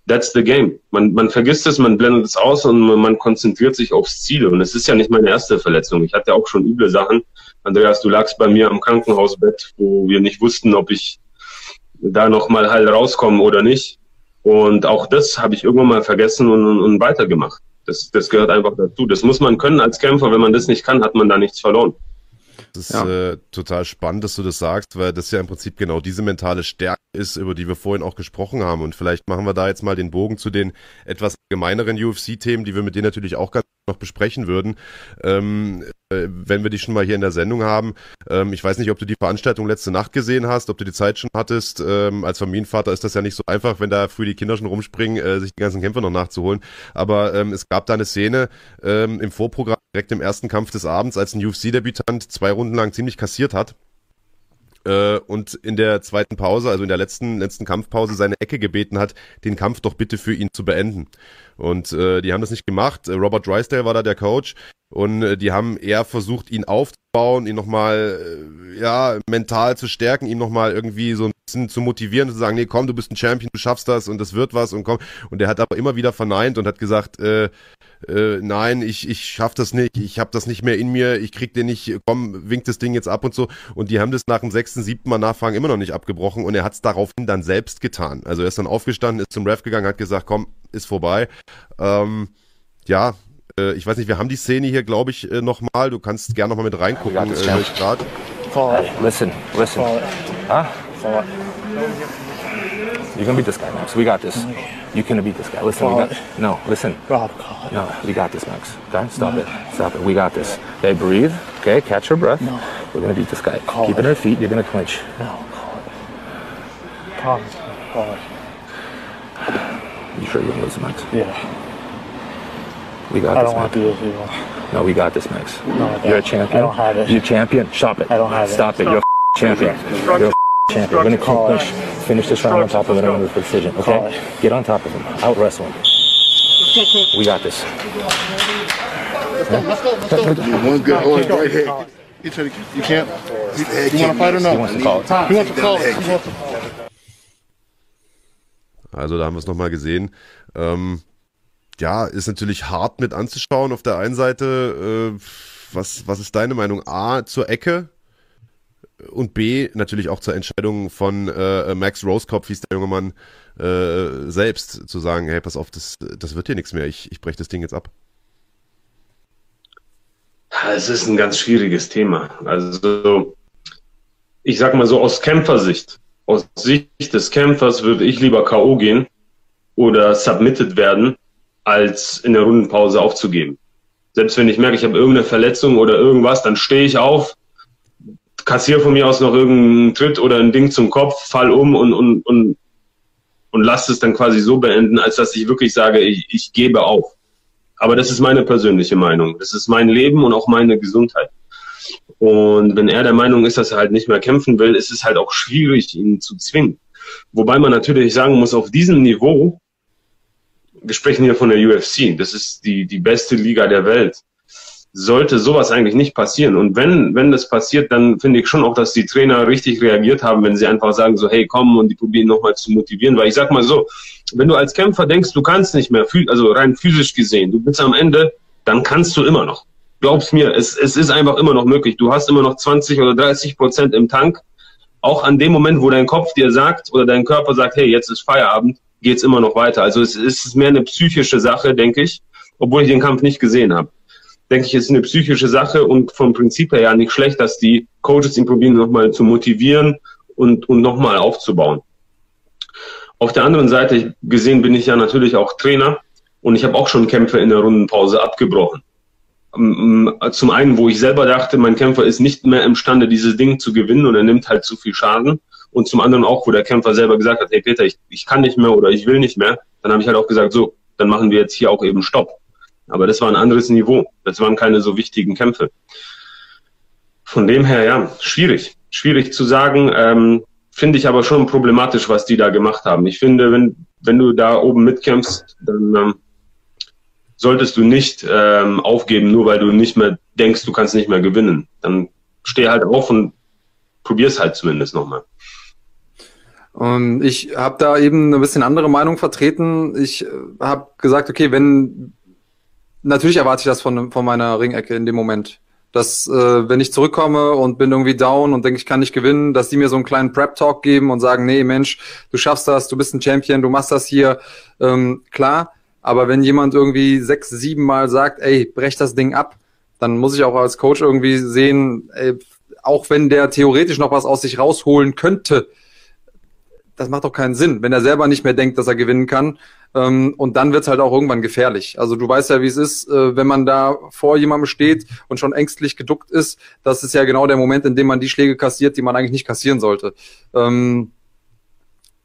[SPEAKER 8] that's the game. Man, man vergisst es, man blendet es aus und man, konzentriert sich aufs Ziel. Und es ist ja nicht meine erste Verletzung. Ich hatte auch schon üble Sachen. Andreas, du lagst bei mir am Krankenhausbett, wo wir nicht wussten, ob ich da nochmal heil rauskomme oder nicht. Und auch das habe ich irgendwann mal vergessen und, und weitergemacht. Das, das gehört einfach dazu. Das muss man können als Kämpfer. Wenn man das nicht kann, hat man da nichts verloren.
[SPEAKER 1] Das ist ja. äh, total spannend, dass du das sagst, weil das ja im Prinzip genau diese mentale Stärke ist, über die wir vorhin auch gesprochen haben. Und vielleicht machen wir da jetzt mal den Bogen zu den etwas gemeineren UFC-Themen, die wir mit denen natürlich auch ganz noch besprechen würden, ähm, äh, wenn wir die schon mal hier in der Sendung haben. Ähm, ich weiß nicht, ob du die Veranstaltung letzte Nacht gesehen hast, ob du die Zeit schon hattest. Ähm, als Familienvater ist das ja nicht so einfach, wenn da früh die Kinder schon rumspringen, äh, sich die ganzen Kämpfer noch nachzuholen. Aber ähm, es gab da eine Szene ähm, im Vorprogramm, direkt im ersten Kampf des Abends, als ein UFC-Debütant zwei Runden lang ziemlich kassiert hat äh, und in der zweiten Pause, also in der letzten, letzten Kampfpause, seine Ecke gebeten hat, den Kampf doch bitte für ihn zu beenden. Und äh, die haben das nicht gemacht. Robert Drysdale war da der Coach und äh, die haben eher versucht, ihn aufzubauen, ihn nochmal äh, ja, mental zu stärken, ihm nochmal irgendwie so ein bisschen zu motivieren, zu sagen, nee, komm, du bist ein Champion, du schaffst das und das wird was und komm. Und er hat aber immer wieder verneint und hat gesagt, äh, äh, nein, ich, ich schaff das nicht, ich habe das nicht mehr in mir, ich krieg den nicht, komm, winkt das Ding jetzt ab und so. Und die haben das nach dem sechsten, siebten Mal Nachfragen immer noch nicht abgebrochen und er hat es daraufhin dann selbst getan. Also er ist dann aufgestanden, ist zum Ref gegangen, hat gesagt, komm, ist vorbei. Ähm, ja, äh, ich weiß nicht, wir haben die Szene hier, glaube ich, äh, nochmal. Du kannst gerne nochmal mit reingucken, äh, ich gerade.
[SPEAKER 3] Hey, listen, listen. Huh? You're gonna beat this guy, Max. We got this. Oh, you can beat this guy. Listen, we got, no, listen.
[SPEAKER 4] Rob,
[SPEAKER 3] No, we got this, Max. Okay, stop it. Stop it. We got this. Okay, breathe. Okay, catch your breath.
[SPEAKER 4] No.
[SPEAKER 3] We're gonna beat this guy.
[SPEAKER 4] Call
[SPEAKER 3] Keep
[SPEAKER 4] it.
[SPEAKER 3] it on your feet. You're gonna clinch.
[SPEAKER 4] No, call it. Promise me. Call it.
[SPEAKER 3] You sure you're gonna lose, Max?
[SPEAKER 4] Yeah.
[SPEAKER 3] We got
[SPEAKER 4] I
[SPEAKER 3] this, I
[SPEAKER 4] don't want to do this anymore.
[SPEAKER 3] No, we got this, Max.
[SPEAKER 4] No, I don't.
[SPEAKER 3] You're a champion.
[SPEAKER 4] I don't have it.
[SPEAKER 3] You're a champion. Stop it.
[SPEAKER 4] I don't have it.
[SPEAKER 3] Stop it. You're a champion. You're a champion. We're gonna
[SPEAKER 4] Call it.
[SPEAKER 3] clinch. Finish this round on top of the decision. Okay? Get on top of him. Out wrestle him. We got this.
[SPEAKER 5] One good one right here. You to, can't. You, you want to fight or no?
[SPEAKER 3] He wants to call it.
[SPEAKER 5] He wants to call it. To
[SPEAKER 1] Also da haben wir es nochmal gesehen. Ähm, ja, ist natürlich hart mit anzuschauen auf der einen Seite. Äh, was, was ist deine Meinung? A, zur Ecke und B, natürlich auch zur Entscheidung von äh, Max Rosekopf, hieß der junge Mann, äh, selbst zu sagen, hey, pass auf, das, das wird hier nichts mehr, ich, ich breche das Ding jetzt ab.
[SPEAKER 8] Es ist ein ganz schwieriges Thema. Also, ich sag mal so aus Kämpfersicht, aus Sicht des Kämpfers würde ich lieber K.O. gehen oder submitted werden, als in der Rundenpause aufzugeben. Selbst wenn ich merke, ich habe irgendeine Verletzung oder irgendwas, dann stehe ich auf, kassiere von mir aus noch irgendeinen Tritt oder ein Ding zum Kopf, fall um und, und, und, und lasse es dann quasi so beenden, als dass ich wirklich sage, ich, ich gebe auf. Aber das ist meine persönliche Meinung. Das ist mein Leben und auch meine Gesundheit. Und wenn er der Meinung ist, dass er halt nicht mehr kämpfen will, ist es halt auch schwierig, ihn zu zwingen. Wobei man natürlich sagen muss, auf diesem Niveau, wir sprechen hier von der UFC, das ist die, die beste Liga der Welt, sollte sowas eigentlich nicht passieren. Und wenn, wenn das passiert, dann finde ich schon auch, dass die Trainer richtig reagiert haben, wenn sie einfach sagen so, hey, komm, und die probieren nochmal zu motivieren. Weil ich sag mal so, wenn du als Kämpfer denkst, du kannst nicht mehr, also rein physisch gesehen, du bist am Ende, dann kannst du immer noch. Glaub's mir, es, es ist einfach immer noch möglich. Du hast immer noch 20 oder 30 Prozent im Tank. Auch an dem Moment, wo dein Kopf dir sagt oder dein Körper sagt, hey, jetzt ist Feierabend, geht's immer noch weiter. Also es ist mehr eine psychische Sache, denke ich, obwohl ich den Kampf nicht gesehen habe. Denke ich, ist eine psychische Sache und vom Prinzip her ja nicht schlecht, dass die Coaches ihn probieren, nochmal zu motivieren und, und nochmal aufzubauen. Auf der anderen Seite gesehen bin ich ja natürlich auch Trainer und ich habe auch schon Kämpfe in der Rundenpause abgebrochen. Ähm, ähm, zum einen, wo ich selber dachte, mein Kämpfer ist nicht mehr imstande, dieses Ding zu gewinnen und er nimmt halt zu viel Schaden. Und zum anderen auch, wo der Kämpfer selber gesagt hat, hey Peter, ich, ich kann nicht mehr oder ich will nicht mehr. Dann habe ich halt auch gesagt, so, dann machen wir jetzt hier auch eben Stopp. Aber das war ein anderes Niveau. Das waren keine so wichtigen Kämpfe. Von dem her, ja, schwierig. Schwierig zu sagen. Ähm, Finde ich aber schon problematisch, was die da gemacht haben. Ich finde, wenn, wenn du da oben mitkämpfst, dann ähm, solltest du nicht ähm, aufgeben, nur weil du nicht mehr denkst, du kannst nicht mehr gewinnen. Dann steh halt auf und probier's halt zumindest nochmal.
[SPEAKER 2] Und ich habe da eben eine bisschen andere Meinung vertreten. Ich äh, habe gesagt, okay, wenn natürlich erwarte ich das von, von meiner Ringecke in dem Moment. Dass, äh, wenn ich zurückkomme und bin irgendwie down und denke, ich kann nicht gewinnen, dass die mir so einen kleinen Prep-Talk geben und sagen, nee, Mensch, du schaffst das, du bist ein Champion, du machst das hier. Ähm, klar, aber wenn jemand irgendwie sechs, sieben Mal sagt, ey, brech das Ding ab, dann muss ich auch als Coach irgendwie sehen, ey, auch wenn der theoretisch noch was aus sich rausholen könnte, das macht doch keinen Sinn, wenn er selber nicht mehr denkt, dass er gewinnen kann. Ähm, und dann wird's halt auch irgendwann gefährlich. Also du weißt ja, wie es ist, äh, wenn man da vor jemandem steht und schon ängstlich geduckt ist. Das ist ja genau der Moment, in dem man die Schläge kassiert, die man eigentlich nicht kassieren sollte. Ähm,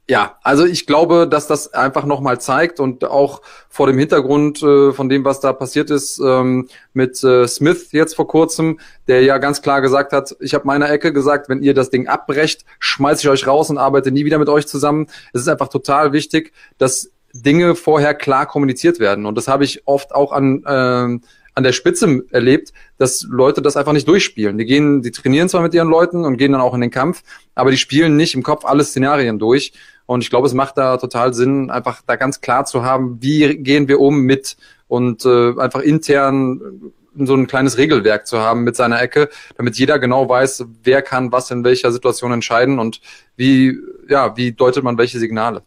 [SPEAKER 2] ja, also ich glaube, dass das einfach nochmal zeigt und auch vor dem Hintergrund äh, von dem, was da passiert ist ähm, mit äh, Smith jetzt vor kurzem, der ja ganz klar gesagt hat, ich habe meiner Ecke gesagt, wenn ihr das Ding abbrecht, schmeiße ich euch raus und arbeite nie wieder mit euch zusammen. Es ist einfach total wichtig, dass Dinge vorher klar kommuniziert werden. Und das habe ich oft auch an äh, an der Spitze erlebt, dass Leute das einfach nicht durchspielen. Die gehen, die trainieren zwar mit ihren Leuten und gehen dann auch in den Kampf, aber die spielen nicht im Kopf alle Szenarien durch. Und ich glaube, es macht da total Sinn, einfach da ganz klar zu haben, wie gehen wir um mit und äh, einfach intern so ein kleines Regelwerk zu haben mit seiner Ecke, damit jeder genau weiß, wer kann was in welcher Situation entscheiden und wie, ja, wie deutet man welche Signale.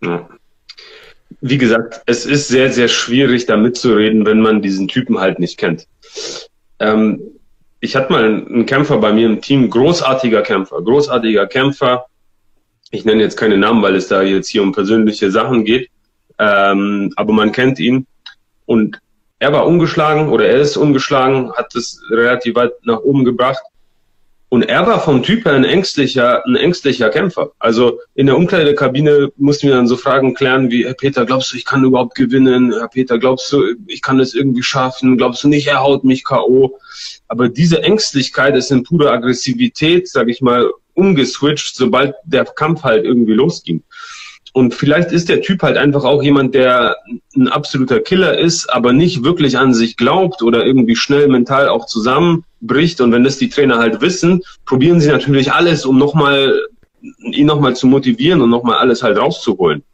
[SPEAKER 8] Ja wie gesagt, es ist sehr, sehr schwierig, da mitzureden, wenn man diesen Typen halt nicht kennt. Ähm, ich hatte mal einen Kämpfer bei mir im Team, großartiger Kämpfer, großartiger Kämpfer. Ich nenne jetzt keine Namen, weil es da jetzt hier um persönliche Sachen geht. Ähm, aber man kennt ihn. Und er war ungeschlagen oder er ist ungeschlagen, hat es relativ weit nach oben gebracht. Und er war vom Typ her ein ängstlicher, ein ängstlicher Kämpfer. Also in der Umkleidekabine mussten wir dann so Fragen klären wie, Herr Peter, glaubst du, ich kann überhaupt gewinnen? Herr Peter, glaubst du, ich kann es irgendwie schaffen? Glaubst du nicht, er haut mich K.O.? Aber diese Ängstlichkeit ist in purer Aggressivität, sag ich mal, umgeswitcht, sobald der Kampf halt irgendwie losging. Und vielleicht ist der Typ halt einfach auch jemand, der ein absoluter Killer ist, aber nicht wirklich an sich glaubt oder irgendwie schnell mental auch zusammenbricht. Und wenn das die Trainer halt wissen, probieren sie natürlich alles, um nochmal, ihn nochmal zu motivieren und nochmal alles halt rauszuholen.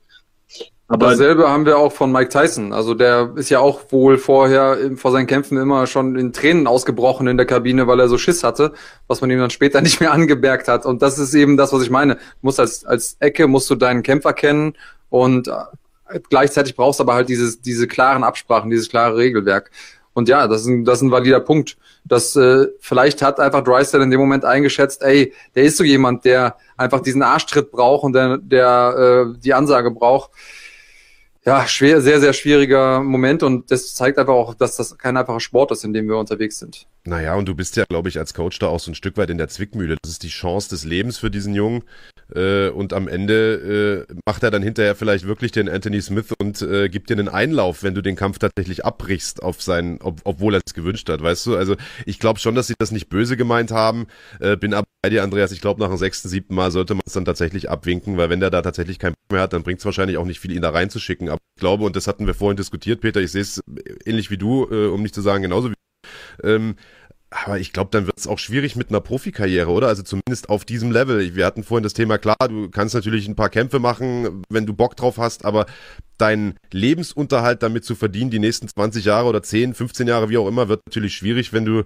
[SPEAKER 2] Aber dasselbe haben wir auch von Mike Tyson. Also der ist ja auch wohl vorher vor seinen Kämpfen immer schon in Tränen ausgebrochen in der Kabine, weil er so Schiss hatte, was man ihm dann später *laughs* nicht mehr angemerkt hat. Und das ist eben das, was ich meine. Du musst als, als Ecke musst du deinen Kämpfer kennen und äh, gleichzeitig brauchst du aber halt dieses, diese klaren Absprachen, dieses klare Regelwerk. Und ja, das ist ein, das ist ein valider Punkt. Das äh, vielleicht hat einfach Drysdale in dem Moment eingeschätzt, ey, der ist so jemand, der einfach diesen Arschtritt braucht und der, der äh, die Ansage braucht ja, schwer, sehr, sehr schwieriger Moment und das zeigt einfach auch, dass das kein einfacher Sport ist, in dem wir unterwegs sind.
[SPEAKER 1] Naja, und du bist ja, glaube ich, als Coach da auch so ein Stück weit in der Zwickmühle. Das ist die Chance des Lebens für diesen Jungen. Äh, und am Ende äh, macht er dann hinterher vielleicht wirklich den Anthony Smith und äh, gibt dir einen Einlauf, wenn du den Kampf tatsächlich abbrichst auf seinen, ob, obwohl er es gewünscht hat, weißt du? Also ich glaube schon, dass sie das nicht böse gemeint haben. Äh, bin aber bei dir, Andreas. Ich glaube, nach dem sechsten, siebten Mal sollte man es dann tatsächlich abwinken, weil wenn der da tatsächlich Bock mehr hat, dann bringt es wahrscheinlich auch nicht viel, ihn da reinzuschicken. Aber ich glaube, und das hatten wir vorhin diskutiert, Peter, ich sehe es ähnlich wie du, äh, um nicht zu sagen genauso wie ähm, aber ich glaube, dann wird es auch schwierig mit einer Profikarriere, oder? Also zumindest auf diesem Level. Wir hatten vorhin das Thema, klar, du kannst natürlich ein paar Kämpfe machen, wenn du Bock drauf hast, aber deinen Lebensunterhalt damit zu verdienen, die nächsten 20 Jahre oder 10, 15 Jahre, wie auch immer, wird natürlich schwierig, wenn du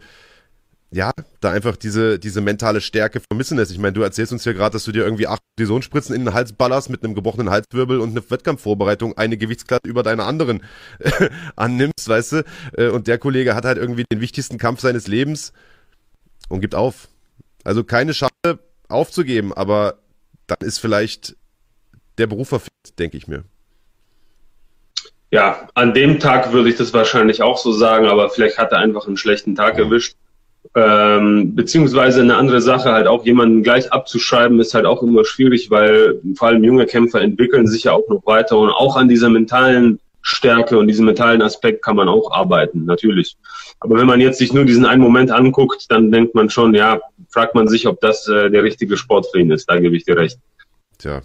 [SPEAKER 1] ja, da einfach diese, diese mentale Stärke vermissen lässt. Ich meine, du erzählst uns hier gerade, dass du dir irgendwie acht Cortisonspritzen in den Hals ballerst mit einem gebrochenen Halswirbel und eine Wettkampfvorbereitung eine Gewichtsklasse über deine anderen *laughs* annimmst, weißt du? Äh, und der Kollege hat halt irgendwie den wichtigsten Kampf seines Lebens und gibt auf. Also keine Schande aufzugeben, aber dann ist vielleicht der Beruf verfehlt, denke ich mir.
[SPEAKER 8] Ja, an dem Tag würde ich das wahrscheinlich auch so sagen, aber vielleicht hat er einfach einen schlechten Tag erwischt. Ähm, beziehungsweise eine andere Sache, halt auch jemanden gleich abzuschreiben, ist halt auch immer schwierig, weil vor allem junge Kämpfer entwickeln sich ja auch noch weiter und auch an dieser mentalen Stärke und diesem mentalen Aspekt kann man auch arbeiten, natürlich. Aber wenn man jetzt sich nur diesen einen Moment anguckt, dann denkt man schon, ja, fragt man sich, ob das äh, der richtige Sport für ihn ist. Da gebe ich dir recht.
[SPEAKER 1] Tja,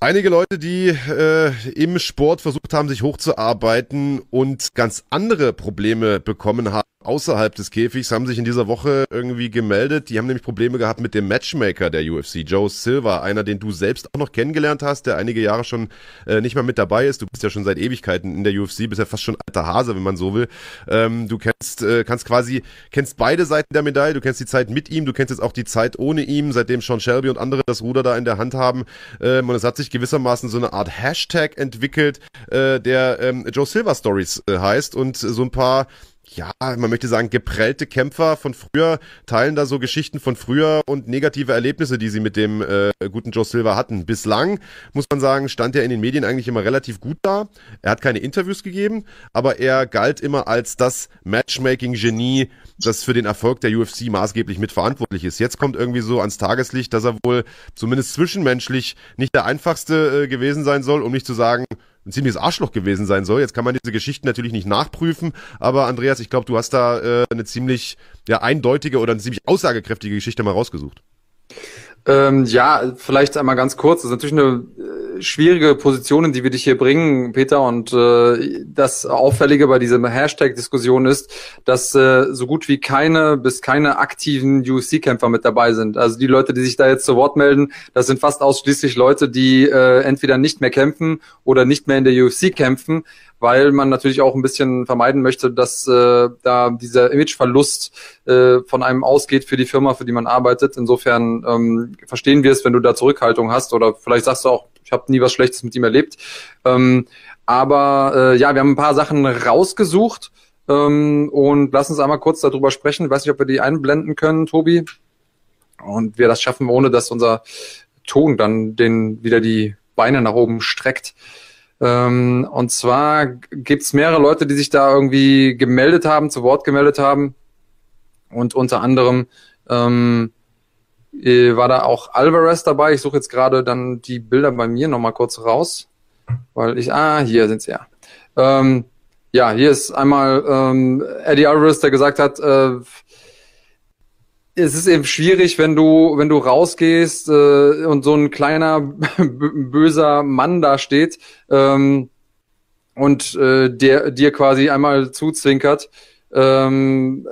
[SPEAKER 1] Einige Leute, die äh, im Sport versucht haben, sich hochzuarbeiten und ganz andere Probleme bekommen haben außerhalb des Käfigs, haben sich in dieser Woche irgendwie gemeldet. Die haben nämlich Probleme gehabt mit dem Matchmaker der UFC, Joe Silver, einer, den du selbst auch noch kennengelernt hast, der einige Jahre schon äh, nicht mal mit dabei ist. Du bist ja schon seit Ewigkeiten in der UFC, bist ja fast schon alter Hase, wenn man so will. Ähm, du kennst, äh, kannst quasi, kennst beide Seiten der Medaille, du kennst die Zeit mit ihm, du kennst jetzt auch die Zeit ohne ihm, seitdem Sean Shelby und andere das Ruder da in der Hand haben. Ähm, und es hat sich gewissermaßen so eine Art Hashtag entwickelt, äh, der ähm, Joe Silver Stories äh, heißt und so ein paar ja, man möchte sagen, geprellte Kämpfer von früher teilen da so Geschichten von früher und negative Erlebnisse, die sie mit dem äh, guten Joe Silva hatten. Bislang, muss man sagen, stand er in den Medien eigentlich immer relativ gut da. Er hat keine Interviews gegeben, aber er galt immer als das Matchmaking-Genie, das für den Erfolg der UFC maßgeblich mitverantwortlich ist. Jetzt kommt irgendwie so ans Tageslicht, dass er wohl zumindest zwischenmenschlich nicht der einfachste äh, gewesen sein soll, um nicht zu sagen, ein ziemliches Arschloch gewesen sein soll. Jetzt kann man diese Geschichten natürlich nicht nachprüfen, aber Andreas, ich glaube, du hast da äh, eine ziemlich ja, eindeutige oder eine ziemlich aussagekräftige Geschichte mal rausgesucht.
[SPEAKER 2] Ähm, ja, vielleicht einmal ganz kurz. Das ist natürlich eine äh, schwierige Position, in die wir dich hier bringen, Peter. Und äh, das Auffällige bei dieser Hashtag-Diskussion ist, dass äh, so gut wie keine bis keine aktiven UFC-Kämpfer mit dabei sind. Also die Leute, die sich da jetzt zu Wort melden, das sind fast ausschließlich Leute, die äh, entweder nicht mehr kämpfen oder nicht mehr in der UFC kämpfen weil man natürlich auch ein bisschen vermeiden möchte, dass äh, da dieser Imageverlust äh, von einem ausgeht für die Firma, für die man arbeitet. Insofern ähm, verstehen wir es, wenn du da Zurückhaltung hast oder vielleicht sagst du auch, ich habe nie was Schlechtes mit ihm erlebt. Ähm, aber äh, ja, wir haben ein paar Sachen rausgesucht ähm, und lass uns einmal kurz darüber sprechen. Ich weiß nicht, ob wir die einblenden können, Tobi. Und wir das schaffen, ohne dass unser Ton dann den wieder die Beine nach oben streckt. Ähm, und zwar gibt's mehrere Leute, die sich da irgendwie gemeldet haben, zu Wort gemeldet haben. Und unter anderem ähm, äh, war da auch Alvarez dabei. Ich suche jetzt gerade dann die Bilder bei mir nochmal kurz raus. Weil ich, ah, hier sind sie ja. Ähm, ja, hier ist einmal ähm, Eddie Alvarez, der gesagt hat, äh, es ist eben schwierig, wenn du, wenn du rausgehst äh, und so ein kleiner *laughs* böser Mann da steht ähm, und äh, der dir quasi einmal zuzwinkert. Ähm,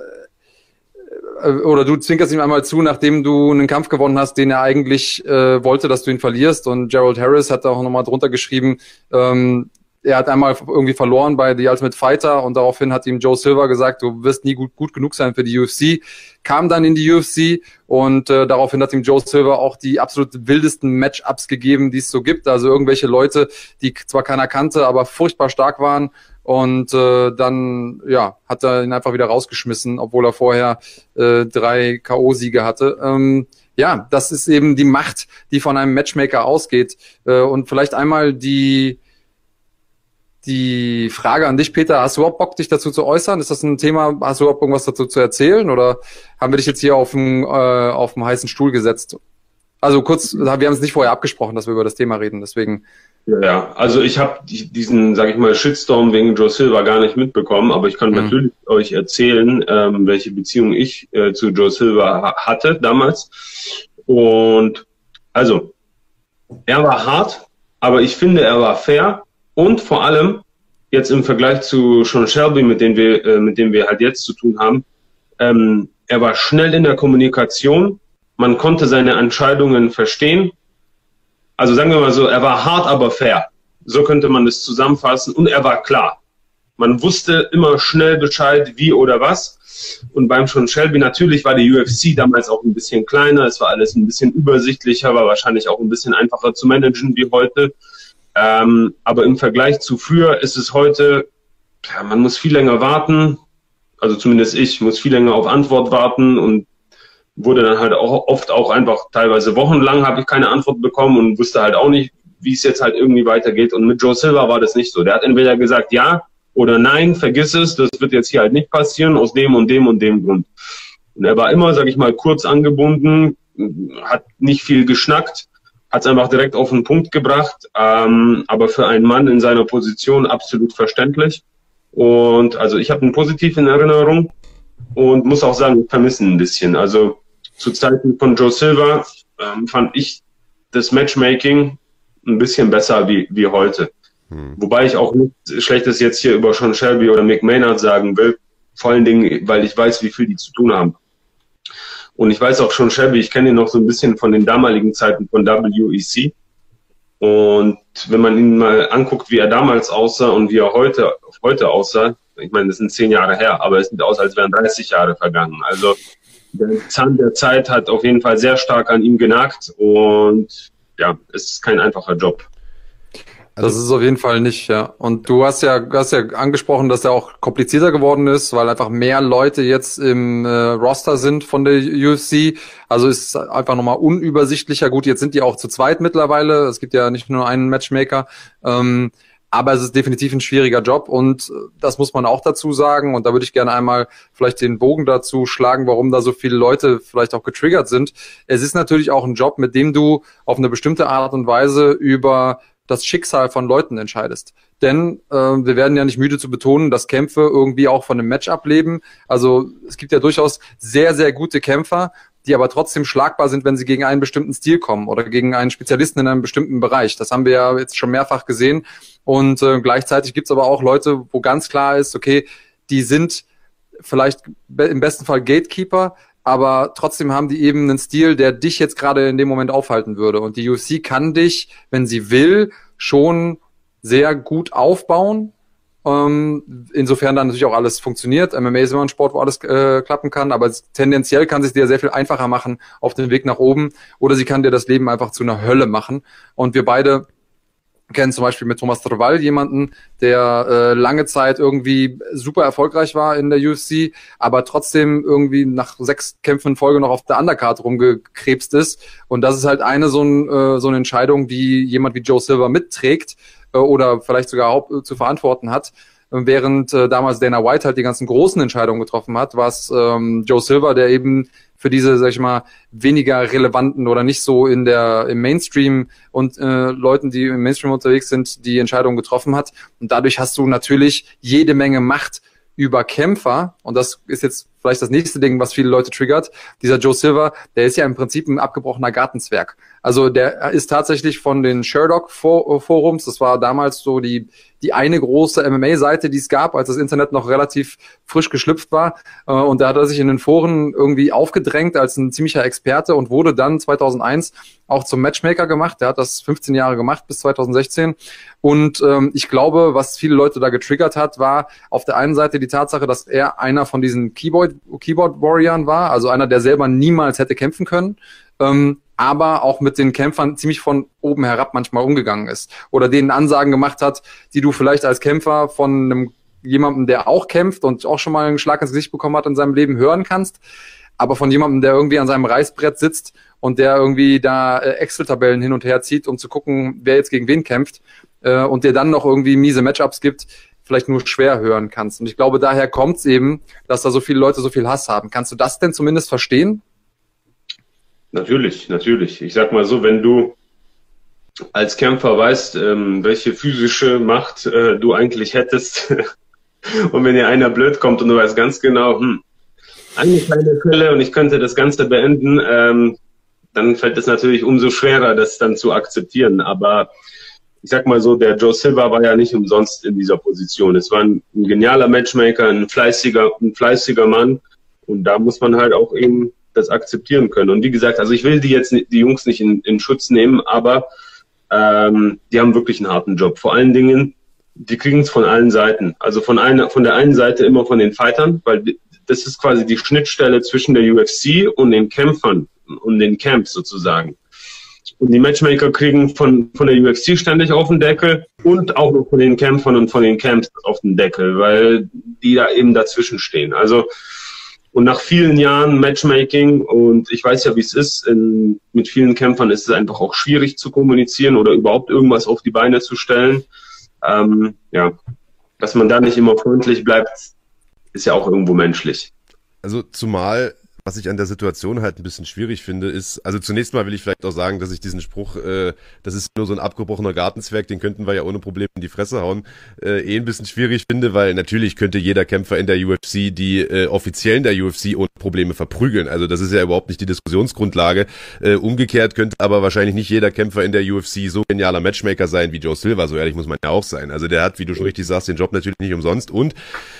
[SPEAKER 2] äh, oder du zwinkerst ihm einmal zu, nachdem du einen Kampf gewonnen hast, den er eigentlich äh, wollte, dass du ihn verlierst. Und Gerald Harris hat da auch nochmal drunter geschrieben, ähm, er hat einmal irgendwie verloren bei The Ultimate Fighter und daraufhin hat ihm Joe Silver gesagt, du wirst nie gut, gut genug sein für die UFC. Kam dann in die UFC und äh, daraufhin hat ihm Joe Silver auch die absolut wildesten Matchups gegeben, die es so gibt. Also irgendwelche Leute, die zwar keiner kannte, aber furchtbar stark waren. Und äh, dann ja, hat er ihn einfach wieder rausgeschmissen, obwohl er vorher äh, drei K.O.-Siege hatte. Ähm, ja, das ist eben die Macht, die von einem Matchmaker ausgeht. Äh, und vielleicht einmal die die Frage an dich, Peter, hast du überhaupt Bock, dich dazu zu äußern? Ist das ein Thema, hast du überhaupt irgendwas dazu zu erzählen oder haben wir dich jetzt hier auf dem, äh, auf dem heißen Stuhl gesetzt? Also kurz, wir haben es nicht vorher abgesprochen, dass wir über das Thema reden, deswegen.
[SPEAKER 8] Ja, also ich habe diesen, sage ich mal, Shitstorm wegen Joe Silva gar nicht mitbekommen, aber ich kann mhm. natürlich euch erzählen, ähm, welche Beziehung ich äh, zu Joe Silva hatte damals. Und also, er war hart, aber ich finde, er war fair und vor allem, jetzt im Vergleich zu Sean Shelby, mit dem wir, äh, mit dem wir halt jetzt zu tun haben, ähm, er war schnell in der Kommunikation, man konnte seine Entscheidungen verstehen. Also sagen wir mal so, er war hart, aber fair. So könnte man es zusammenfassen. Und er war klar. Man wusste immer schnell Bescheid, wie oder was. Und beim Sean Shelby natürlich war die UFC damals auch ein bisschen kleiner. Es war alles ein bisschen übersichtlicher, war wahrscheinlich auch ein bisschen einfacher zu managen wie heute. Ähm, aber im Vergleich zu früher ist es heute, ja, man muss viel länger warten. Also zumindest ich muss viel länger auf Antwort warten und wurde dann halt auch oft auch einfach teilweise wochenlang habe ich keine Antwort bekommen und wusste halt auch nicht, wie es jetzt halt irgendwie weitergeht. Und mit Joe Silva war das nicht so. Der hat entweder gesagt, ja oder nein, vergiss es, das wird jetzt hier halt nicht passieren, aus dem und dem und dem Grund. Und er war immer, sag ich mal, kurz angebunden, hat nicht viel geschnackt, hat es einfach direkt auf den Punkt gebracht, ähm, aber für einen Mann in seiner Position absolut verständlich. Und also ich habe ihn positiv in Erinnerung und muss auch sagen, ich vermisse ihn ein bisschen. Also zu Zeiten von Joe Silva ähm, fand ich das Matchmaking ein bisschen besser wie, wie heute. Hm. Wobei ich auch nicht Schlechtes jetzt hier über Sean Shelby oder Mick Maynard sagen will. Vor allen Dingen, weil ich weiß, wie viel die zu tun haben. Und ich weiß auch schon Shelby, ich kenne ihn noch so ein bisschen von den damaligen Zeiten von WEC. Und wenn man ihn mal anguckt, wie er damals aussah und wie er heute, heute aussah, ich meine, das sind zehn Jahre her, aber es sieht aus, als wären 30 Jahre vergangen. Also der Zahn der Zeit hat auf jeden Fall sehr stark an ihm genagt und ja, es ist kein einfacher Job.
[SPEAKER 2] Also, das ist auf jeden Fall nicht, ja. Und du hast ja, hast ja angesprochen, dass er auch komplizierter geworden ist, weil einfach mehr Leute jetzt im äh, Roster sind von der UFC. Also ist einfach nochmal unübersichtlicher. Gut, jetzt sind die auch zu zweit mittlerweile. Es gibt ja nicht nur einen Matchmaker. Ähm, aber es ist definitiv ein schwieriger Job und das muss man auch dazu sagen. Und da würde ich gerne einmal vielleicht den Bogen dazu schlagen, warum da so viele Leute vielleicht auch getriggert sind. Es ist natürlich auch ein Job, mit dem du auf eine bestimmte Art und Weise über das Schicksal von Leuten entscheidest. Denn äh, wir werden ja nicht müde zu betonen, dass Kämpfe irgendwie auch von einem Match ableben. Also es gibt ja durchaus sehr, sehr gute Kämpfer, die aber trotzdem schlagbar sind, wenn sie gegen einen bestimmten Stil kommen oder gegen einen Spezialisten in einem bestimmten Bereich. Das haben wir ja jetzt schon mehrfach gesehen. Und äh, gleichzeitig gibt's aber auch Leute, wo ganz klar ist, okay, die sind vielleicht im besten Fall Gatekeeper, aber trotzdem haben die eben einen Stil, der dich jetzt gerade in dem Moment aufhalten würde. Und die UFC kann dich, wenn sie will, schon sehr gut aufbauen. Ähm, insofern dann natürlich auch alles funktioniert. MMA ist immer ein Sport, wo alles äh, klappen kann, aber tendenziell kann sich dir sehr viel einfacher machen auf dem Weg nach oben oder sie kann dir das Leben einfach zu einer Hölle machen. Und wir beide kennen zum Beispiel mit Thomas Trevall jemanden, der äh, lange Zeit irgendwie super erfolgreich war in der UFC, aber trotzdem irgendwie nach sechs Kämpfen in Folge noch auf der Undercard rumgekrebst ist. Und das ist halt eine so, ein, äh, so eine Entscheidung, die jemand wie Joe Silver mitträgt äh, oder vielleicht sogar haupt äh, zu verantworten hat. Während äh, damals Dana White halt die ganzen großen Entscheidungen getroffen hat, war es ähm, Joe Silver, der eben für diese, sag ich mal, weniger relevanten oder nicht so in der im Mainstream und äh, Leuten, die im Mainstream unterwegs sind, die Entscheidung getroffen hat. Und dadurch hast du natürlich jede Menge Macht über Kämpfer, und das ist jetzt vielleicht das nächste Ding, was viele Leute triggert, dieser Joe Silver, der ist ja im Prinzip ein abgebrochener Gartenzwerg. Also der ist tatsächlich von den Sherlock Forums, das war damals so die, die eine große MMA-Seite, die es gab, als das Internet noch relativ frisch geschlüpft war. Äh, und da hat er sich in den Foren irgendwie aufgedrängt als ein ziemlicher Experte und wurde dann 2001 auch zum Matchmaker gemacht. Der hat das 15 Jahre gemacht bis 2016. Und ähm, ich glaube, was viele Leute da getriggert hat, war auf der einen Seite die Tatsache, dass er einer von diesen Keyboard, Keyboard war, also einer, der selber niemals hätte kämpfen können. Ähm, aber auch mit den Kämpfern ziemlich von oben herab manchmal umgegangen ist oder denen Ansagen gemacht hat, die du vielleicht als Kämpfer von einem jemandem, der auch kämpft und auch schon mal einen Schlag ins Gesicht bekommen hat in seinem Leben hören kannst, aber von jemandem, der irgendwie an seinem Reißbrett sitzt und der irgendwie da äh, Excel-Tabellen hin und her zieht, um zu gucken, wer jetzt gegen wen kämpft äh, und dir dann noch irgendwie miese Matchups gibt, vielleicht nur schwer hören kannst. Und ich glaube, daher kommt es eben, dass da so viele Leute so viel Hass haben. Kannst du das denn zumindest verstehen?
[SPEAKER 8] Natürlich, natürlich. Ich sag mal so, wenn du als Kämpfer weißt, ähm, welche physische Macht äh, du eigentlich hättest, *laughs* und wenn dir einer blöd kommt und du weißt ganz genau, hm, eine kleine Fälle und ich könnte das Ganze beenden, ähm, dann fällt es natürlich umso schwerer, das dann zu akzeptieren. Aber ich sag mal so, der Joe Silva war ja nicht umsonst in dieser Position. Es war ein, ein genialer Matchmaker, ein fleißiger, ein fleißiger Mann. Und da muss man halt auch eben das akzeptieren können. Und wie gesagt, also ich will die jetzt die Jungs nicht in, in Schutz nehmen, aber ähm, die haben wirklich einen harten Job. Vor allen Dingen, die kriegen es von allen Seiten. Also von einer, von der einen Seite immer von den Fightern, weil das ist quasi die Schnittstelle zwischen der UFC und den Kämpfern und den Camps sozusagen. Und die Matchmaker kriegen von, von der UFC ständig auf den Deckel und auch noch von den Kämpfern und von den Camps auf den Deckel, weil die da eben dazwischen stehen. Also Und nach vielen Jahren Matchmaking und ich weiß ja, wie es ist, in, mit vielen Kämpfern ist es einfach auch schwierig zu kommunizieren oder überhaupt irgendwas auf die Beine zu stellen. Ähm, ja, dass man da nicht immer freundlich bleibt, ist ja auch irgendwo menschlich.
[SPEAKER 1] Also zumal was ich an der Situation halt ein bisschen schwierig finde, ist, also zunächst mal will ich vielleicht auch sagen, dass ich diesen Spruch, äh, das ist nur so ein abgebrochener Gartenzwerg, den könnten wir ja ohne Probleme in die Fresse hauen, äh, eh ein bisschen schwierig finde, weil natürlich könnte jeder Kämpfer in der UFC die äh, Offiziellen der UFC ohne Probleme verprügeln. Also das ist ja überhaupt nicht die Diskussionsgrundlage. Äh, umgekehrt könnte aber wahrscheinlich nicht jeder Kämpfer in der UFC so genialer Matchmaker sein wie Joe Silva, so ehrlich muss man ja auch sein. Also der hat, wie du schon richtig sagst, den Job natürlich nicht umsonst. Und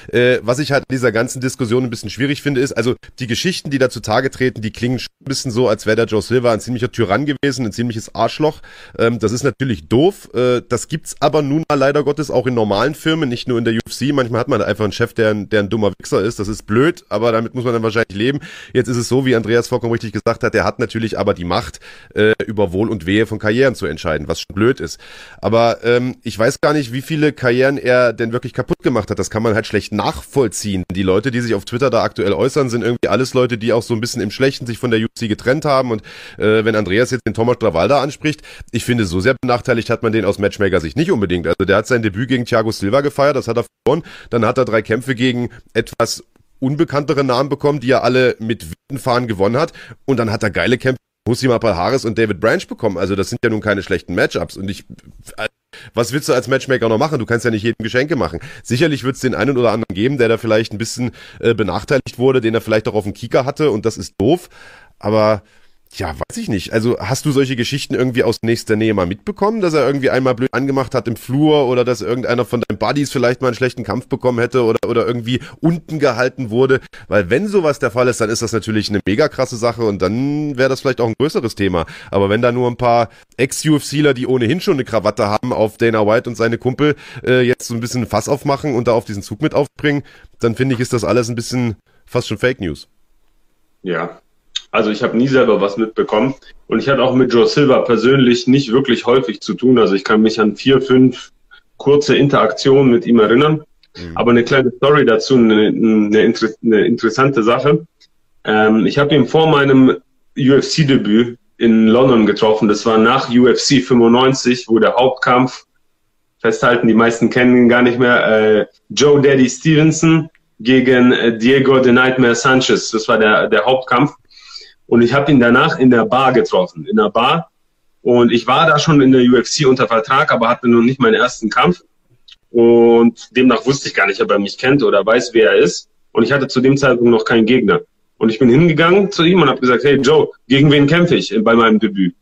[SPEAKER 1] äh, was ich halt in dieser ganzen Diskussion ein bisschen schwierig finde, ist, also die Geschichten, die da zutage treten, die klingen schon ein bisschen so, als wäre der Joe Silva ein ziemlicher Tyrann gewesen, ein ziemliches Arschloch. Ähm, das ist natürlich doof. Äh, das gibt's aber nun mal leider Gottes auch in normalen Firmen, nicht nur in der UFC. Manchmal hat man einfach einen Chef, der ein, der ein dummer Wichser ist. Das ist blöd, aber damit muss man dann wahrscheinlich leben. Jetzt ist es so, wie Andreas vollkommen richtig gesagt hat, der hat natürlich aber die Macht, äh, über Wohl und Wehe von Karrieren zu entscheiden, was schon blöd ist. Aber ähm, ich weiß gar nicht, wie viele Karrieren er denn wirklich kaputt gemacht hat. Das kann man halt schlecht nachvollziehen. Die Leute, die sich auf Twitter da aktuell äußern, sind irgendwie alles Leute, die auch so ein bisschen im Schlechten sich von der UFC getrennt haben. Und äh, wenn Andreas jetzt den Thomas Travalda anspricht, ich finde, so sehr benachteiligt hat man den aus Matchmaker sich nicht unbedingt. Also der hat sein Debüt gegen Thiago Silva gefeiert, das hat er verloren. Dann hat er drei Kämpfe gegen etwas unbekanntere Namen bekommen, die er alle mit Fahren gewonnen hat. Und dann hat er geile Kämpfe Musima Palhares und David Branch bekommen. Also das sind ja nun keine schlechten Matchups. Und ich, was willst du als Matchmaker noch machen? Du kannst ja nicht jedem Geschenke machen. Sicherlich wird es den einen oder anderen geben, der da vielleicht ein bisschen äh, benachteiligt wurde, den er vielleicht auch auf dem Kieker hatte und das ist doof. Aber ja, weiß ich nicht. Also hast du solche Geschichten irgendwie aus nächster Nähe mal mitbekommen, dass er irgendwie einmal blöd angemacht hat im Flur oder dass irgendeiner von deinen Buddies vielleicht mal einen schlechten Kampf bekommen hätte oder, oder irgendwie unten gehalten wurde? Weil wenn sowas der Fall ist, dann ist das natürlich eine mega krasse Sache und dann wäre das vielleicht auch ein größeres Thema. Aber wenn da nur ein paar Ex-UFCler, die ohnehin schon eine Krawatte haben, auf Dana White und seine Kumpel äh, jetzt so ein bisschen Fass aufmachen und da auf diesen Zug mit aufbringen, dann finde ich, ist das alles ein bisschen fast schon Fake News.
[SPEAKER 8] Ja, also ich habe nie selber was mitbekommen. Und ich hatte auch mit Joe Silva persönlich nicht wirklich häufig zu tun. Also ich kann mich an vier, fünf kurze Interaktionen mit ihm erinnern. Mhm. Aber eine kleine Story dazu, eine, eine, eine interessante Sache. Ähm, ich habe ihn vor meinem UFC-Debüt in London getroffen. Das war nach UFC 95, wo der Hauptkampf, festhalten, die meisten kennen ihn gar nicht mehr, äh, Joe Daddy Stevenson gegen äh, Diego The Nightmare Sanchez. Das war der, der Hauptkampf. Und ich habe ihn danach in der Bar getroffen, in der Bar. Und ich war da schon in der UFC unter Vertrag, aber hatte noch nicht meinen ersten Kampf. Und demnach wusste ich gar nicht, ob er mich kennt oder weiß, wer er ist. Und ich hatte zu dem Zeitpunkt noch keinen Gegner. Und ich bin hingegangen zu ihm und habe gesagt, hey Joe, gegen wen kämpfe ich bei meinem Debüt?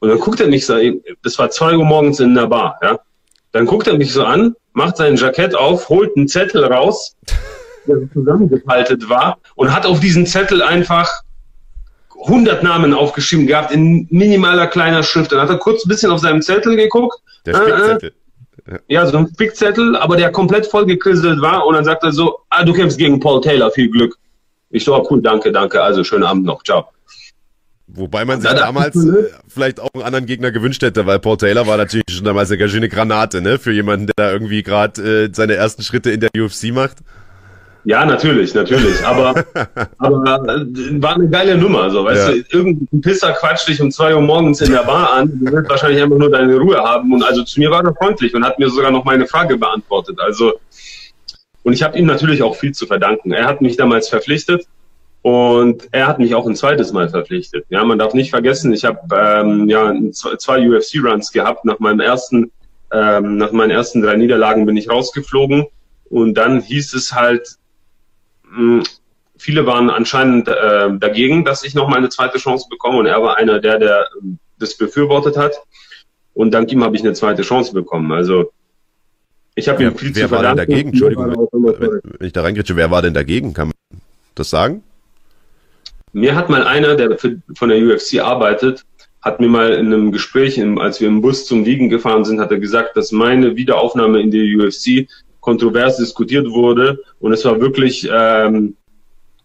[SPEAKER 8] Und dann guckt er mich so, das war zwei Uhr morgens in der Bar, ja. Dann guckt er mich so an, macht sein Jackett auf, holt einen Zettel raus, der zusammengefaltet war und hat auf diesen Zettel einfach 100 Namen aufgeschrieben gehabt in minimaler kleiner Schrift. Dann hat er kurz ein bisschen auf seinem Zettel geguckt. Der Spickzettel. Äh, ja, so ein Spickzettel, aber der komplett vollgekrisselt war. Und dann sagt er so, ah, du kämpfst gegen Paul Taylor, viel Glück. Ich so, ah, cool, danke, danke. Also schönen Abend noch, ciao.
[SPEAKER 1] Wobei man sich da damals äh, vielleicht auch einen anderen Gegner gewünscht hätte, weil Paul Taylor war natürlich schon damals eine ganz schöne Granate, ne? Für jemanden, der da irgendwie gerade äh, seine ersten Schritte in der UFC macht.
[SPEAKER 8] Ja, natürlich, natürlich. Aber, *laughs* aber äh, war eine geile Nummer. So, weißt ja. du, irgendein Pisser quatscht dich um zwei Uhr morgens in der Bar an. Du willst wahrscheinlich einfach nur deine Ruhe haben. Und also zu mir war er freundlich und hat mir sogar noch meine Frage beantwortet. Also, und ich habe ihm natürlich auch viel zu verdanken. Er hat mich damals verpflichtet und er hat mich auch ein zweites Mal verpflichtet. Ja, man darf nicht vergessen, ich habe ähm, ja zwei UFC-Runs gehabt. Nach meinem ersten, ähm, nach meinen ersten drei Niederlagen bin ich rausgeflogen. Und dann hieß es halt, viele waren anscheinend äh, dagegen, dass ich noch mal eine zweite Chance bekomme und er war einer der, der ähm, das befürwortet hat. Und dank ihm habe ich eine zweite Chance bekommen. Also ich habe ihm viel
[SPEAKER 1] wer
[SPEAKER 8] zu
[SPEAKER 1] war denn dagegen? Entschuldigung, wenn ich da reingritsche, wer war denn dagegen? Kann man das sagen?
[SPEAKER 8] Mir hat mal einer, der für, von der UFC arbeitet, hat mir mal in einem Gespräch, als wir im Bus zum Liegen gefahren sind, hat er gesagt, dass meine Wiederaufnahme in der UFC kontrovers diskutiert wurde. Und es war wirklich, ähm,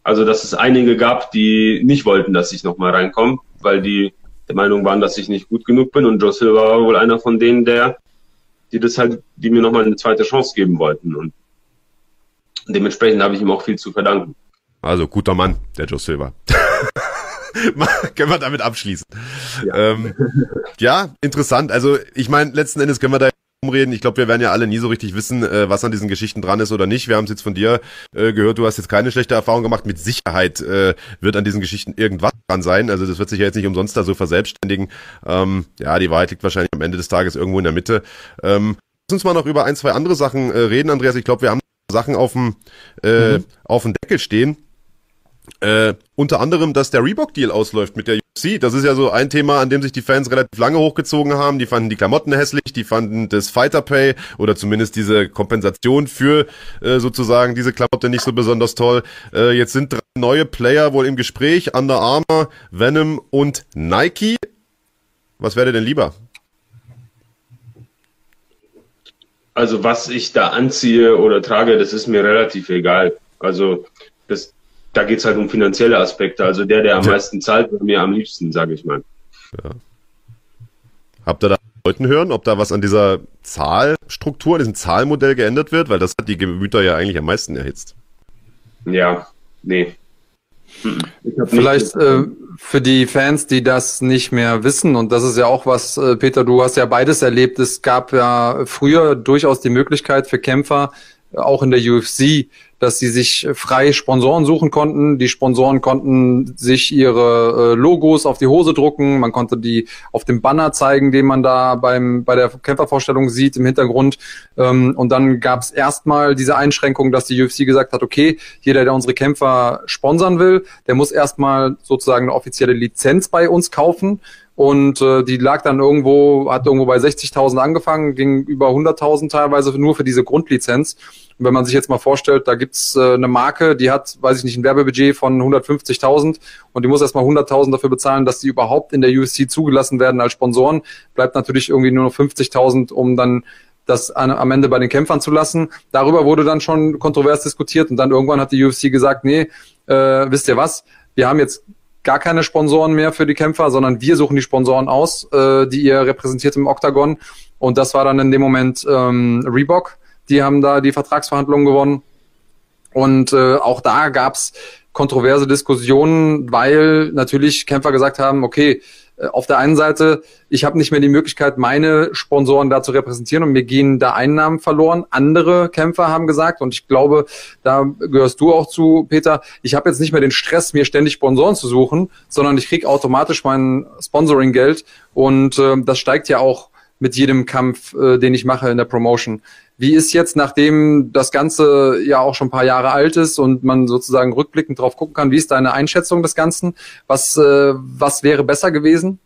[SPEAKER 8] also dass es einige gab, die nicht wollten, dass ich nochmal reinkomme, weil die der Meinung waren, dass ich nicht gut genug bin. Und Joe Silva war wohl einer von denen, der, die das halt, die mir nochmal eine zweite Chance geben wollten. Und dementsprechend habe ich ihm auch viel zu verdanken.
[SPEAKER 1] Also guter Mann, der Joe Silver. *laughs* können wir damit abschließen. Ja. Ähm, ja, interessant. Also ich meine, letzten Endes können wir da umreden. Ich glaube, wir werden ja alle nie so richtig wissen, äh, was an diesen Geschichten dran ist oder nicht. Wir haben es jetzt von dir äh, gehört, du hast jetzt keine schlechte Erfahrung gemacht. Mit Sicherheit äh, wird an diesen Geschichten irgendwas dran sein. Also das wird sich ja jetzt nicht umsonst da so verselbstständigen. Ähm, ja, die Wahrheit liegt wahrscheinlich am Ende des Tages irgendwo in der Mitte. Ähm, lass uns mal noch über ein, zwei andere Sachen äh, reden, Andreas. Ich glaube, wir haben Sachen auf dem äh, mhm. auf dem Deckel stehen. Äh, unter anderem, dass der Reebok-Deal ausläuft mit der UFC. Das ist ja so ein Thema, an dem sich die Fans relativ lange hochgezogen haben. Die fanden die Klamotten hässlich, die fanden das Fighter Pay oder zumindest diese Kompensation für äh, sozusagen diese Klamotte nicht so besonders toll. Äh, jetzt sind drei neue Player wohl im Gespräch. Under Armour, Venom und Nike. Was wäre denn lieber?
[SPEAKER 8] Also was ich da anziehe oder trage, das ist mir relativ egal. Also da geht es halt um finanzielle Aspekte. Also der, der am ja. meisten zahlt, wird mir am liebsten, sage ich mal. Ja.
[SPEAKER 1] Habt ihr da Leuten hören, ob da was an dieser Zahlstruktur, diesem Zahlmodell geändert wird? Weil das hat die Gemüter ja eigentlich am meisten erhitzt.
[SPEAKER 8] Ja, nee.
[SPEAKER 2] Vielleicht äh, für die Fans, die das nicht mehr wissen, und das ist ja auch was, äh, Peter, du hast ja beides erlebt. Es gab ja früher durchaus die Möglichkeit für Kämpfer, auch in der UFC, dass sie sich frei Sponsoren suchen konnten. Die Sponsoren konnten sich ihre äh, Logos auf die Hose drucken. Man konnte die auf dem Banner zeigen, den man da beim bei der Kämpfervorstellung sieht im Hintergrund. Ähm, und dann gab es erstmal diese Einschränkung, dass die UFC gesagt hat, okay, jeder, der unsere Kämpfer sponsern will, der muss erstmal sozusagen eine offizielle Lizenz bei uns kaufen und äh, die lag dann irgendwo, hat irgendwo bei 60.000 angefangen, ging über 100.000 teilweise nur für diese Grundlizenz. Und wenn man sich jetzt mal vorstellt, da gibt's äh, eine Marke, die hat, weiß ich nicht, ein Werbebudget von 150.000 und die muss erstmal 100.000 dafür bezahlen, dass die überhaupt in der UFC zugelassen werden als Sponsoren, bleibt natürlich irgendwie nur noch 50.000, um dann das am Ende bei den Kämpfern zu lassen. Darüber wurde dann schon kontrovers diskutiert und dann irgendwann hat die UFC gesagt, nee, äh, wisst ihr was, wir haben jetzt gar keine Sponsoren mehr für die Kämpfer, sondern wir suchen die Sponsoren aus, äh, die ihr repräsentiert im Octagon. Und das war dann in dem Moment ähm, Reebok. Die haben da die Vertragsverhandlungen gewonnen. Und äh, auch da gab's kontroverse Diskussionen, weil natürlich Kämpfer gesagt haben, okay, auf der einen Seite, ich habe nicht mehr die Möglichkeit, meine Sponsoren da zu repräsentieren und mir gehen da Einnahmen verloren. Andere Kämpfer haben gesagt, und ich glaube, da gehörst du auch zu, Peter, ich habe jetzt nicht mehr den Stress, mir ständig Sponsoren zu suchen, sondern ich krieg automatisch mein Sponsoring-Geld und äh, das steigt ja auch mit jedem Kampf, äh, den ich mache in der Promotion. Wie ist jetzt, nachdem das Ganze ja auch schon ein paar Jahre alt ist und man sozusagen rückblickend drauf gucken kann, wie ist deine Einschätzung des Ganzen? Was, äh, was wäre besser gewesen?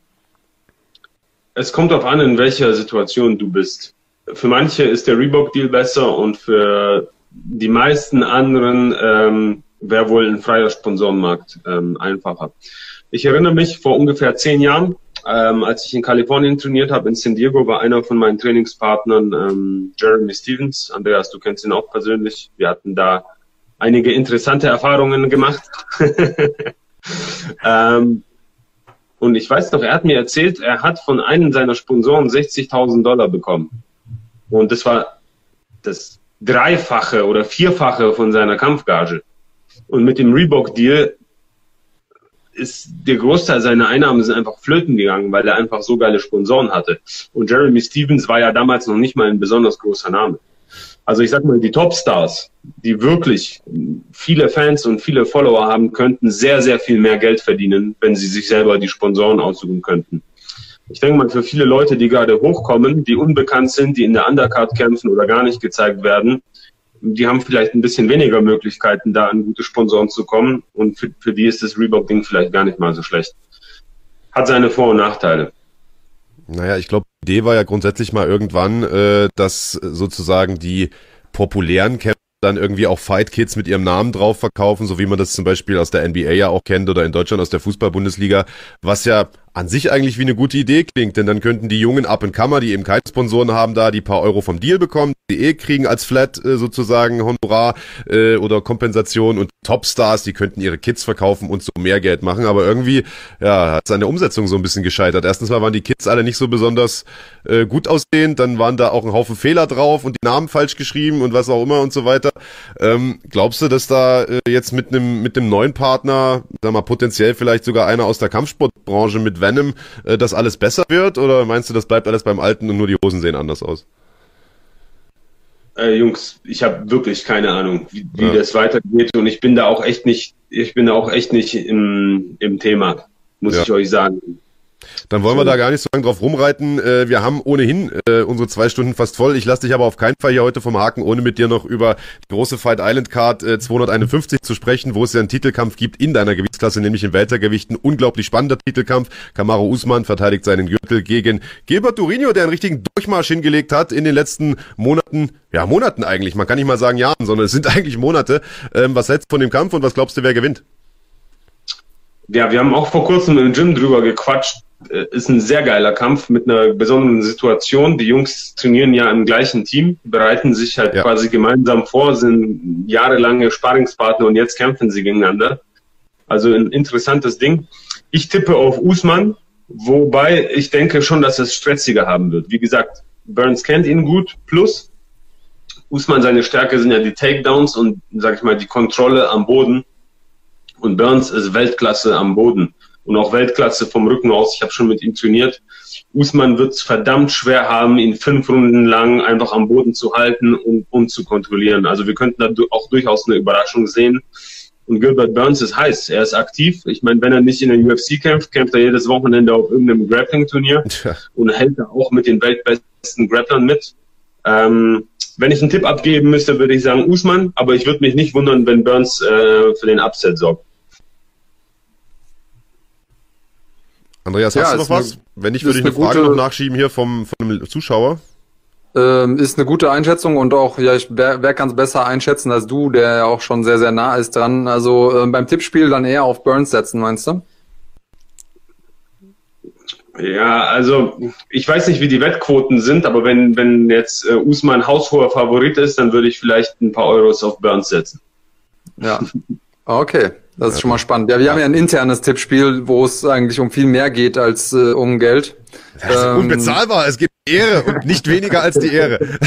[SPEAKER 8] Es kommt darauf an, in welcher Situation du bist. Für manche ist der Reebok-Deal besser und für die meisten anderen ähm, wäre wohl ein freier Sponsorenmarkt ähm, einfacher. Ich erinnere mich, vor ungefähr zehn Jahren ähm, als ich in Kalifornien trainiert habe, in San Diego, war einer von meinen Trainingspartnern ähm, Jeremy Stevens. Andreas, du kennst ihn auch persönlich. Wir hatten da einige interessante Erfahrungen gemacht. *laughs* ähm, und ich weiß noch, er hat mir erzählt, er hat von einem seiner Sponsoren 60.000 Dollar bekommen. Und das war das Dreifache oder Vierfache von seiner Kampfgage. Und mit dem Reebok-Deal ist der Großteil seiner Einnahmen sind einfach flöten gegangen, weil er einfach so geile Sponsoren hatte. Und Jeremy Stevens war ja damals noch nicht mal ein besonders großer Name. Also ich sag mal, die Topstars, die wirklich viele Fans und viele Follower haben, könnten sehr, sehr viel mehr Geld verdienen, wenn sie sich selber die Sponsoren aussuchen könnten. Ich denke mal, für viele Leute, die gerade hochkommen, die unbekannt sind, die in der Undercard kämpfen oder gar nicht gezeigt werden, die haben vielleicht ein bisschen weniger Möglichkeiten, da an gute Sponsoren zu kommen. Und für, für die ist das Reebok-Ding vielleicht gar nicht mal so schlecht. Hat seine Vor- und Nachteile.
[SPEAKER 1] Naja, ich glaube, die Idee war ja grundsätzlich mal irgendwann, äh, dass sozusagen die populären Kämpfer dann irgendwie auch Fight Kids mit ihrem Namen drauf verkaufen, so wie man das zum Beispiel aus der NBA ja auch kennt oder in Deutschland aus der Fußball-Bundesliga, was ja an sich eigentlich wie eine gute Idee klingt, denn dann könnten die jungen Up-and-Comer, die eben keine Sponsoren haben, da die paar Euro vom Deal bekommen, die eh kriegen als Flat äh, sozusagen Honorar äh, oder Kompensation und Topstars, die könnten ihre Kids verkaufen und so mehr Geld machen, aber irgendwie ja, hat es an der Umsetzung so ein bisschen gescheitert. Erstens mal waren die Kids alle nicht so besonders äh, gut aussehend, dann waren da auch ein Haufen Fehler drauf und die Namen falsch geschrieben und was auch immer und so weiter. Ähm, glaubst du, dass da äh, jetzt mit einem mit dem neuen Partner, sag mal potenziell vielleicht sogar einer aus der Kampfsportbranche mit Venom, äh, das alles besser wird? Oder meinst du, das bleibt alles beim Alten und nur die Hosen sehen anders aus?
[SPEAKER 8] Äh, Jungs, ich habe wirklich keine Ahnung, wie, wie ja. das weitergeht und ich bin da auch echt nicht, ich bin da auch echt nicht im, im Thema, muss ja. ich euch sagen.
[SPEAKER 1] Dann wollen wir da gar nicht so lange drauf rumreiten. Äh, wir haben ohnehin äh, unsere zwei Stunden fast voll. Ich lasse dich aber auf keinen Fall hier heute vom Haken, ohne mit dir noch über die große Fight Island Card äh, 251 zu sprechen, wo es ja einen Titelkampf gibt in deiner Gewichtsklasse, nämlich in Weltergewichten. Unglaublich spannender Titelkampf. Camaro Usman verteidigt seinen Gürtel gegen Gilbert Durinho, der einen richtigen Durchmarsch hingelegt hat in den letzten Monaten. Ja, Monaten eigentlich. Man kann nicht mal sagen Jahren, sondern es sind *laughs* eigentlich Monate. Ähm, was hältst du von dem Kampf und was glaubst du, wer gewinnt?
[SPEAKER 8] Ja, wir haben auch vor kurzem im Gym drüber gequatscht. Äh, ist ein sehr geiler Kampf mit einer besonderen Situation. Die Jungs trainieren ja im gleichen Team, bereiten sich halt ja. quasi gemeinsam vor, sind jahrelange Sparingspartner und jetzt kämpfen sie gegeneinander. Also ein interessantes Ding. Ich tippe auf Usman, wobei ich denke schon, dass es stressiger haben wird. Wie gesagt, Burns kennt ihn gut, plus Usman seine Stärke sind ja die Takedowns und, sag ich mal, die Kontrolle am Boden. Und Burns ist Weltklasse am Boden und auch Weltklasse vom Rücken aus. Ich habe schon mit ihm trainiert. Usman wird es verdammt schwer haben, ihn fünf Runden lang einfach am Boden zu halten und, und zu kontrollieren. Also wir könnten da auch durchaus eine Überraschung sehen. Und Gilbert Burns ist heiß, er ist aktiv. Ich meine, wenn er nicht in der UFC kämpft, kämpft er jedes Wochenende auf irgendeinem Grappling-Turnier und hält da auch mit den weltbesten Grapplern mit. Ähm, wenn ich einen Tipp abgeben müsste, würde ich sagen Usman, aber ich würde mich nicht wundern, wenn Burns äh, für den Upset sorgt.
[SPEAKER 1] Andreas, hast ja, du noch was? Eine, Wenn nicht, würde ich eine, Frage gute, noch nachschieben hier vom, vom Zuschauer.
[SPEAKER 2] Ähm, ist eine gute Einschätzung und auch, ja, ich wer, wer kann es besser einschätzen als du, der ja auch schon sehr, sehr nah ist dran. Also ähm, beim Tippspiel dann eher auf Burns setzen, meinst du?
[SPEAKER 8] Ja, also ich weiß nicht, wie die Wettquoten sind, aber wenn, wenn jetzt äh, Usman haushoher Favorit ist, dann würde ich vielleicht ein paar Euros auf Burns setzen.
[SPEAKER 2] Ja, okay. Das ist schon mal spannend. Ja, wir haben ja ein internes Tippspiel, wo es eigentlich um viel mehr geht als äh, um Geld.
[SPEAKER 1] Das ist ähm, unbezahlbar. Es gibt Ehre und nicht weniger als die Ehre. *laughs*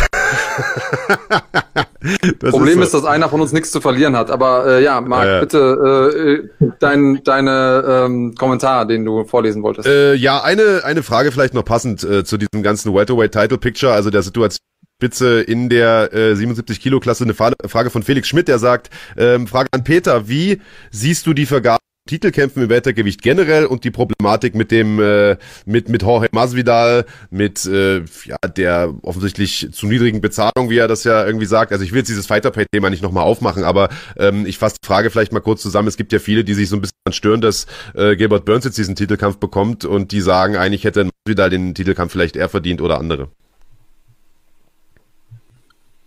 [SPEAKER 2] das Problem ist, so. ist, dass einer von uns nichts zu verlieren hat. Aber äh, ja, Marc, ja, ja. bitte äh, dein deine ähm, Kommentar, den du vorlesen wolltest.
[SPEAKER 1] Äh, ja, eine eine Frage vielleicht noch passend äh, zu diesem ganzen Welterweight Title Picture, also der Situation Spitze in der äh, 77 Kilo Klasse eine Frage von Felix Schmidt, der sagt, ähm, Frage an Peter, wie siehst du die Vergabe Titelkämpfen im Weltergewicht generell und die Problematik mit dem äh, mit mit Jorge Masvidal mit äh, ja der offensichtlich zu niedrigen Bezahlung, wie er das ja irgendwie sagt. Also ich will jetzt dieses Fighter-Pay-Thema nicht nochmal aufmachen, aber ähm, ich fasse die Frage vielleicht mal kurz zusammen. Es gibt ja viele, die sich so ein bisschen stören, dass äh, Gilbert Burns jetzt diesen Titelkampf bekommt und die sagen, eigentlich hätte Masvidal den Titelkampf vielleicht eher verdient oder andere.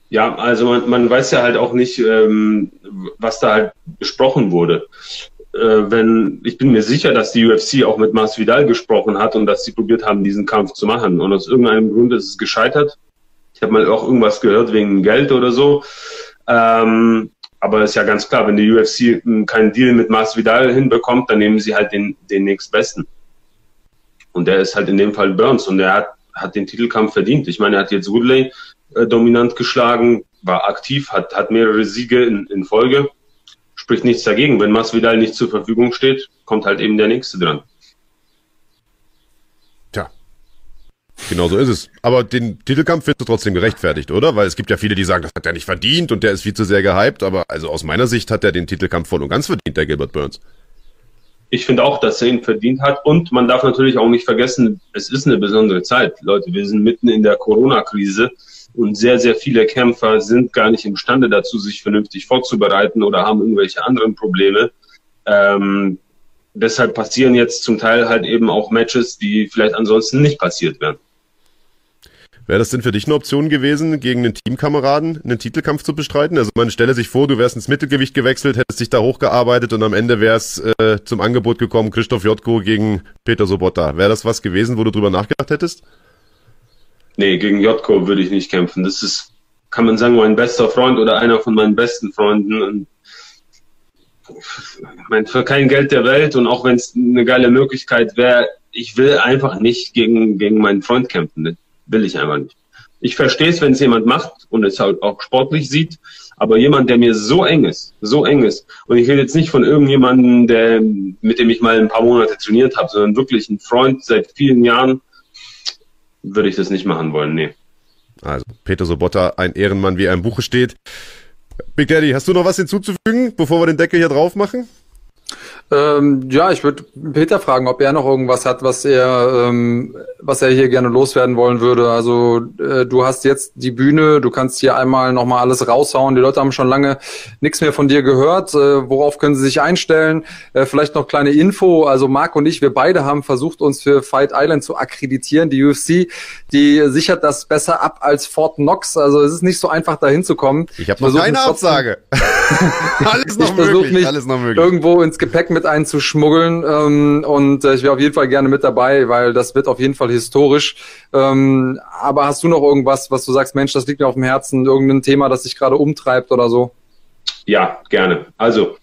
[SPEAKER 8] Ja, also man, man weiß ja halt auch nicht, ähm, was da halt besprochen wurde. Äh, wenn ich bin mir sicher, dass die UFC auch mit Masvidal gesprochen hat und dass sie probiert haben, diesen Kampf zu machen. Und aus irgendeinem Grund ist es gescheitert. Ich habe mal auch irgendwas gehört wegen Geld oder so. Ähm, aber ist ja ganz klar, wenn die UFC keinen Deal mit Masvidal hinbekommt, dann nehmen sie halt den, den nächstbesten. Und der ist halt in dem Fall Burns und der hat, hat den Titelkampf verdient. Ich meine, er hat jetzt Woodley äh, dominant geschlagen, war aktiv, hat, hat mehrere Siege in, in Folge. Spricht nichts dagegen. Wenn Masvidal nicht zur Verfügung steht, kommt halt eben der nächste dran.
[SPEAKER 1] Tja. Genau so ist es. Aber den Titelkampf findest du trotzdem gerechtfertigt, oder? Weil es gibt ja viele, die sagen, das hat er nicht verdient und der ist viel zu sehr gehypt. Aber also aus meiner Sicht hat er den Titelkampf voll und ganz verdient, der Gilbert Burns.
[SPEAKER 8] Ich finde auch, dass er ihn verdient hat. Und man darf natürlich auch nicht vergessen, es ist eine besondere Zeit. Leute, wir sind mitten in der Corona-Krise. Und sehr, sehr viele Kämpfer sind gar nicht imstande dazu, sich vernünftig vorzubereiten oder haben irgendwelche anderen Probleme. Ähm, deshalb passieren jetzt zum Teil halt eben auch Matches, die vielleicht ansonsten nicht passiert wären.
[SPEAKER 1] Wäre das denn für dich eine Option gewesen, gegen einen Teamkameraden einen Titelkampf zu bestreiten? Also man stelle sich vor, du wärst ins Mittelgewicht gewechselt, hättest dich da hochgearbeitet und am Ende wär's äh, zum Angebot gekommen, Christoph Jotko gegen Peter Sobotta. Wäre das was gewesen, wo du drüber nachgedacht hättest?
[SPEAKER 8] Nee, gegen Jotko würde ich nicht kämpfen. Das ist, kann man sagen, mein bester Freund oder einer von meinen besten Freunden. Und ich meine, für kein Geld der Welt und auch wenn es eine geile Möglichkeit wäre, ich will einfach nicht gegen, gegen meinen Freund kämpfen will ich einfach nicht. Ich verstehe es, wenn es jemand macht und es halt auch sportlich sieht, aber jemand, der mir so eng ist, so eng ist, und ich rede jetzt nicht von irgendjemandem, der, mit dem ich mal ein paar Monate trainiert habe, sondern wirklich ein Freund seit vielen Jahren, würde ich das nicht machen wollen, nee.
[SPEAKER 1] Also, Peter Sobotta, ein Ehrenmann, wie er im Buche steht. Big Daddy, hast du noch was hinzuzufügen, bevor wir den Deckel hier drauf machen?
[SPEAKER 2] Ähm, ja, ich würde Peter fragen, ob er noch irgendwas hat, was er, ähm, was er hier gerne loswerden wollen würde. Also äh, du hast jetzt die Bühne, du kannst hier einmal nochmal alles raushauen. Die Leute haben schon lange nichts mehr von dir gehört. Äh, worauf können sie sich einstellen? Äh, vielleicht noch kleine Info. Also Marc und ich, wir beide haben versucht, uns für Fight Island zu akkreditieren. Die UFC, die sichert das besser ab als Fort Knox. Also es ist nicht so einfach, da hinzukommen.
[SPEAKER 1] Ich habe noch keine Absage. *laughs*
[SPEAKER 2] alles noch möglich. Alles noch möglich. Irgendwo ins Gepäck mit einzuschmuggeln. Ähm, und äh, ich wäre auf jeden Fall gerne mit dabei, weil das wird auf jeden Fall historisch. Ähm, aber hast du noch irgendwas, was du sagst, Mensch, das liegt mir auf dem Herzen, irgendein Thema, das dich gerade umtreibt oder so?
[SPEAKER 8] Ja, gerne. Also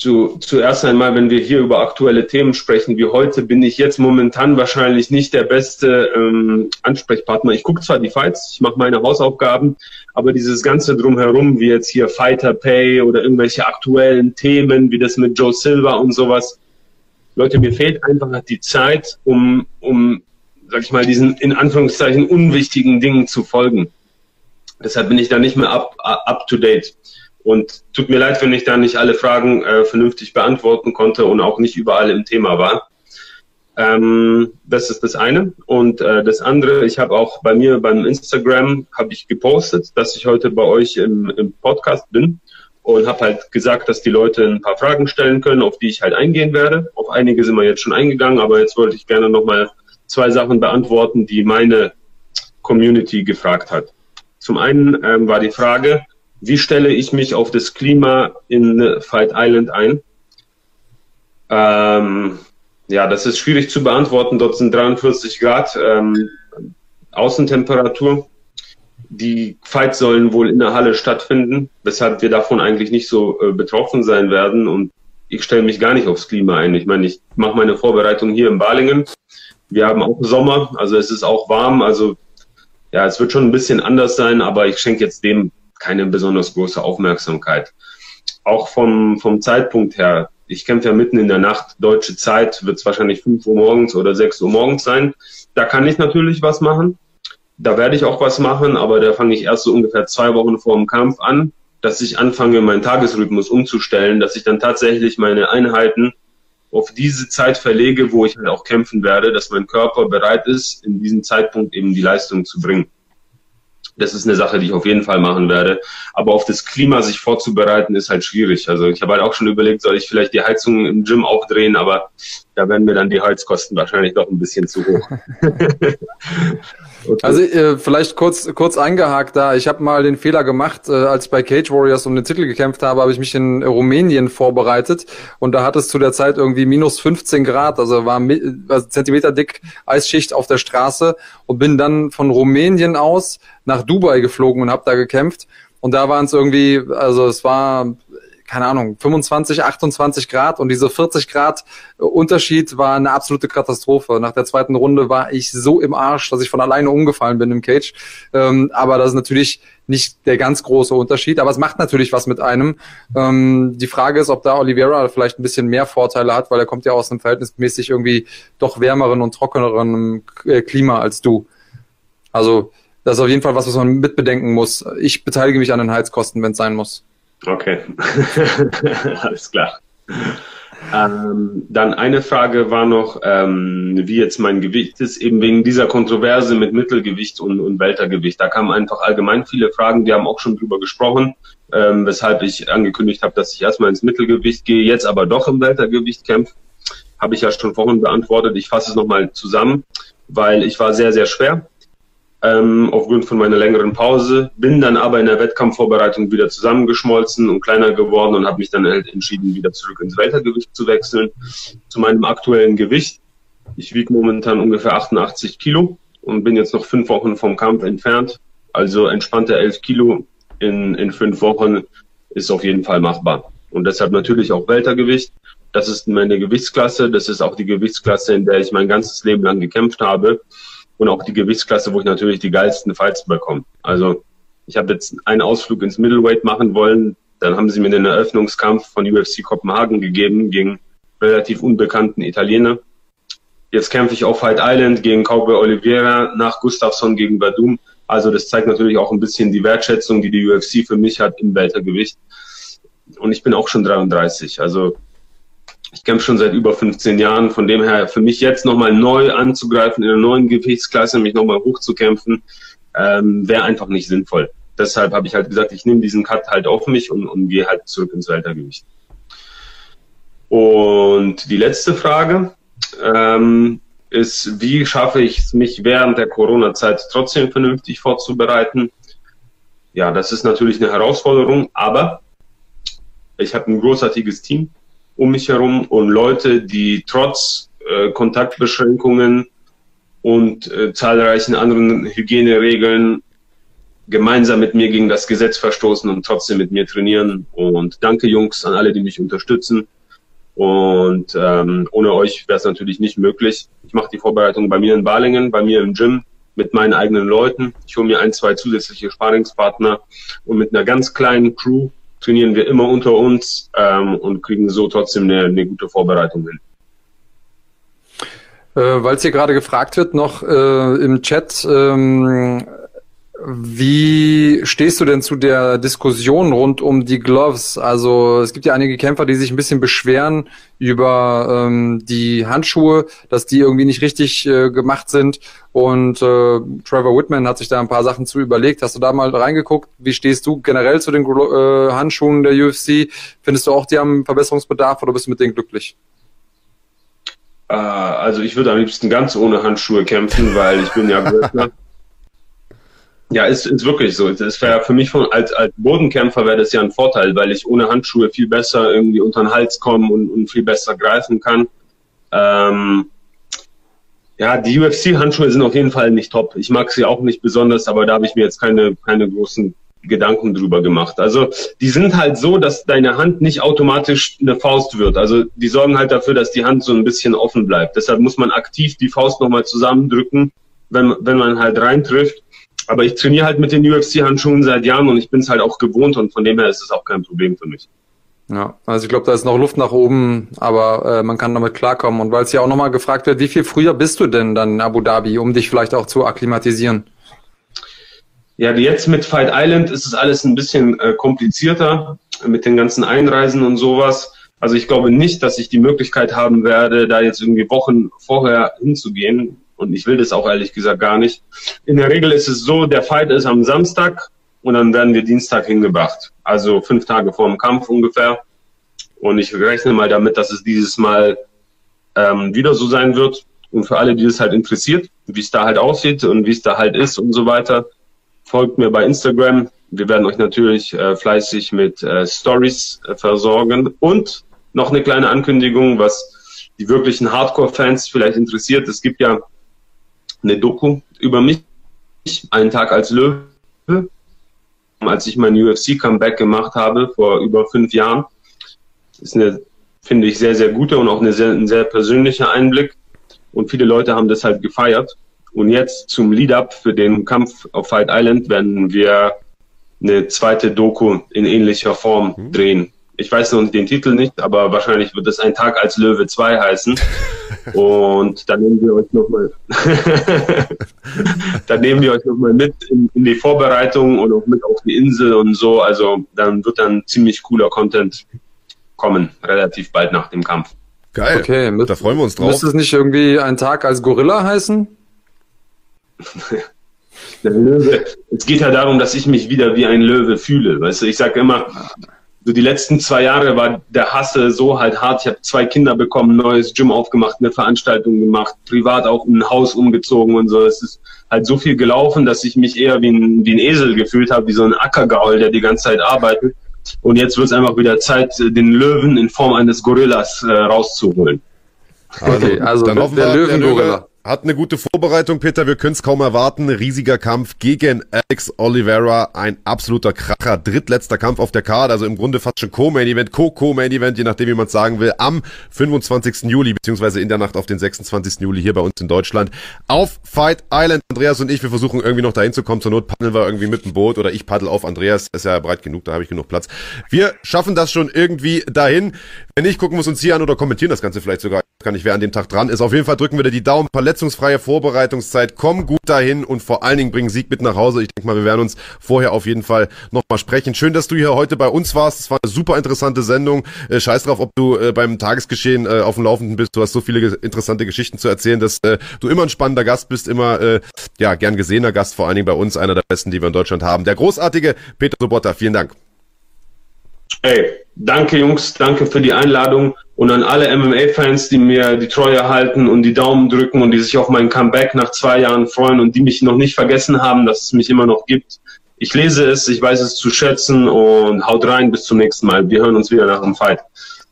[SPEAKER 8] zu, zuerst einmal, wenn wir hier über aktuelle Themen sprechen wie heute, bin ich jetzt momentan wahrscheinlich nicht der beste ähm, Ansprechpartner. Ich gucke zwar die Fights, ich mache meine Hausaufgaben, aber dieses ganze drumherum, wie jetzt hier Fighter Pay oder irgendwelche aktuellen Themen, wie das mit Joe Silva und sowas, Leute, mir fehlt einfach die Zeit, um, um, sag ich mal, diesen in Anführungszeichen unwichtigen Dingen zu folgen. Deshalb bin ich da nicht mehr up, up to date. Und tut mir leid, wenn ich da nicht alle Fragen äh, vernünftig beantworten konnte und auch nicht überall im Thema war. Ähm, das ist das eine. Und äh, das andere, ich habe auch bei mir beim Instagram habe ich gepostet, dass ich heute bei euch im, im Podcast bin und habe halt gesagt, dass die Leute ein paar Fragen stellen können, auf die ich halt eingehen werde. Auf einige sind wir jetzt schon eingegangen, aber jetzt wollte ich gerne nochmal zwei Sachen beantworten, die meine Community gefragt hat. Zum einen ähm, war die Frage, wie stelle ich mich auf das Klima in Fight Island ein? Ähm, ja, das ist schwierig zu beantworten. Dort sind 43 Grad ähm, Außentemperatur. Die Fights sollen wohl in der Halle stattfinden, weshalb wir davon eigentlich nicht so äh, betroffen sein werden. Und ich stelle mich gar nicht aufs Klima ein. Ich meine, ich mache meine Vorbereitung hier in Balingen. Wir haben auch Sommer, also es ist auch warm. Also ja, es wird schon ein bisschen anders sein, aber ich schenke jetzt dem keine besonders große Aufmerksamkeit. Auch vom, vom Zeitpunkt her, ich kämpfe ja mitten in der Nacht, deutsche Zeit wird es wahrscheinlich 5 Uhr morgens oder 6 Uhr morgens sein. Da kann ich natürlich was machen. Da werde ich auch was machen, aber da fange ich erst so ungefähr zwei Wochen vor dem Kampf an, dass ich anfange, meinen Tagesrhythmus umzustellen, dass ich dann tatsächlich meine Einheiten auf diese Zeit verlege, wo ich halt auch kämpfen werde, dass mein Körper bereit ist, in diesem Zeitpunkt eben die Leistung zu bringen. Das ist eine Sache, die ich auf jeden Fall machen werde. Aber auf das Klima sich vorzubereiten, ist halt schwierig. Also ich habe halt auch schon überlegt, soll ich vielleicht die Heizung im Gym aufdrehen, aber da werden mir dann die Heizkosten wahrscheinlich doch ein bisschen zu hoch. *laughs*
[SPEAKER 2] Okay. Also äh, vielleicht kurz kurz eingehakt da. Ich habe mal den Fehler gemacht, äh, als ich bei Cage Warriors um den Titel gekämpft habe, habe ich mich in Rumänien vorbereitet und da hat es zu der Zeit irgendwie minus 15 Grad, also war also Zentimeter dick Eisschicht auf der Straße und bin dann von Rumänien aus nach Dubai geflogen und habe da gekämpft und da waren es irgendwie, also es war keine Ahnung, 25, 28 Grad und diese 40 Grad Unterschied war eine absolute Katastrophe. Nach der zweiten Runde war ich so im Arsch, dass ich von alleine umgefallen bin im Cage. Ähm, aber das ist natürlich nicht der ganz große Unterschied, aber es macht natürlich was mit einem. Ähm, die Frage ist, ob da Oliveira vielleicht ein bisschen mehr Vorteile hat, weil er kommt ja aus einem verhältnismäßig irgendwie doch wärmeren und trockeneren äh, Klima als du. Also das ist auf jeden Fall was, was man mitbedenken muss. Ich beteilige mich an den Heizkosten, wenn es sein muss.
[SPEAKER 8] Okay, *laughs* alles klar. Ähm, dann eine Frage war noch, ähm, wie jetzt mein Gewicht ist, eben wegen dieser Kontroverse mit Mittelgewicht und, und Weltergewicht. Da kamen einfach allgemein viele Fragen, wir haben auch schon drüber gesprochen, ähm, weshalb ich angekündigt habe, dass ich erstmal ins Mittelgewicht gehe, jetzt aber doch im Weltergewicht kämpfe. Habe ich ja schon vorhin beantwortet. Ich fasse es nochmal zusammen, weil ich war sehr, sehr schwer ähm, aufgrund von meiner längeren Pause, bin dann aber in der Wettkampfvorbereitung wieder zusammengeschmolzen und kleiner geworden und habe mich dann halt entschieden, wieder zurück ins Weltergewicht zu wechseln, zu meinem aktuellen Gewicht. Ich wiege momentan ungefähr 88 Kilo und bin jetzt noch fünf Wochen vom Kampf entfernt. Also entspannte 11 Kilo in, in fünf Wochen ist auf jeden Fall machbar. Und deshalb natürlich auch Weltergewicht. Das ist meine Gewichtsklasse. Das ist auch die Gewichtsklasse, in der ich mein ganzes Leben lang gekämpft habe. Und auch die Gewichtsklasse, wo ich natürlich die geilsten Fights bekomme. Also ich habe jetzt einen Ausflug ins Middleweight machen wollen. Dann haben sie mir den Eröffnungskampf von UFC Kopenhagen gegeben gegen relativ unbekannten Italiener. Jetzt kämpfe ich auf Fight Island gegen Cowboy Oliveira, nach Gustafsson gegen Badum. Also das zeigt natürlich auch ein bisschen die Wertschätzung, die die UFC für mich hat im Weltergewicht. Und ich bin auch schon 33. Also ich kämpfe schon seit über 15 Jahren. Von dem her für mich jetzt nochmal neu anzugreifen, in einer neuen Gewichtsklasse mich nochmal hochzukämpfen, ähm, wäre einfach nicht sinnvoll. Deshalb habe ich halt gesagt, ich nehme diesen Cut halt auf mich und, und gehe halt zurück ins Weltergewicht. Und die letzte Frage ähm, ist, wie schaffe ich es, mich während der Corona-Zeit trotzdem vernünftig vorzubereiten? Ja, das ist natürlich eine Herausforderung, aber ich habe ein großartiges Team um mich herum und Leute, die trotz äh, Kontaktbeschränkungen und äh, zahlreichen anderen Hygieneregeln gemeinsam mit mir gegen das Gesetz verstoßen und trotzdem mit mir trainieren. Und danke Jungs an alle, die mich unterstützen. Und ähm, ohne euch wäre es natürlich nicht möglich. Ich mache die Vorbereitung bei mir in Balingen, bei mir im Gym mit meinen eigenen Leuten. Ich hole mir ein, zwei zusätzliche Sparingspartner und mit einer ganz kleinen Crew trainieren wir immer unter uns ähm, und kriegen so trotzdem eine, eine gute Vorbereitung hin.
[SPEAKER 2] Äh, Weil es hier gerade gefragt wird, noch äh, im Chat, ähm, wie stehst du denn zu der Diskussion rund um die Gloves? Also es gibt ja einige Kämpfer, die sich ein bisschen beschweren über ähm, die Handschuhe, dass die irgendwie nicht richtig äh, gemacht sind. Und äh, Trevor Whitman hat sich da ein paar Sachen zu überlegt. Hast du da mal reingeguckt? Wie stehst du generell zu den äh, Handschuhen der UFC? Findest du auch, die haben Verbesserungsbedarf oder bist du mit denen glücklich?
[SPEAKER 8] Äh, also ich würde am liebsten ganz ohne Handschuhe kämpfen, weil ich bin ja. *laughs* Ja, ist, ist wirklich so. Das wäre für mich von, als, als Bodenkämpfer wäre das ja ein Vorteil, weil ich ohne Handschuhe viel besser irgendwie unter den Hals kommen und, und viel besser greifen kann. Ähm, ja, die UFC-Handschuhe sind auf jeden Fall nicht top. Ich mag sie auch nicht besonders, aber da habe ich mir jetzt keine, keine großen Gedanken drüber gemacht. Also die sind halt so, dass deine Hand nicht automatisch eine Faust wird. Also die sorgen halt dafür, dass die Hand so ein bisschen offen bleibt. Deshalb muss man aktiv die Faust nochmal zusammendrücken, wenn, wenn man halt reintrifft. Aber ich trainiere halt mit den UFC-Handschuhen seit Jahren und ich bin es halt auch gewohnt und von dem her ist es auch kein Problem für mich.
[SPEAKER 2] Ja, also ich glaube, da ist noch Luft nach oben, aber äh, man kann damit klarkommen. Und weil es ja auch nochmal gefragt wird, wie viel früher bist du denn dann in Abu Dhabi, um dich vielleicht auch zu akklimatisieren?
[SPEAKER 8] Ja, jetzt mit Fight Island ist es alles ein bisschen äh, komplizierter mit den ganzen Einreisen und sowas. Also ich glaube nicht, dass ich die Möglichkeit haben werde, da jetzt irgendwie Wochen vorher hinzugehen. Und ich will das auch ehrlich gesagt gar nicht. In der Regel ist es so, der Fight ist am Samstag und dann werden wir Dienstag hingebracht. Also fünf Tage vor dem Kampf ungefähr. Und ich rechne mal damit, dass es dieses Mal ähm, wieder so sein wird. Und für alle, die es halt interessiert, wie es da halt aussieht und wie es da halt ist und so weiter, folgt mir bei Instagram. Wir werden euch natürlich äh, fleißig mit äh, Stories äh, versorgen. Und noch eine kleine Ankündigung, was die wirklichen Hardcore-Fans vielleicht interessiert. Es gibt ja eine Doku über mich, einen Tag als Löwe, als ich mein UFC-Comeback gemacht habe vor über fünf Jahren. Ist eine, finde ich, sehr, sehr gute und auch eine sehr, ein sehr persönlicher Einblick. Und viele Leute haben das halt gefeiert. Und jetzt zum Lead-Up für den Kampf auf Fight Island werden wir eine zweite Doku in ähnlicher Form mhm. drehen ich weiß noch den Titel nicht, aber wahrscheinlich wird es ein Tag als Löwe 2 heißen. *laughs* Und dann nehmen wir euch nochmal, *laughs* *laughs* dann nehmen wir euch nochmal mit in, in, die Vorbereitung und auch mit auf die Insel und so. Also dann wird dann ziemlich cooler Content kommen, relativ bald nach dem Kampf.
[SPEAKER 2] Geil. Okay, mit, da freuen wir uns drauf. Müsste es nicht irgendwie ein Tag als Gorilla heißen? *laughs*
[SPEAKER 8] Der Löwe. Es geht ja darum, dass ich mich wieder wie ein Löwe fühle. Weißt du, ich sage immer, so die letzten zwei Jahre war der Hasse so halt hart. Ich habe zwei Kinder bekommen, neues Gym aufgemacht, eine Veranstaltung gemacht, privat auch ein Haus umgezogen und so. Es ist halt so viel gelaufen, dass ich mich eher wie ein, wie ein Esel gefühlt habe, wie so ein Ackergaul, der die ganze Zeit arbeitet. Und jetzt wird es einfach wieder Zeit, den Löwen in Form eines Gorillas äh, rauszuholen.
[SPEAKER 1] Also, okay, also dann hoffen der, wir, der Löwengorilla. Hat eine gute Vorbereitung, Peter. Wir können es kaum erwarten. Riesiger Kampf gegen Alex Oliveira. Ein absoluter Kracher. Drittletzter Kampf auf der Karte. Also im Grunde fast schon Co-Main-Event, Co-Co-Main-Event, je nachdem, wie man es sagen will. Am 25. Juli, beziehungsweise in der Nacht auf den 26. Juli hier bei uns in Deutschland. Auf Fight Island. Andreas und ich, wir versuchen irgendwie noch dahin zu kommen. Zur Not paddeln wir irgendwie mit dem Boot oder ich paddel auf Andreas. Ist ja breit genug, da habe ich genug Platz. Wir schaffen das schon irgendwie dahin. Wenn nicht, gucken wir es uns hier an oder kommentieren das Ganze vielleicht sogar. Kann ich, wer an dem Tag dran ist. Auf jeden Fall drücken wir dir die Daumen. Verletzungsfreie Vorbereitungszeit. Komm gut dahin und vor allen Dingen bringen Sieg mit nach Hause. Ich denke mal, wir werden uns vorher auf jeden Fall nochmal sprechen. Schön, dass du hier heute bei uns warst. Es war eine super interessante Sendung. Äh, scheiß drauf, ob du äh, beim Tagesgeschehen äh, auf dem Laufenden bist. Du hast so viele interessante Geschichten zu erzählen, dass äh, du immer ein spannender Gast bist, immer äh, ja gern gesehener Gast, vor allen Dingen bei uns, einer der besten, die wir in Deutschland haben. Der großartige Peter Sobotta. Vielen Dank.
[SPEAKER 8] Hey, danke Jungs, danke für die Einladung und an alle MMA-Fans, die mir die Treue halten und die Daumen drücken und die sich auf mein Comeback nach zwei Jahren freuen und die mich noch nicht vergessen haben, dass es mich immer noch gibt. Ich lese es, ich weiß es zu schätzen und haut rein, bis zum nächsten Mal. Wir hören uns wieder nach dem Fight.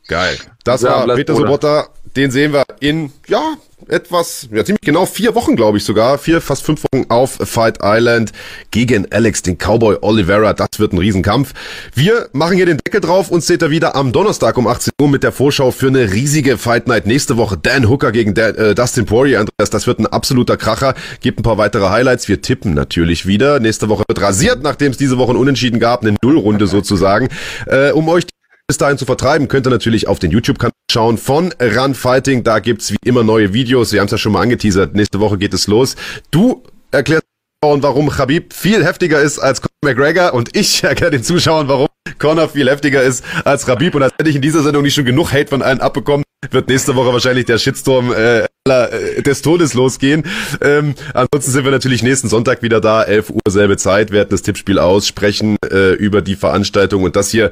[SPEAKER 1] Geil. Das ja, war Peter Sobotta. Den sehen wir in, ja, etwas, ja, ziemlich genau vier Wochen, glaube ich sogar. Vier, fast fünf Wochen auf Fight Island gegen Alex, den Cowboy Oliveira. Das wird ein Riesenkampf. Wir machen hier den Deckel drauf und seht ihr wieder am Donnerstag um 18 Uhr mit der Vorschau für eine riesige Fight Night. Nächste Woche Dan Hooker gegen Dan, äh, Dustin Poirier. Andreas, das wird ein absoluter Kracher. Gibt ein paar weitere Highlights. Wir tippen natürlich wieder. Nächste Woche wird rasiert, nachdem es diese Woche Unentschieden gab. Eine Nullrunde sozusagen. Äh, um euch bis dahin zu vertreiben, könnt ihr natürlich auf den YouTube-Kanal schauen von Run Fighting. Da gibt's wie immer neue Videos. Wir haben es ja schon mal angeteasert. Nächste Woche geht es los. Du erklärst warum Khabib viel heftiger ist als Conor McGregor und ich *laughs* erkläre den Zuschauern, warum Conor viel heftiger ist als Khabib. Und als hätte ich in dieser Sendung nicht schon genug Hate von allen abbekommen, wird nächste Woche wahrscheinlich der Shitstorm äh, äh, des Todes losgehen. Ähm, ansonsten sind wir natürlich nächsten Sonntag wieder da, 11 Uhr selbe Zeit, werten das Tippspiel aus, sprechen äh, über die Veranstaltung und das hier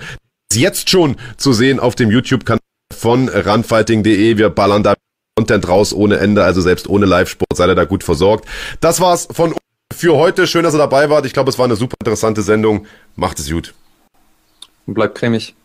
[SPEAKER 1] jetzt schon zu sehen auf dem YouTube-Kanal von runfighting.de. Wir ballern da Content raus ohne Ende, also selbst ohne Live-Sport seid ihr da gut versorgt. Das war's von uns für heute. Schön, dass ihr dabei wart. Ich glaube, es war eine super interessante Sendung. Macht es gut.
[SPEAKER 2] Und bleibt cremig.